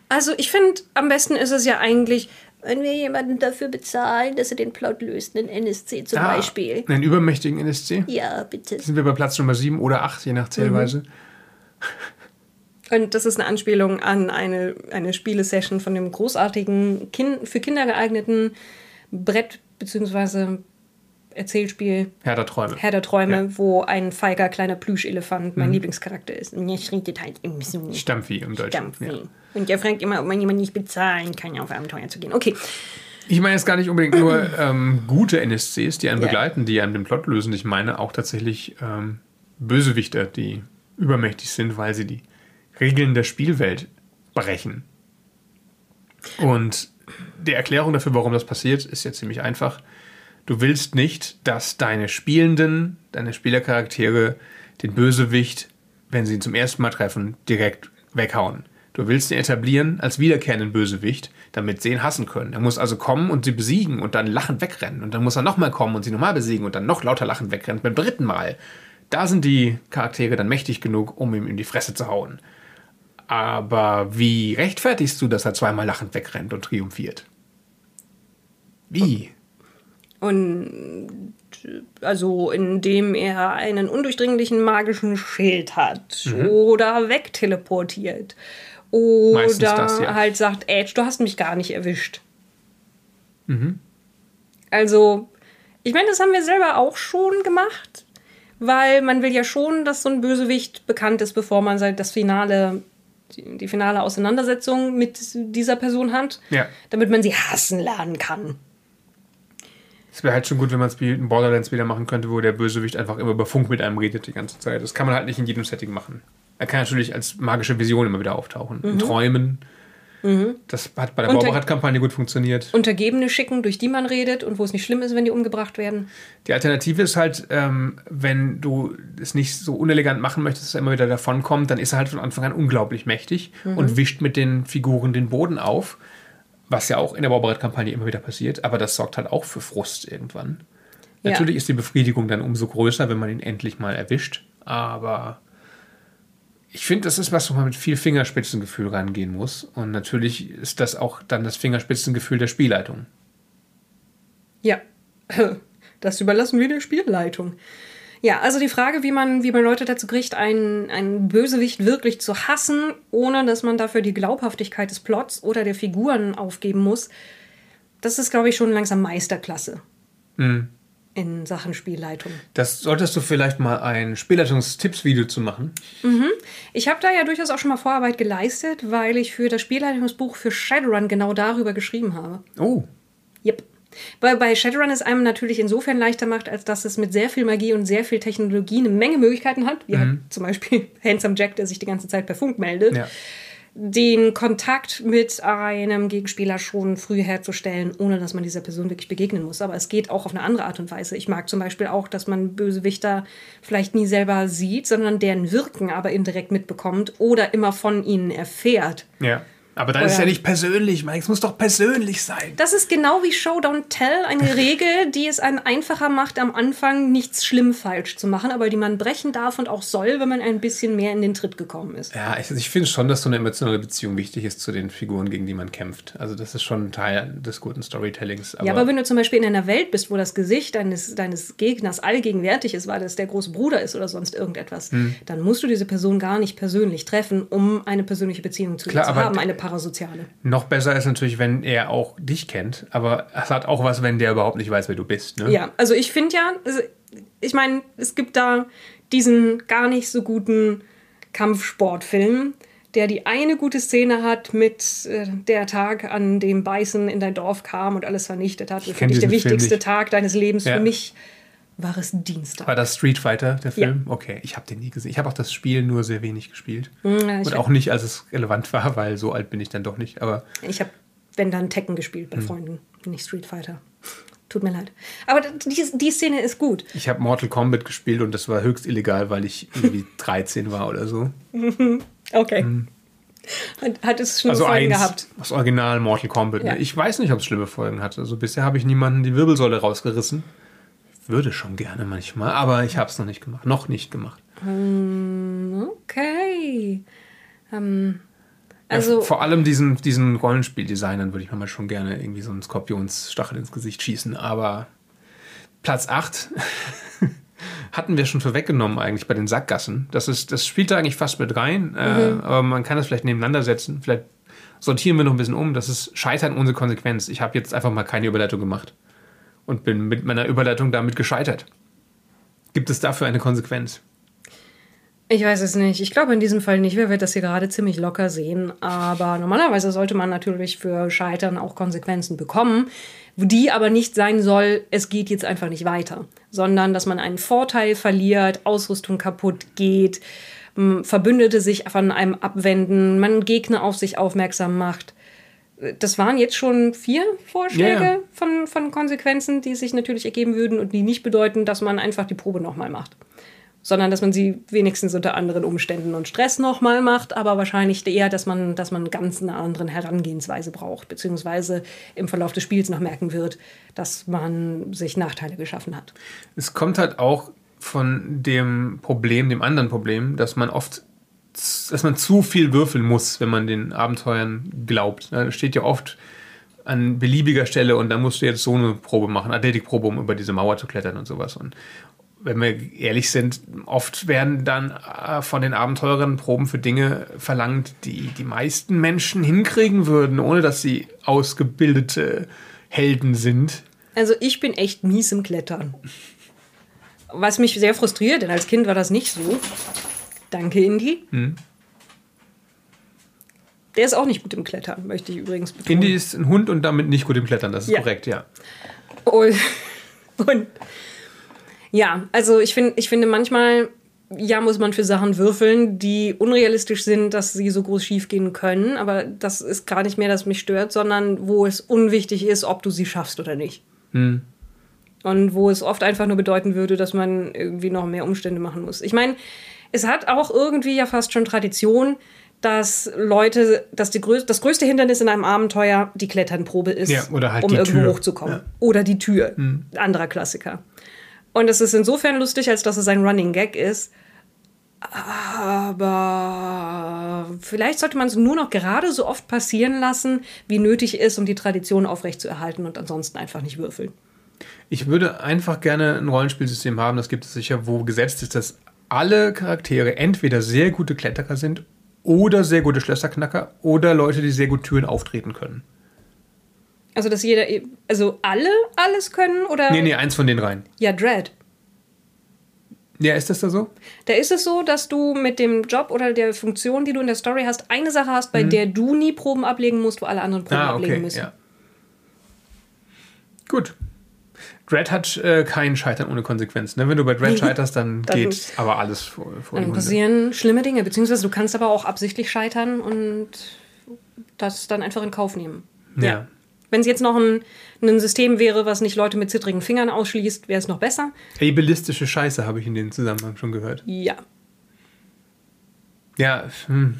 Also ich finde, am besten ist es ja eigentlich, wenn wir jemanden dafür bezahlen, dass er den Plot löst, einen NSC zum Ah, Beispiel. Einen übermächtigen NSC? Ja, bitte. Sind wir bei Platz Nummer 7 oder 8, je nach Zählweise? Und das ist eine Anspielung an eine, eine Spielesession von dem großartigen, kind, für Kinder geeigneten Brett- bzw. Erzählspiel Herr der Träume. Herr der Träume, Ja. wo ein feiger kleiner Plüschelefant mein Lieblingscharakter ist. Und er schreitet halt im so Stammvieh im Deutschen. Stampfen. Ja. Und er fragt immer, ob man jemanden nicht bezahlen kann, auf Abenteuer zu gehen. Okay. Ich meine jetzt gar nicht unbedingt nur ähm, gute NSCs, die einen Ja. begleiten, die einen den Plot lösen. Ich meine auch tatsächlich ähm, Bösewichter, die übermächtig sind, weil sie die Regeln der Spielwelt brechen. Und die Erklärung dafür, warum das passiert, ist ja ziemlich einfach. Du willst nicht, dass deine Spielenden, deine Spielercharaktere den Bösewicht, wenn sie ihn zum ersten Mal treffen, direkt weghauen. Du willst ihn etablieren als wiederkehrenden Bösewicht, damit sie ihn hassen können. Er muss also kommen und sie besiegen und dann lachend wegrennen. Und dann muss er nochmal kommen und sie nochmal besiegen und dann noch lauter lachend wegrennen beim dritten Mal. Da sind die Charaktere dann mächtig genug, um ihm in die Fresse zu hauen. Aber wie rechtfertigst du, dass er zweimal lachend wegrennt und triumphiert? Wie? Und also indem er einen undurchdringlichen magischen Schild hat oder wegteleportiert. Oder das, ja. halt sagt, Edge, du hast mich gar nicht erwischt. Also, ich meine, das haben wir selber auch schon gemacht, weil man will ja schon, dass so ein Bösewicht bekannt ist, bevor man halt das Finale, die, die finale Auseinandersetzung mit dieser Person hat, Ja. damit man sie hassen lernen kann. Es wäre halt schon gut, wenn man es wie in Borderlands wieder machen könnte, wo der Bösewicht einfach immer über Funk mit einem redet die ganze Zeit. Das kann man halt nicht in jedem Setting machen. Er kann natürlich als magische Vision immer wieder auftauchen. In Träumen. Das hat bei der Bauberat-Kampagne gut funktioniert. Untergebene schicken, durch die man redet und wo es nicht schlimm ist, wenn die umgebracht werden. Die Alternative ist halt, ähm, wenn du es nicht so unelegant machen möchtest, dass er immer wieder davonkommt, dann ist er halt von Anfang an unglaublich mächtig und wischt mit den Figuren den Boden auf. Was ja auch in der Baubereit-Kampagne immer wieder passiert, aber das sorgt halt auch für Frust irgendwann. Ja. Natürlich ist die Befriedigung dann umso größer, wenn man ihn endlich mal erwischt, aber ich finde, das ist was, wo man mit viel Fingerspitzengefühl rangehen muss. Und natürlich ist das auch dann das Fingerspitzengefühl der Spielleitung. Ja, [LAUGHS] das überlassen wir der Spielleitung. Ja, also die Frage, wie man, wie man Leute dazu kriegt, einen, einen Bösewicht wirklich zu hassen, ohne dass man dafür die Glaubhaftigkeit des Plots oder der Figuren aufgeben muss, das ist, glaube ich, schon langsam Meisterklasse in Sachen Spielleitung. Das solltest du vielleicht mal ein Spielleitungstipps-Video zu machen. Ich habe da ja durchaus auch schon mal Vorarbeit geleistet, weil ich für das Spielleitungsbuch für Shadowrun genau darüber geschrieben habe. Oh, Yep. Weil bei Shadowrun es einem natürlich insofern leichter macht, als dass es mit sehr viel Magie und sehr viel Technologie eine Menge Möglichkeiten hat, wie halt zum Beispiel [LAUGHS] Handsome Jack, der sich die ganze Zeit per Funk meldet, ja. den Kontakt mit einem Gegenspieler schon früh herzustellen, ohne dass man dieser Person wirklich begegnen muss. Aber es geht auch auf eine andere Art und Weise. Ich mag zum Beispiel auch, dass man Bösewichter vielleicht nie selber sieht, sondern deren Wirken aber indirekt mitbekommt oder immer von ihnen erfährt. Ja. Aber dann ist es Oder- ja nicht persönlich, Mike. Es muss doch persönlich sein. Das ist genau wie Show Don't Tell, eine Regel, die es einem einfacher macht, am Anfang nichts schlimm falsch zu machen, aber die man brechen darf und auch soll, wenn man ein bisschen mehr in den Tritt gekommen ist. Ja, ich, ich finde schon, dass so eine emotionale Beziehung wichtig ist zu den Figuren, gegen die man kämpft. Also das ist schon ein Teil des guten Storytellings. Aber, ja, aber wenn du zum Beispiel in einer Welt bist, wo das Gesicht deines, deines Gegners allgegenwärtig ist, weil es der große Bruder ist oder sonst irgendetwas, Hm. dann musst du diese Person gar nicht persönlich treffen, um eine persönliche Beziehung zu Klar, zu haben, eine parasoziale. noch besser ist natürlich, wenn er auch dich kennt. Aber es hat auch was, wenn der überhaupt nicht weiß, wer du bist. Ne? Ja, also ich finde ja, also ich meine, es gibt da diesen gar nicht so guten Kampfsportfilm, der die eine gute Szene hat mit äh, der Tag, an dem Bison in dein Dorf kam und alles vernichtet hat. Für kenn dich der wichtigste. Tag deines Lebens. Ja. Für mich war es Dienstag. War das Street Fighter, der Film? Okay, ich habe den nie gesehen. Ich habe auch das Spiel nur sehr wenig gespielt. Ja, ich Und auch nicht, als es relevant war, weil so alt bin ich dann doch nicht. Aber Ich habe, wenn dann Tekken gespielt Hm. bei Freunden, nicht Street Fighter. Tut mir leid. Aber die, die Szene ist gut. ich habe Mortal Kombat gespielt und das war höchst illegal, weil ich irgendwie [LAUGHS] 13 war oder so. [LAUGHS] Okay. Hat, hat es schlimme Hm. Also Folgen eins, gehabt. das Original Mortal Kombat. Ja. Ne? Ich weiß nicht, ob es schlimme Folgen hatte. Also bisher habe ich niemanden die Wirbelsäule rausgerissen. Würde schon gerne manchmal, aber ich habe es noch nicht gemacht. Noch nicht gemacht. Okay. Ähm, Also also, vor allem diesen, diesen Rollenspieldesignern würde ich mir mal schon gerne irgendwie so einen Skorpionsstachel ins Gesicht schießen, aber Platz 8 [LAUGHS] hatten wir schon vorweggenommen eigentlich bei den Sackgassen. Das, ist, das spielt da eigentlich fast mit rein, äh, aber man kann das vielleicht nebeneinander setzen. Vielleicht sortieren wir noch ein bisschen um. Das ist Scheitern ohne Konsequenz. Ich habe jetzt einfach mal keine Überleitung gemacht und bin mit meiner Überleitung damit gescheitert. Gibt es dafür eine Konsequenz? ich weiß es nicht. Ich glaube in diesem Fall nicht. Wir werden das hier gerade ziemlich locker sehen. Aber normalerweise sollte man natürlich für Scheitern auch Konsequenzen bekommen, die aber nicht sein soll, es geht jetzt einfach nicht weiter, sondern dass man einen Vorteil verliert, Ausrüstung kaputt geht, Verbündete sich von einem abwenden, man Gegner auf sich aufmerksam macht. Das waren jetzt schon vier Vorschläge Ja. Von, von Konsequenzen, die sich natürlich ergeben würden und die nicht bedeuten, dass man einfach die Probe nochmal macht sondern dass man sie wenigstens unter anderen Umständen und Stress nochmal macht, aber wahrscheinlich eher, dass man, dass man ganz eine andere Herangehensweise braucht, beziehungsweise im Verlauf des Spiels noch merken wird, dass man sich Nachteile geschaffen hat. Es kommt halt auch von dem Problem, dem anderen Problem, dass man oft, dass man zu viel würfeln muss, wenn man den Abenteuern glaubt. Da steht ja oft an beliebiger Stelle und da musst du jetzt so eine Probe machen, Athletikprobe, um über diese Mauer zu klettern und sowas. Und wenn wir ehrlich sind, oft werden dann äh, von den Abenteurern Proben für Dinge verlangt, die die meisten Menschen hinkriegen würden, ohne dass sie ausgebildete Helden sind. Also ich bin echt mies im Klettern. Was mich sehr frustriert, denn als Kind war das nicht so. Danke, Indy. Der ist auch nicht gut im Klettern, möchte ich übrigens betonen. Indy ist ein Hund und damit nicht gut im Klettern, das ist Ja. korrekt, ja. Und, und ja, also ich, find, ich finde manchmal, ja, muss man für Sachen würfeln, die unrealistisch sind, dass sie so groß schief gehen können. Aber das ist gar nicht mehr, das mich stört, sondern wo es unwichtig ist, ob du sie schaffst oder nicht. Und wo es oft einfach nur bedeuten würde, dass man irgendwie noch mehr Umstände machen muss. Ich meine, es hat auch irgendwie ja fast schon Tradition, dass Leute, dass die größ das größte Hindernis in einem Abenteuer die Kletternprobe ist, Ja, oder halt um die irgendwo Tür. hochzukommen. Ja. Oder die Tür. Anderer Klassiker. Und es ist insofern lustig, als dass es ein Running Gag ist. Aber vielleicht sollte man es nur noch gerade so oft passieren lassen, wie nötig ist, um die Tradition aufrechtzuerhalten und ansonsten einfach nicht würfeln. Ich würde einfach gerne ein Rollenspielsystem haben, das gibt es sicher, wo gesetzt ist, dass alle Charaktere entweder sehr gute Kletterer sind oder sehr gute Schlösserknacker oder Leute, die sehr gut Türen auftreten können. Also, dass jeder, e- also alle alles können oder? Nee, nee, eins von den rein. Ja, Dread. Ja, ist das da so? Da ist es so, dass du mit dem Job oder der Funktion, die du in der Story hast, eine Sache hast, bei der du nie Proben ablegen musst, wo alle anderen Proben Mhm. Ah, ablegen okay, müssen. ja. Gut. Dread hat äh, kein Scheitern ohne Konsequenz. Ne? Wenn du bei Dread scheiterst, dann, Dann- geht aber alles vor, vor Dann passieren schlimme Dinge, beziehungsweise du kannst aber auch absichtlich scheitern und das dann einfach in Kauf nehmen. Ja. Wenn es jetzt noch ein, ein System wäre, was nicht Leute mit zittrigen Fingern ausschließt, wäre es noch besser. Ableistische Scheiße habe ich in dem Zusammenhang schon gehört. Ja. Ja, hm.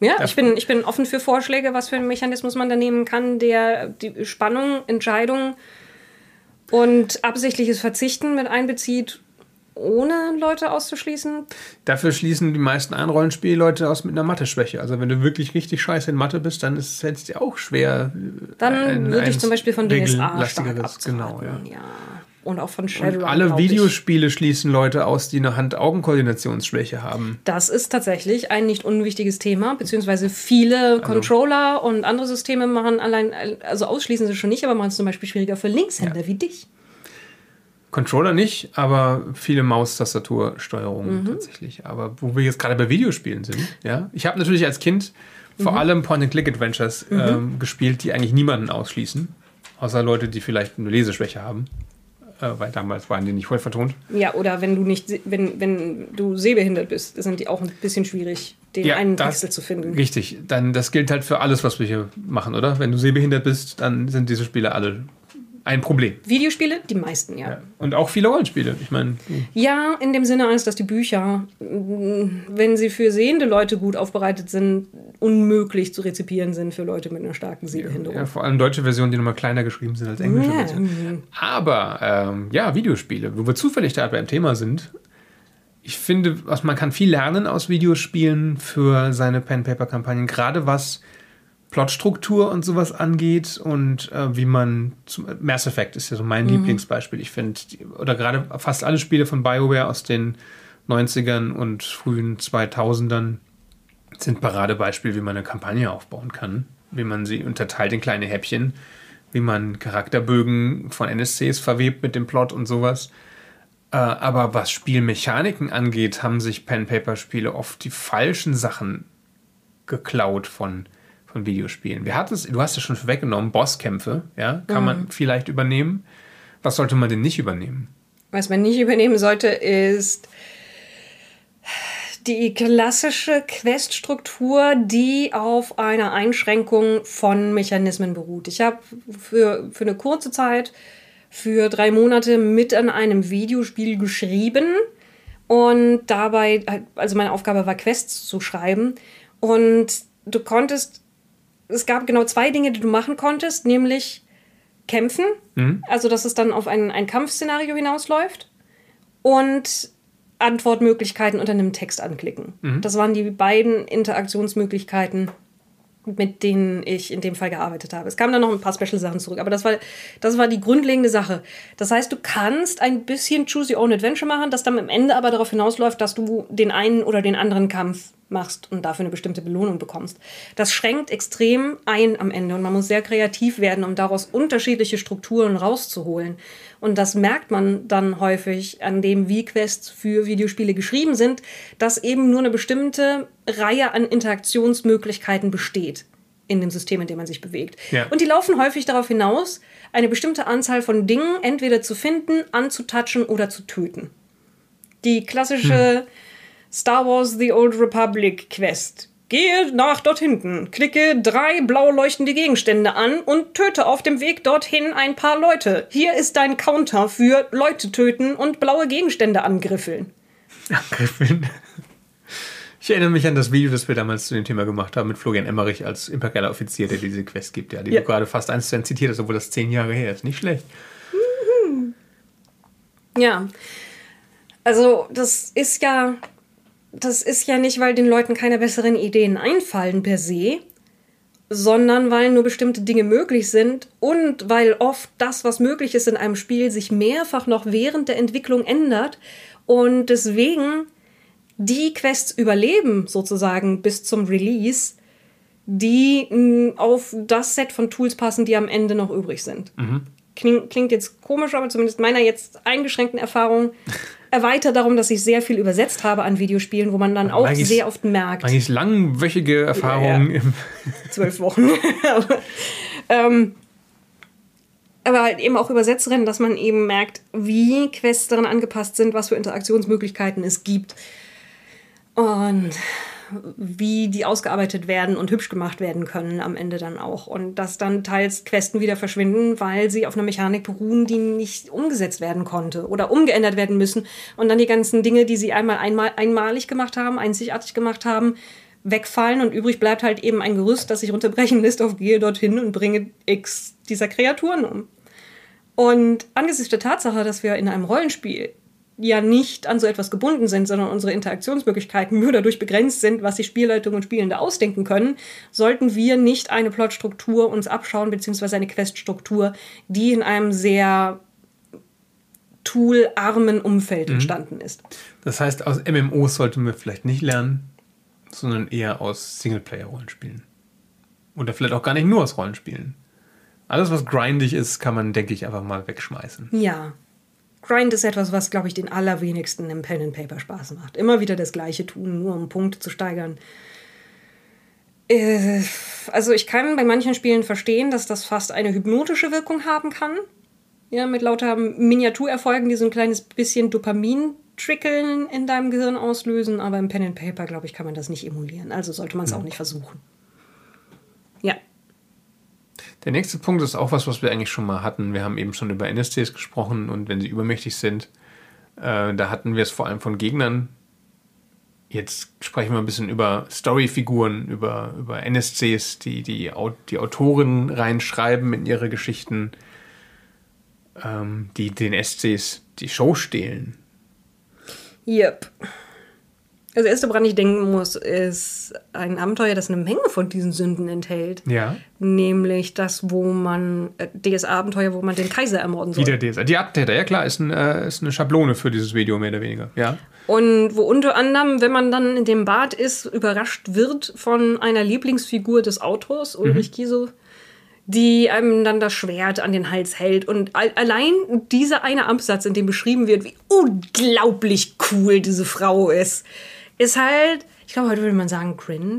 Ja, Ja. ich bin, ich bin offen für Vorschläge, was für einen Mechanismus man da nehmen kann, der die Spannung, Entscheidung und absichtliches Verzichten mit einbezieht, ohne Leute auszuschließen. Dafür schließen die meisten anderen Rollenspielleute aus mit einer Mathe-Schwäche. Also wenn du wirklich richtig scheiße in Mathe bist, dann ist es dir auch schwer. Dann ein- würde ich zum Beispiel von DSA stark. Genau, ja. ja. Und auch von Und Shadowrun, alle glaub ich. Videospiele schließen Leute aus, die eine Hand-Augen-Koordinationsschwäche haben. Das ist tatsächlich ein nicht unwichtiges Thema, beziehungsweise viele Controller und andere Systeme machen allein, also ausschließen sie schon nicht, aber machen es zum Beispiel schwieriger für Linkshänder wie dich. Controller nicht, aber viele Maustastatursteuerungen Mhm. tatsächlich. Aber wo wir jetzt gerade bei Videospielen sind, ja. Ich habe natürlich als Kind vor Mhm. allem Point-and-Click-Adventures ähm, gespielt, die eigentlich niemanden ausschließen. Außer Leute, die vielleicht eine Leseschwäche haben. Äh, weil damals waren die nicht voll vertont. Ja, oder wenn du nicht, wenn, wenn du sehbehindert bist, sind die auch ein bisschen schwierig, den einen das- Pixel zu finden. Richtig, dann das gilt halt für alles, was wir hier machen, oder? Wenn du sehbehindert bist, dann sind diese Spiele alle ein Problem. Videospiele, die meisten, ja. ja. Und auch viele Rollenspiele. Ich meine. Ja, in dem Sinne, als dass die Bücher, wenn sie für sehende Leute gut aufbereitet sind, unmöglich zu rezipieren sind für Leute mit einer starken Sehbehinderung. Ja, vor allem deutsche Versionen, die nochmal kleiner geschrieben sind als englische ja. Versionen. Aber ähm, ja, Videospiele, wo wir zufällig da beim Thema sind. Ich finde, man kann viel lernen aus Videospielen für seine Pen-Paper-Kampagnen, gerade was Plotstruktur und sowas angeht und äh, wie man zum Mass Effect ist ja so mein mhm. Lieblingsbeispiel. Ich finde, oder gerade fast alle Spiele von BioWare aus den 90ern und frühen 2000ern sind Paradebeispiel, wie man eine Kampagne aufbauen kann, wie man sie unterteilt in kleine Häppchen, wie man Charakterbögen von NSCs verwebt mit dem Plot und sowas. Äh, aber was Spielmechaniken angeht, haben sich Pen-Paper-Spiele oft die falschen Sachen geklaut von von Videospielen. Wir hatten es, du hast es schon weggenommen, Bosskämpfe, ja, kann mhm. man vielleicht übernehmen. Was sollte man denn nicht übernehmen? Was man nicht übernehmen sollte, ist die klassische Queststruktur, die auf einer Einschränkung von Mechanismen beruht. Ich habe für, für eine kurze Zeit, für drei Monate mit an einem Videospiel geschrieben und dabei, also meine Aufgabe war Quests zu schreiben und du konntest es gab genau zwei Dinge, die du machen konntest, nämlich kämpfen, mhm. also dass es dann auf ein, ein Kampfszenario hinausläuft und Antwortmöglichkeiten unter einem Text anklicken. Mhm. Das waren die beiden Interaktionsmöglichkeiten, mit denen ich in dem Fall gearbeitet habe. Es kamen dann noch ein paar Special-Sachen zurück, aber das war, das war die grundlegende Sache. Das heißt, du kannst ein bisschen Choose Your Own Adventure machen, das dann am Ende aber darauf hinausläuft, dass du den einen oder den anderen Kampf machst und dafür eine bestimmte Belohnung bekommst. Das schränkt extrem ein am Ende und man muss sehr kreativ werden, um daraus unterschiedliche Strukturen rauszuholen. Und das merkt man dann häufig an dem, wie Quests für Videospiele geschrieben sind, dass eben nur eine bestimmte Reihe an Interaktionsmöglichkeiten besteht in dem System, in dem man sich bewegt. Ja. Und die laufen häufig darauf hinaus, eine bestimmte Anzahl von Dingen entweder zu finden, anzutatschen oder zu töten. Die klassische hm. Star Wars The Old Republic Quest. Gehe nach dort hinten, klicke drei blau leuchtende Gegenstände an und töte auf dem Weg dorthin ein paar Leute. Hier ist dein Counter für Leute töten und blaue Gegenstände angriffeln. Angriffeln. Ich erinnere mich an das Video, das wir damals zu dem Thema gemacht haben mit Florian Emmerich als imperialer Offizier, der diese Quest gibt, ja, die ja. du gerade fast eins zu eins zitiert hast, obwohl das zehn Jahre her ist. Nicht schlecht. Mhm. Ja. Also, das ist ja das ist ja nicht, weil den Leuten keine besseren Ideen einfallen per se, sondern weil nur bestimmte Dinge möglich sind und weil oft das, was möglich ist in einem Spiel, sich mehrfach noch während der Entwicklung ändert und deswegen die Quests überleben sozusagen bis zum Release, die mm, auf das Set von Tools passen, die am Ende noch übrig sind. Mhm. Klingt, klingt jetzt komisch, aber zumindest meiner jetzt eingeschränkten Erfahrung [LAUGHS] erweitert darum, dass ich sehr viel übersetzt habe an Videospielen, wo man dann auch sehr oft merkt. Eigentlich langwöchige Erfahrungen. Ja, ja. [LAUGHS] Zwölf Wochen. [LAUGHS] ähm, aber halt eben auch Übersetzerin, dass man eben merkt, wie Quests daran angepasst sind, was für Interaktionsmöglichkeiten es gibt. Und wie die ausgearbeitet werden und hübsch gemacht werden können am Ende dann auch. Und dass dann teils Questen wieder verschwinden, weil sie auf einer Mechanik beruhen, die nicht umgesetzt werden konnte oder umgeändert werden müssen. Und dann die ganzen Dinge, die sie einmal, einmal einmalig gemacht haben, einzigartig gemacht haben, wegfallen und übrig bleibt halt eben ein Gerüst, das sich runterbrechen lässt auf gehe dorthin und bringe X dieser Kreaturen um. Und angesichts der Tatsache, dass wir in einem Rollenspiel ja nicht an so etwas gebunden sind, sondern unsere Interaktionsmöglichkeiten nur dadurch begrenzt sind, was die Spielleitung und Spielende ausdenken können, sollten wir nicht eine Plotstruktur uns abschauen, beziehungsweise eine Queststruktur, die in einem sehr toolarmen Umfeld mhm. entstanden ist. Das heißt, aus MMOs sollten wir vielleicht nicht lernen, sondern eher aus Singleplayer-Rollenspielen. Oder vielleicht auch gar nicht nur aus Rollenspielen. Alles, was grindig ist, kann man, denke ich, einfach mal wegschmeißen. Ja, Grind ist etwas, was, glaube ich, den allerwenigsten im Pen and Paper Spaß macht. Immer wieder das Gleiche tun, nur um Punkte zu steigern. Äh, also ich kann bei manchen Spielen verstehen, dass das fast eine hypnotische Wirkung haben kann. Ja, mit lauter Miniaturerfolgen, die so ein kleines bisschen Dopamin trickeln in deinem Gehirn auslösen, aber im Pen and Paper, glaube ich, kann man das nicht emulieren. Also sollte man es mhm. auch nicht versuchen. Ja. Der nächste Punkt ist auch was, was wir eigentlich schon mal hatten. Wir haben eben schon über NSCs gesprochen und wenn sie übermächtig sind, äh, da hatten wir es vor allem von Gegnern. Jetzt sprechen wir ein bisschen über Storyfiguren, über, über NSCs, die die, die Autoren reinschreiben in ihre Geschichten, ähm, die den SCs die Show stehlen. Yep. Das erste, woran ich denken muss, ist ein Abenteuer, das eine Menge von diesen Sünden enthält. Ja. Nämlich das, wo man, äh, DSA-Abenteuer, wo man den Kaiser ermorden soll. Wieder DSA. Die Attentäter, ja klar, ist, ein, äh, ist eine Schablone für dieses Video, mehr oder weniger. Ja. Und wo unter anderem, wenn man dann in dem Bad ist, überrascht wird von einer Lieblingsfigur des Autors, Ulrich mhm. Kiesow, die einem dann das Schwert an den Hals hält. Und allein dieser eine Absatz, in dem beschrieben wird, wie unglaublich cool diese Frau ist ist halt, ich glaube, heute würde man sagen, cringe.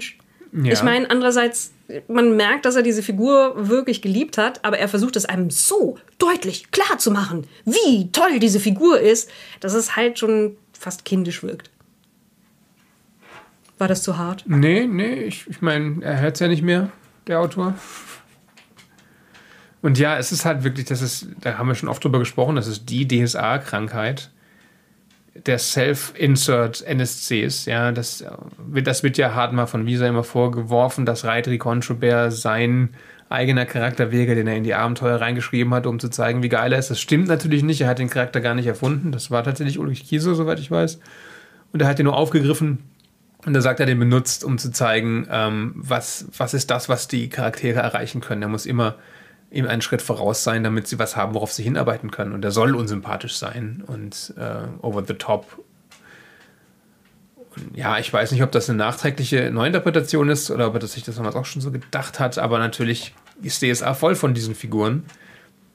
Ja. Ich meine, andererseits, man merkt, dass er diese Figur wirklich geliebt hat, aber er versucht es einem so deutlich klar zu machen, wie toll diese Figur ist, dass es halt schon fast kindisch wirkt. War das zu hart? Nee, nee, ich, ich meine, er hört es ja nicht mehr, der Autor. Und ja, es ist halt wirklich, das ist, da haben wir schon oft drüber gesprochen, das ist die DSA-Krankheit der Self-Insert NSCs. Ja, das, das wird ja hart mal von Visa immer vorgeworfen, dass Reitri Controbert sein eigener Charakter wäre, den er in die Abenteuer reingeschrieben hat, um zu zeigen, wie geil er ist. Das stimmt natürlich nicht. Er hat den Charakter gar nicht erfunden. Das war tatsächlich Ulrich Kieso, soweit ich weiß. Und er hat den nur aufgegriffen und da sagt er den benutzt, um zu zeigen, ähm, was, was ist das, was die Charaktere erreichen können. Er muss immer ihm einen Schritt voraus sein, damit sie was haben, worauf sie hinarbeiten können. Und er soll unsympathisch sein und äh, over the top. Und ja, ich weiß nicht, ob das eine nachträgliche Neuinterpretation ist oder ob er sich das damals auch schon so gedacht hat, aber natürlich ist DSA voll von diesen Figuren.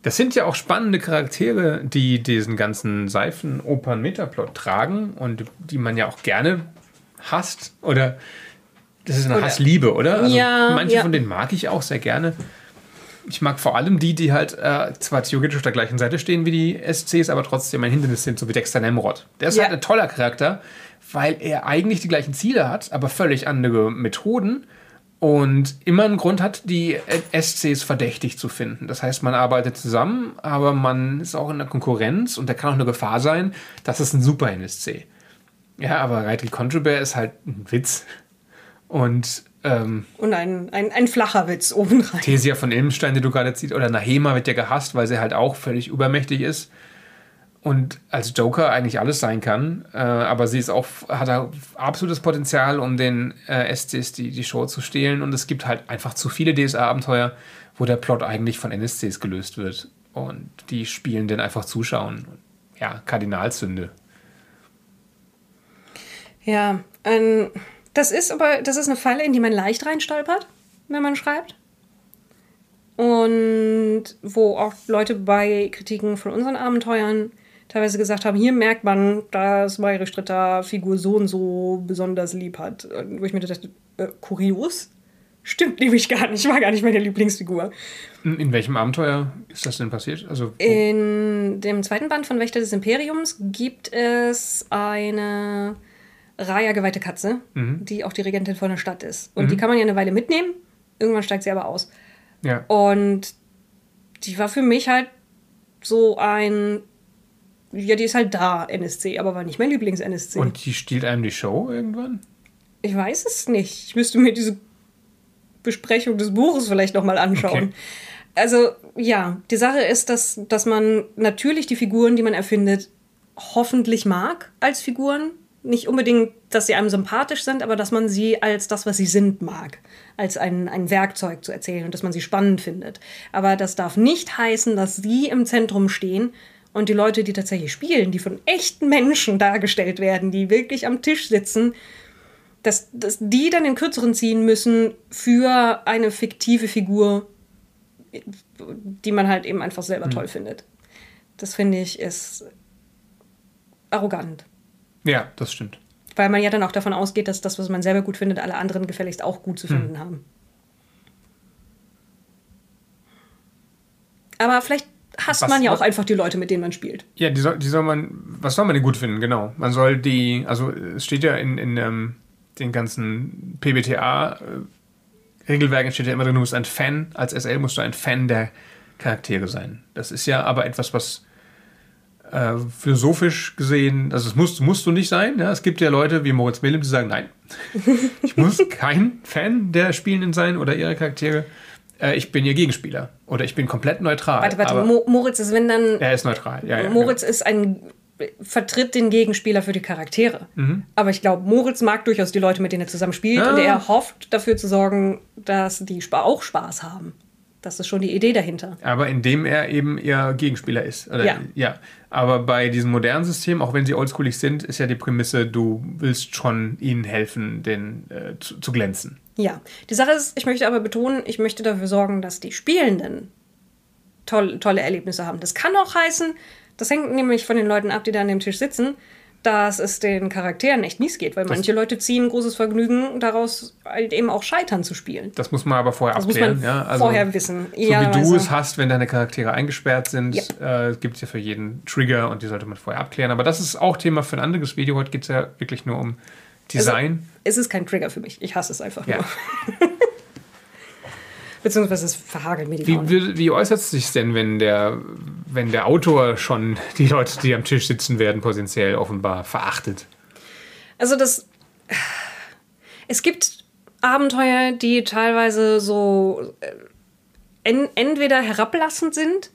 Das sind ja auch spannende Charaktere, die diesen ganzen Seifen-Opern-Metaplot tragen und die man ja auch gerne hasst. Oder das ist eine oder, Hassliebe, oder? Also ja. Manche ja. von denen mag ich auch sehr gerne ich mag vor allem die, die halt äh, zwar theoretisch auf der gleichen Seite stehen wie die SCs, aber trotzdem ein Hindernis sind, so wie Dexter Nemrod. Der ist ja. halt ein toller Charakter, weil er eigentlich die gleichen Ziele hat, aber völlig andere Methoden und immer einen Grund hat, die SCs verdächtig zu finden. Das heißt, man arbeitet zusammen, aber man ist auch in der Konkurrenz und da kann auch eine Gefahr sein, das ist ein super NSC. Ja, aber Reitli Contraband ist halt ein Witz. Und ähm, und ein, ein, ein flacher Witz obendrein. Thesia von Ilmenstein, die du gerade ziehst, oder Nahema wird ja gehasst, weil sie halt auch völlig übermächtig ist und als Joker eigentlich alles sein kann. Äh, aber sie ist auch, hat absolutes Potenzial, um den äh, SCs die, die Show zu stehlen. Und es gibt halt einfach zu viele DSA-Abenteuer, wo der Plot eigentlich von NSCs gelöst wird. Und die spielen den einfach zuschauen. Ja, Kardinalsünde. Ja, ein. Das ist aber, das ist eine Falle, in die man leicht reinstolpert, wenn man schreibt. Und wo auch Leute bei Kritiken von unseren Abenteuern teilweise gesagt haben, hier merkt man, dass Mayre Stritter Figur so und so besonders lieb hat. Wo ich mir dachte, äh, kurios? Stimmt nämlich gar nicht. War gar nicht meine Lieblingsfigur. In welchem Abenteuer ist das denn passiert? Also, In dem zweiten Band von Wächter des Imperiums gibt es eine Raya geweihte Katze, mhm. die auch die Regentin von der Stadt ist. Und mhm. die kann man ja eine Weile mitnehmen. Irgendwann steigt sie aber aus. Ja. Und die war für mich halt so ein. Ja, die ist halt da, NSC, aber war nicht mein Lieblings-NSC. Und die stiehlt einem die Show irgendwann? Ich weiß es nicht. Ich müsste mir diese Besprechung des Buches vielleicht nochmal anschauen. Okay. Also, ja, die Sache ist, dass, dass man natürlich die Figuren, die man erfindet, hoffentlich mag als Figuren nicht unbedingt, dass sie einem sympathisch sind, aber dass man sie als das, was sie sind, mag. Als ein, ein Werkzeug zu erzählen und dass man sie spannend findet. Aber das darf nicht heißen, dass sie im Zentrum stehen und die Leute, die tatsächlich spielen, die von echten Menschen dargestellt werden, die wirklich am Tisch sitzen, dass, dass die dann den Kürzeren ziehen müssen für eine fiktive Figur, die man halt eben einfach selber mhm. toll findet. Das finde ich ist arrogant. Ja, das stimmt. Weil man ja dann auch davon ausgeht, dass das, was man selber gut findet, alle anderen gefälligst auch gut zu finden hm. haben. Aber vielleicht hasst was, man ja auch einfach die Leute, mit denen man spielt. Ja, die soll, die soll man, was soll man denn gut finden, genau. Man soll die, also es steht ja in, in ähm, den ganzen PBTA Regelwerken steht ja immer drin, du musst ein Fan, als SL musst du ein Fan der Charaktere sein. Das ist ja aber etwas, was äh, philosophisch gesehen, also das musst, musst du nicht sein. Ja? Es gibt ja Leute wie Moritz Melem, die sagen, nein, [LAUGHS] ich muss kein Fan der Spielenden sein oder ihrer Charaktere. Äh, ich bin ihr Gegenspieler oder ich bin komplett neutral. Warte, warte, Mo Moritz ist, wenn dann. Er ist neutral, ja. ja Moritz genau. ist ein vertritt den Gegenspieler für die Charaktere. Mhm. Aber ich glaube, Moritz mag durchaus die Leute, mit denen er zusammen spielt ja. und er hofft dafür zu sorgen, dass die auch Spaß haben. Das ist schon die Idee dahinter. Aber indem er eben ihr Gegenspieler ist. Oder, ja. ja. Aber bei diesem modernen System, auch wenn sie oldschoolig sind, ist ja die Prämisse, du willst schon ihnen helfen, den, äh, zu, zu glänzen. Ja. Die Sache ist, ich möchte aber betonen, ich möchte dafür sorgen, dass die Spielenden toll, tolle Erlebnisse haben. Das kann auch heißen, das hängt nämlich von den Leuten ab, die da an dem Tisch sitzen, dass es den Charakteren echt mies geht, weil das manche Leute ziehen großes Vergnügen daraus, halt eben auch Scheitern zu spielen. Das muss man aber vorher das abklären. Ja? also, vorher wissen. So wie du es hast, wenn deine Charaktere eingesperrt sind, ja. äh, gibt es ja für jeden Trigger und die sollte man vorher abklären. Aber das ist auch Thema für ein anderes Video. Heute geht es ja wirklich nur um Design. Also, es ist kein Trigger für mich. Ich hasse es einfach ja. nur. [LAUGHS] Beziehungsweise es verhagelt mir die wie, wie, wie, äußert es sich denn, wenn der, wenn der Autor schon die Leute, die am Tisch sitzen werden, potenziell offenbar verachtet? Also das... Es gibt Abenteuer, die teilweise so äh, en, entweder herablassend sind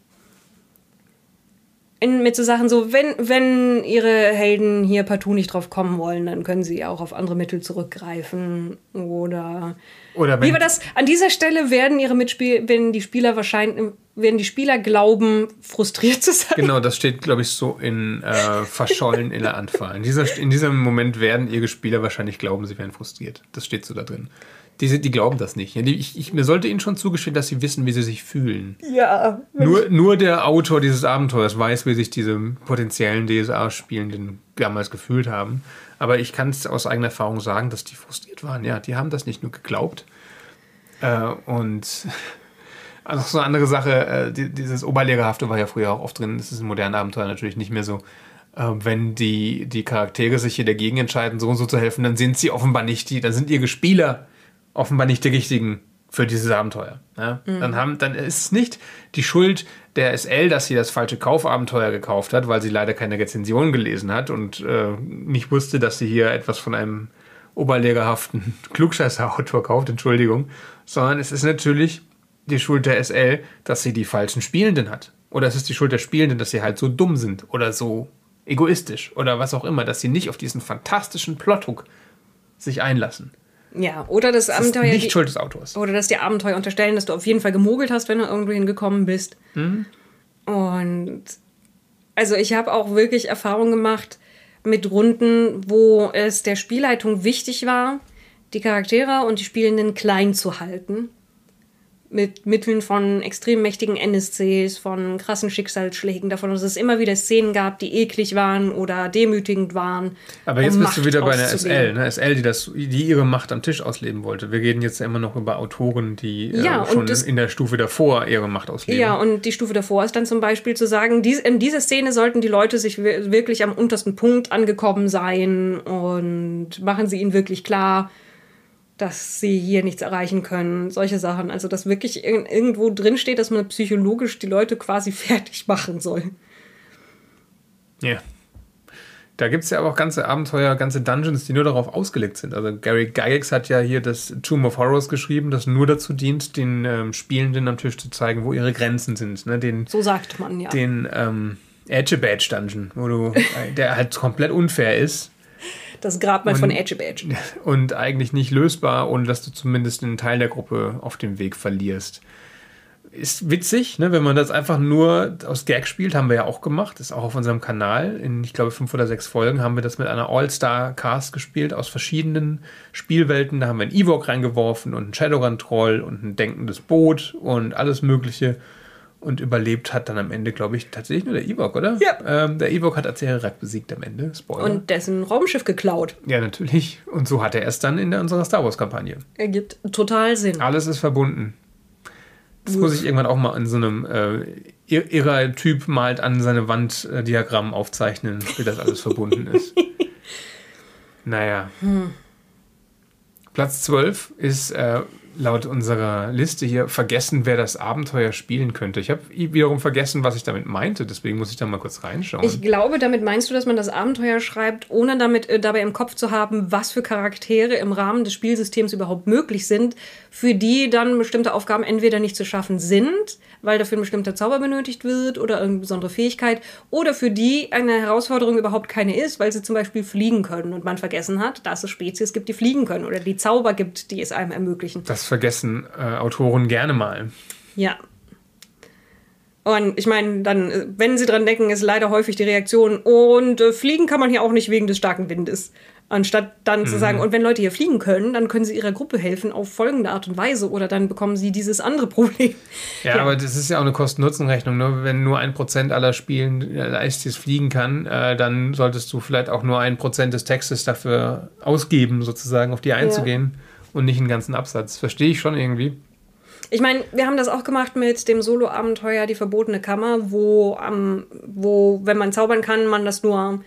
in, mit so Sachen so, wenn, wenn ihre Helden hier partout nicht drauf kommen wollen, dann können sie auch auf andere Mittel zurückgreifen. Oder, oder wie war das? An dieser Stelle werden ihre Mitspieler, wenn die Spieler wahrscheinlich, werden die Spieler glauben, frustriert zu sein. Genau, das steht, glaube ich, so in äh, verschollen in der Anfang. In, dieser, in diesem Moment werden ihre Spieler wahrscheinlich glauben, sie wären frustriert. Das steht so da drin. Die, die glauben das nicht. Ich, ich, mir sollte ihnen schon zugestehen, dass sie wissen, wie sie sich fühlen. Ja. Nur, nur der Autor dieses Abenteuers weiß, wie sich diese potenziellen DSA-Spielenden damals gefühlt haben. Aber ich kann es aus eigener Erfahrung sagen, dass die frustriert waren. Ja, die haben das nicht nur geglaubt. Äh, und [LAUGHS] also so eine andere Sache, äh, die, dieses Oberlehrerhafte war ja früher auch oft drin. Das ist in modernen Abenteuern natürlich nicht mehr so. Äh, wenn die, die Charaktere sich hier dagegen entscheiden, so und so zu helfen, dann sind sie offenbar nicht die, dann sind ihre Spieler offenbar nicht die richtigen für dieses Abenteuer. Ja? Mhm. Dann, haben, dann ist es nicht die Schuld der SL, dass sie das falsche Kaufabenteuer gekauft hat, weil sie leider keine Rezension gelesen hat und äh, nicht wusste, dass sie hier etwas von einem oberlehrerhaften [LAUGHS] Klugscheißer-Autor kauft, Entschuldigung, sondern es ist natürlich die Schuld der SL, dass sie die falschen Spielenden hat. Oder es ist die Schuld der Spielenden, dass sie halt so dumm sind oder so egoistisch oder was auch immer, dass sie nicht auf diesen fantastischen Plothook sich einlassen. Ja, oder das, das Abenteuer. nicht die, Schuld des Autors. Oder dass die Abenteuer unterstellen, dass du auf jeden Fall gemogelt hast, wenn du irgendwo hingekommen bist. Mhm. Und also ich habe auch wirklich Erfahrung gemacht mit Runden, wo es der Spielleitung wichtig war, die Charaktere und die Spielenden klein zu halten mit Mitteln von extrem mächtigen NSCs, von krassen Schicksalsschlägen, davon, dass es immer wieder Szenen gab, die eklig waren oder demütigend waren. Aber jetzt um bist Macht du wieder bei einer SL, ne? SL, die, das, die ihre Macht am Tisch ausleben wollte. Wir reden jetzt ja immer noch über Autoren, die äh, ja, äh, schon das, in der Stufe davor ihre Macht ausleben. Ja, und die Stufe davor ist dann zum Beispiel zu sagen, dies, in dieser Szene sollten die Leute sich wirklich am untersten Punkt angekommen sein und machen sie ihnen wirklich klar, dass sie hier nichts erreichen können, solche Sachen. Also, dass wirklich irgendwo drin steht, dass man psychologisch die Leute quasi [LAUGHS] fertig machen soll. Ja. Da gibt es ja aber auch ganze Abenteuer, ganze Dungeons, die nur darauf ausgelegt sind. Also Gary Gygax hat ja hier das Tomb of Horrors geschrieben, das nur dazu dient, den ähm, Spielenden am Tisch zu zeigen, wo ihre Grenzen sind. Ne? Den, so sagt man, ja. Den ähm, Edge Badge Dungeon, wo du, [LAUGHS] der halt komplett unfair ist das Grabmal und, von Edge Badge. [LAUGHS] Und eigentlich nicht lösbar, ohne dass du zumindest einen Teil der Gruppe auf dem Weg verlierst. Ist witzig, ne? wenn man das einfach nur aus Gag spielt, haben wir ja auch gemacht. Ist auch auf unserem Kanal. In, ich glaube, fünf oder sechs Folgen haben wir das mit einer All-Star-Cast gespielt aus verschiedenen Spielwelten. Da haben wir einen Ewok reingeworfen und einen Shadowrun-Troll und ein denkendes Boot und alles Mögliche und überlebt hat dann am Ende, glaube ich, tatsächlich nur der Ewok, oder? Ja. Ähm, der Ewok hat Azerarak besiegt am Ende. Spoiler. Und dessen Raumschiff geklaut. Ja, natürlich. Und so hat er es dann in der, unserer Star Wars-Kampagne. Ergibt total Sinn. Alles ist verbunden. Das Uff. muss ich irgendwann auch mal in so einem äh, irrer Typ malt an seine Wand äh, Diagramm aufzeichnen, wie das alles verbunden ist. [LAUGHS] Naja. Hm. Platz 12 ist äh, laut unserer Liste hier vergessen, wer das Abenteuer spielen könnte. Ich habe wiederum vergessen, was ich damit meinte, deswegen muss ich da mal kurz reinschauen. Ich glaube, damit meinst du, dass man das Abenteuer schreibt, ohne damit äh, dabei im Kopf zu haben, was für Charaktere im Rahmen des Spielsystems überhaupt möglich sind, für die dann bestimmte Aufgaben entweder nicht zu schaffen sind, weil dafür ein bestimmter Zauber benötigt wird oder eine besondere Fähigkeit, oder für die eine Herausforderung überhaupt keine ist, weil sie zum Beispiel fliegen können und man vergessen hat, dass es Spezies gibt, die fliegen können oder die Zauber gibt, die es einem ermöglichen. Das vergessen äh, Autoren gerne mal. Ja. Und ich meine, dann, äh, wenn sie dran denken, ist leider häufig die Reaktion, und äh, fliegen kann man hier auch nicht wegen des starken Windes. Anstatt dann mhm. zu sagen, und wenn Leute hier fliegen können, dann können sie ihrer Gruppe helfen auf folgende Art und Weise oder dann bekommen sie dieses andere [LAUGHS] Problem. Ja, ja. aber das ist ja auch eine Kosten-Nutzen-Rechnung. Ne? Wenn nur ein Prozent aller Spielen äh, fliegen kann, äh, dann solltest du vielleicht auch nur ein Prozent des Textes dafür ausgeben, sozusagen auf die einzugehen ja. Und nicht einen ganzen Absatz. Verstehe ich schon irgendwie. Ich meine, wir haben das auch gemacht mit dem Solo-Abenteuer Die verbotene Kammer, wo, ähm, wo, wenn man zaubern kann, man das nur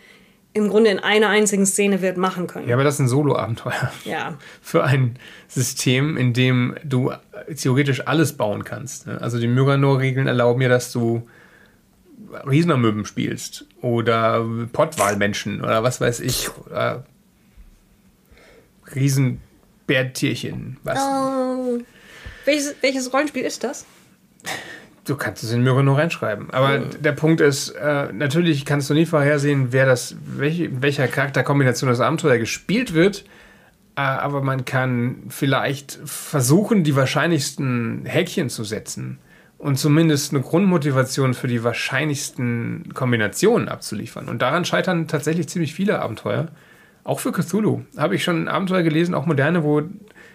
im Grunde in einer einzigen Szene wird machen können. Ja, aber das ist ein Solo-Abenteuer. Ja. [LAUGHS] Für ein System, in dem du theoretisch alles bauen kannst. Ne? Also die Myranor-Regeln erlauben mir, dass du Riesenamöben spielst oder Pottwahlmenschen oder was weiß ich. Oder Riesenbärtierchen. Was? Oh. Welches, welches Rollenspiel ist das? Du kannst es in Myro nur reinschreiben. Aber mhm. der Punkt ist, äh, natürlich kannst du nie vorhersehen, wer das, welche, welcher Charakterkombination das Abenteuer gespielt wird. Äh, aber man kann vielleicht versuchen, die wahrscheinlichsten Häkchen zu setzen und zumindest eine Grundmotivation für die wahrscheinlichsten Kombinationen abzuliefern. Und daran scheitern tatsächlich ziemlich viele Abenteuer. Auch für Cthulhu habe ich schon Abenteuer gelesen, auch moderne, wo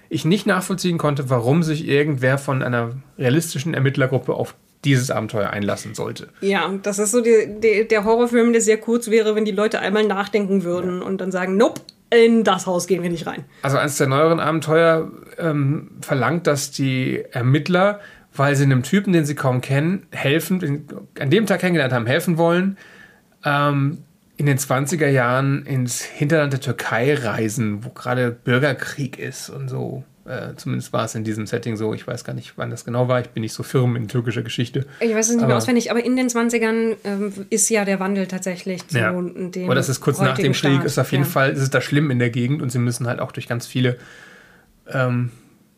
ich nicht nachvollziehen konnte, warum sich irgendwer von einer realistischen Ermittlergruppe auf dieses Abenteuer einlassen sollte. Ja, das ist so die, die, der Horrorfilm, der sehr kurz wäre, wenn die Leute einmal nachdenken würden ja. und dann sagen, nope, in das Haus gehen wir nicht rein. Also eines der neueren Abenteuer ähm, verlangt, dass die Ermittler, weil sie einem Typen, den sie kaum kennen, helfen, an dem Tag kennengelernt haben, helfen wollen, ähm, in den 20er Jahren ins Hinterland der Türkei reisen, wo gerade Bürgerkrieg ist und so. Äh, zumindest war es in diesem Setting so. Ich weiß gar nicht, wann das genau war. Ich bin nicht so firm in türkischer Geschichte. Ich weiß es nicht aber, mehr auswendig, aber in den 20ern ähm, ist ja der Wandel tatsächlich so. Ja. Aber das ist kurz nach dem Krieg, ist auf jeden ja. Fall, ist es da schlimm in der Gegend und sie müssen halt auch durch ganz viele ähm,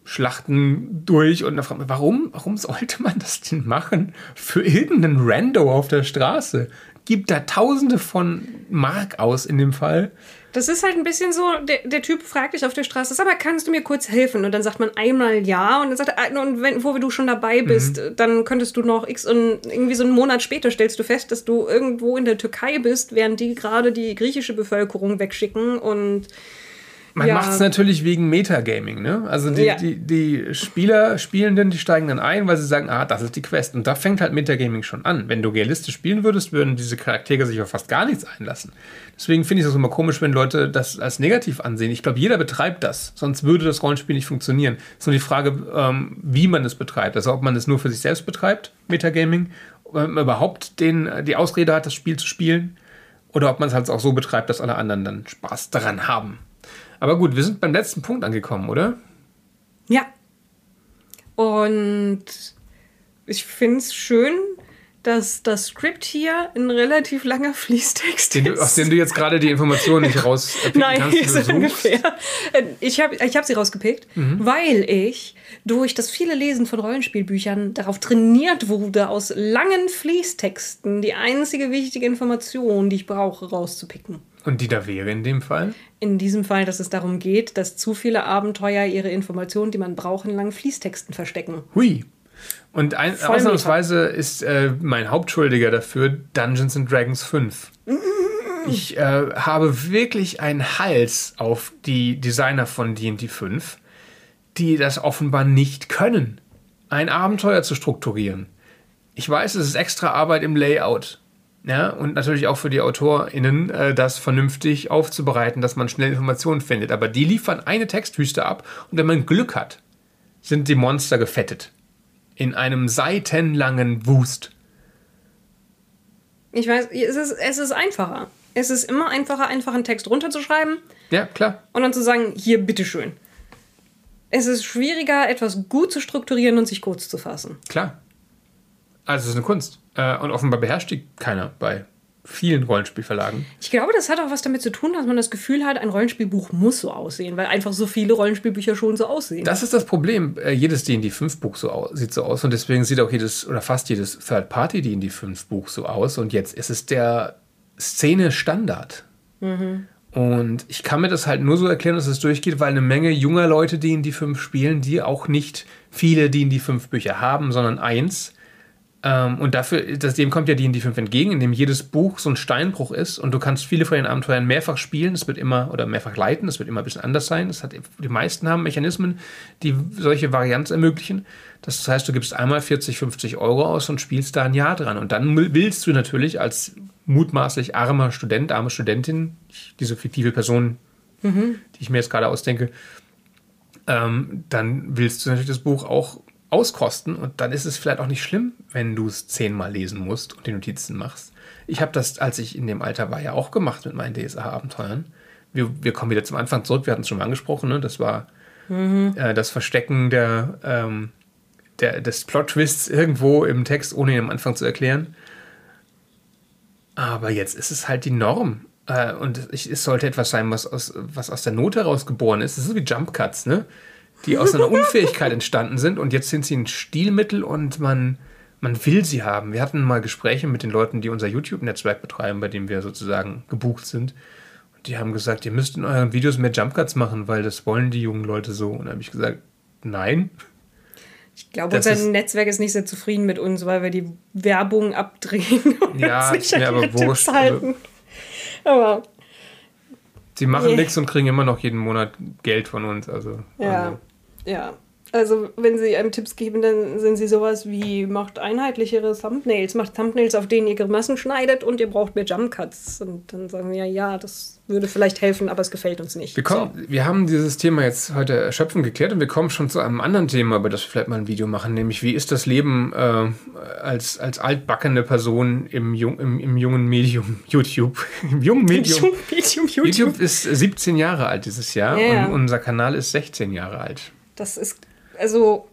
Schlachten durch und warum, warum sollte man das denn machen? Für irgendeinen Rando auf der Straße gibt da Tausende von Mark aus in dem Fall. Das ist halt ein bisschen so, der, der Typ fragt dich auf der Straße, aber kannst du mir kurz helfen? Und dann sagt man einmal ja und dann sagt er, ah, und wenn, wo du schon dabei bist, mhm. dann könntest du noch x und irgendwie so einen Monat später stellst du fest, dass du irgendwo in der Türkei bist, während die gerade die griechische Bevölkerung wegschicken und man ja. macht es natürlich wegen Metagaming, ne? Also die, ja. die, die Spieler, Spielenden, die steigen dann ein, weil sie sagen, ah, das ist die Quest. Und da fängt halt Metagaming schon an. Wenn du realistisch spielen würdest, würden diese Charaktere sich auf fast gar nichts einlassen. Deswegen finde ich es auch immer komisch, wenn Leute das als negativ ansehen. Ich glaube, jeder betreibt das, sonst würde das Rollenspiel nicht funktionieren. Es ist nur die Frage, ähm, wie man es betreibt. Also ob man es nur für sich selbst betreibt, Metagaming, ob man überhaupt den, die Ausrede hat, das Spiel zu spielen, oder ob man es halt auch so betreibt, dass alle anderen dann Spaß daran haben. Aber gut, wir sind beim letzten Punkt angekommen, oder? Ja. Und ich finde es schön, dass das Skript hier ein relativ langer Fließtext Den ist. aus dem du jetzt gerade die Informationen nicht raus [LAUGHS] Nein, kannst, so ungefähr. Ich habe ich hab sie rausgepickt, mhm. weil ich durch das viele Lesen von Rollenspielbüchern darauf trainiert wurde, aus langen Fließtexten die einzige wichtige Information, die ich brauche, rauszupicken. Und die da wäre in dem Fall? In diesem Fall, dass es darum geht, dass zu viele Abenteuer ihre Informationen, die man braucht, in langen Fließtexten verstecken. Hui. Und ein, ausnahmsweise ist äh, mein Hauptschuldiger dafür Dungeons and Dragons 5. Ich äh, habe wirklich einen Hals auf die Designer von D&D 5, die das offenbar nicht können, ein Abenteuer zu strukturieren. Ich weiß, es ist extra Arbeit im Layout. Ja, und natürlich auch für die AutorInnen, äh, das vernünftig aufzubereiten, dass man schnell Informationen findet. Aber die liefern eine Textwüste ab und wenn man Glück hat, sind die Monster gefettet. In einem seitenlangen Wust. Ich weiß, es ist, es ist einfacher. Es ist immer einfacher, einfach einen Text runterzuschreiben. Ja, klar. Und dann zu sagen, hier, bitteschön. Es ist schwieriger, etwas gut zu strukturieren und sich kurz zu fassen. Klar. Also es ist eine Kunst. Äh, und offenbar beherrscht die keiner bei vielen Rollenspielverlagen. Ich glaube, das hat auch was damit zu tun, dass man das Gefühl hat, ein Rollenspielbuch muss so aussehen, weil einfach so viele Rollenspielbücher schon so aussehen. Das ist das Problem. Äh, jedes D&D 5 Buch so aus, sieht so aus und deswegen sieht auch jedes oder fast jedes Third Party D&D 5 Buch so aus und jetzt ist es der Szene Standard. Mhm. Und ich kann mir das halt nur so erklären, dass es durchgeht, weil eine Menge junger Leute, die in die 5 spielen, die auch nicht viele, die in die 5 Bücher haben, sondern eins. Ähm, und dafür, das, dem kommt ja die in die 5 entgegen, indem jedes Buch so ein Steinbruch ist und du kannst viele von den Abenteuern mehrfach spielen, es wird immer, oder mehrfach leiten, es wird immer ein bisschen anders sein. Es hat, die meisten haben Mechanismen, die solche Varianz ermöglichen. Das heißt, du gibst einmal 40, 50 Euro aus und spielst da ein Jahr dran. Und dann willst du natürlich als mutmaßlich armer Student, arme Studentin, diese fiktive Person, mhm. die ich mir jetzt gerade ausdenke, ähm, dann willst du natürlich das Buch auch auskosten und dann ist es vielleicht auch nicht schlimm, wenn du es zehnmal lesen musst und die Notizen machst. Ich habe das, als ich in dem Alter war, ja auch gemacht mit meinen DSA-Abenteuern. Wir, wir kommen wieder zum Anfang zurück, wir hatten es schon mal angesprochen, ne? das war mhm. äh, das Verstecken der, ähm, der, des Plot-Twists irgendwo im Text, ohne ihn am Anfang zu erklären. Aber jetzt ist es halt die Norm. Äh, und ich, es sollte etwas sein, was aus, was aus der Not heraus geboren ist. Das ist so wie Jump Cuts, ne? Die aus einer Unfähigkeit entstanden sind und jetzt sind sie ein Stilmittel und man, man will sie haben. Wir hatten mal Gespräche mit den Leuten, die unser YouTube-Netzwerk betreiben, bei dem wir sozusagen gebucht sind. Und die haben gesagt, ihr müsst in euren Videos mehr Jump Cuts machen, weil das wollen die jungen Leute so. Und da habe ich gesagt, nein. Ich glaube, unser ist, Netzwerk ist nicht sehr zufrieden mit uns, weil wir die Werbung abdrehen [LAUGHS] und ja, uns nicht an aber Tipps halten. Also, aber sie machen nee. nichts und kriegen immer noch jeden Monat Geld von uns. Also, ja, also. Ja. Also, wenn sie einem Tipps geben, dann sind sie sowas wie, macht einheitlichere Thumbnails, macht Thumbnails, auf denen ihr Grimassen schneidet und ihr braucht mehr Jump Cuts. Und dann sagen wir, ja, das würde vielleicht helfen, aber es gefällt uns nicht. Wir, kommen, so. wir haben dieses Thema jetzt heute erschöpfend geklärt und wir kommen schon zu einem anderen Thema, über das wir vielleicht mal ein Video machen, nämlich wie ist das Leben äh, als, als altbackene Person im, jung, im, im jungen Medium [LAUGHS] YouTube? Im jungen Medium, Im Medium YouTube. YouTube ist 17 Jahre alt dieses Jahr ja. und unser Kanal ist 16 Jahre alt. Das ist also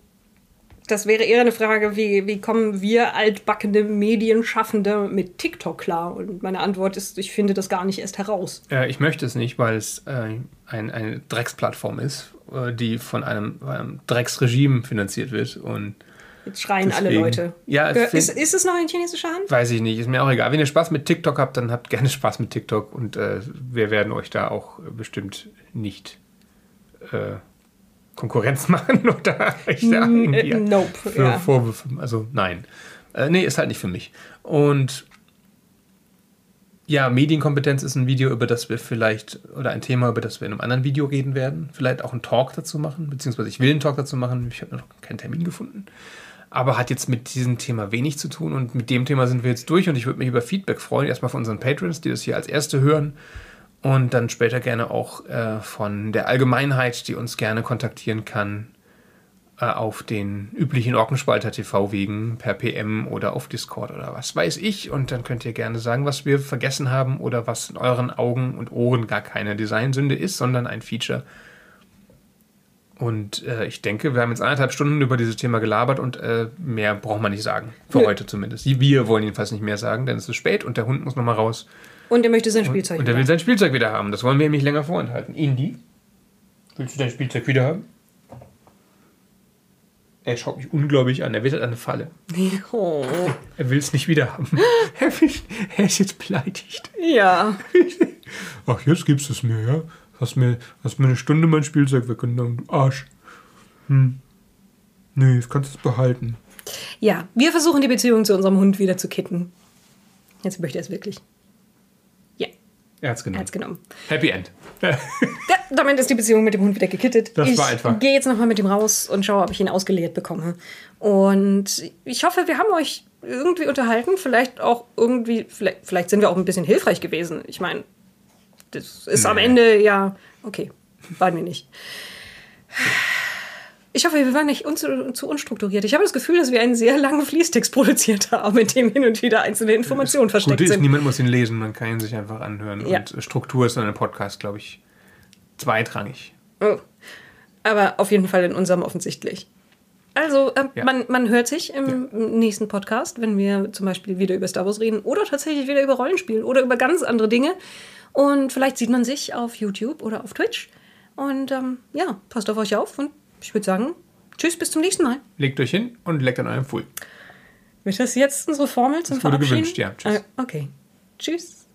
das wäre eher eine Frage, wie, wie kommen wir altbackene Medienschaffende mit TikTok klar? Und meine Antwort ist, ich finde das gar nicht erst heraus. Äh, ich möchte es nicht, weil es äh, ein, eine Drecksplattform ist, äh, die von einem, einem, Drecksregime finanziert wird. Und Jetzt schreien deswegen, alle Leute. Ja, ist, ist es noch in chinesischer Hand? Weiß ich nicht, ist mir auch egal. Wenn ihr Spaß mit TikTok habt, dann habt gerne Spaß mit TikTok und äh, wir werden euch da auch bestimmt nicht äh, Konkurrenz [LAUGHS] machen oder ich da irgendwie nope, für ja. Vorwürfe. Also nein. Äh, nee, ist halt nicht für mich. Und ja, Medienkompetenz ist ein Video, über das wir vielleicht, oder ein Thema, über das wir in einem anderen Video reden werden. Vielleicht auch einen Talk dazu machen, beziehungsweise ich will einen Talk dazu machen. Ich habe noch keinen Termin gefunden. Aber hat jetzt mit diesem Thema wenig zu tun und mit dem Thema sind wir jetzt durch und ich würde mich über Feedback freuen. Erstmal von unseren Patrons, die das hier als Erste hören und dann später gerne auch äh, von der Allgemeinheit, die uns gerne kontaktieren kann äh, auf den üblichen Orkenspalter TV-Wegen per PM oder auf Discord oder was weiß ich. Und dann könnt ihr gerne sagen, was wir vergessen haben oder was in euren Augen und Ohren gar keine Designsünde ist, sondern ein Feature. Und äh, ich denke, wir haben jetzt anderthalb Stunden über dieses Thema gelabert und äh, mehr braucht man nicht sagen. Für ja. heute zumindest. Wir wollen jedenfalls nicht mehr sagen, denn es ist spät und der Hund muss nochmal raus. Und er möchte sein Spielzeug und, wieder. Und er will sein Spielzeug wieder haben. Das wollen wir ihm nicht länger vorenthalten. Indy, willst du dein Spielzeug wieder haben? Er schaut mich unglaublich an. Er wittert eine Falle. Oh. [LAUGHS] [LAUGHS] Er will es nicht wieder haben. [LAUGHS] Er, will, er, ist jetzt beleidigt. Ja. Ach, jetzt gibst du es mir, ja? Hast mir, hast mir eine Stunde mein Spielzeug weggenommen, du Arsch. Hm. Nee, das kannst du behalten. Ja, wir versuchen die Beziehung zu unserem Hund wieder zu kitten. Jetzt möchte er es wirklich. Er hat's genommen. Er hat's genommen. Happy End. [LAUGHS] ja, damit ist die Beziehung mit dem Hund wieder gekittet. Das ich war einfach. Ich gehe jetzt nochmal mit ihm raus und schaue, ob ich ihn ausgeleert bekomme. Und ich hoffe, wir haben euch irgendwie unterhalten. Vielleicht auch irgendwie, vielleicht, vielleicht sind wir auch ein bisschen hilfreich gewesen. Ich meine, das ist nee. am Ende ja, okay, waren wir nicht. Ich hoffe, wir waren nicht un zu, unstrukturiert. Ich habe das Gefühl, dass wir einen sehr langen Fließtext [LAUGHS] produziert haben, in dem hin und wieder einzelne Informationen versteckt Gute sind. Ist, niemand muss ihn lesen, man kann ihn sich einfach anhören. Ja. Und Struktur ist in einem Podcast, glaube ich, zweitrangig. Oh. Aber auf jeden Fall in unserem offensichtlich. Also, äh, Ja. man, man hört sich im nächsten Podcast, wenn wir zum Beispiel wieder über Star Wars reden oder tatsächlich wieder über Rollenspiel oder über ganz andere Dinge. Und vielleicht sieht man sich auf YouTube oder auf Twitch. Und ähm, ja, passt auf euch auf und ich würde sagen, tschüss, bis zum nächsten Mal. Legt euch hin und leckt an eurem Pfuhl. Ist das jetzt unsere Formel zum Das wurde Verabschieden? gewünscht, ja. Tschüss. Ah, okay. Tschüss.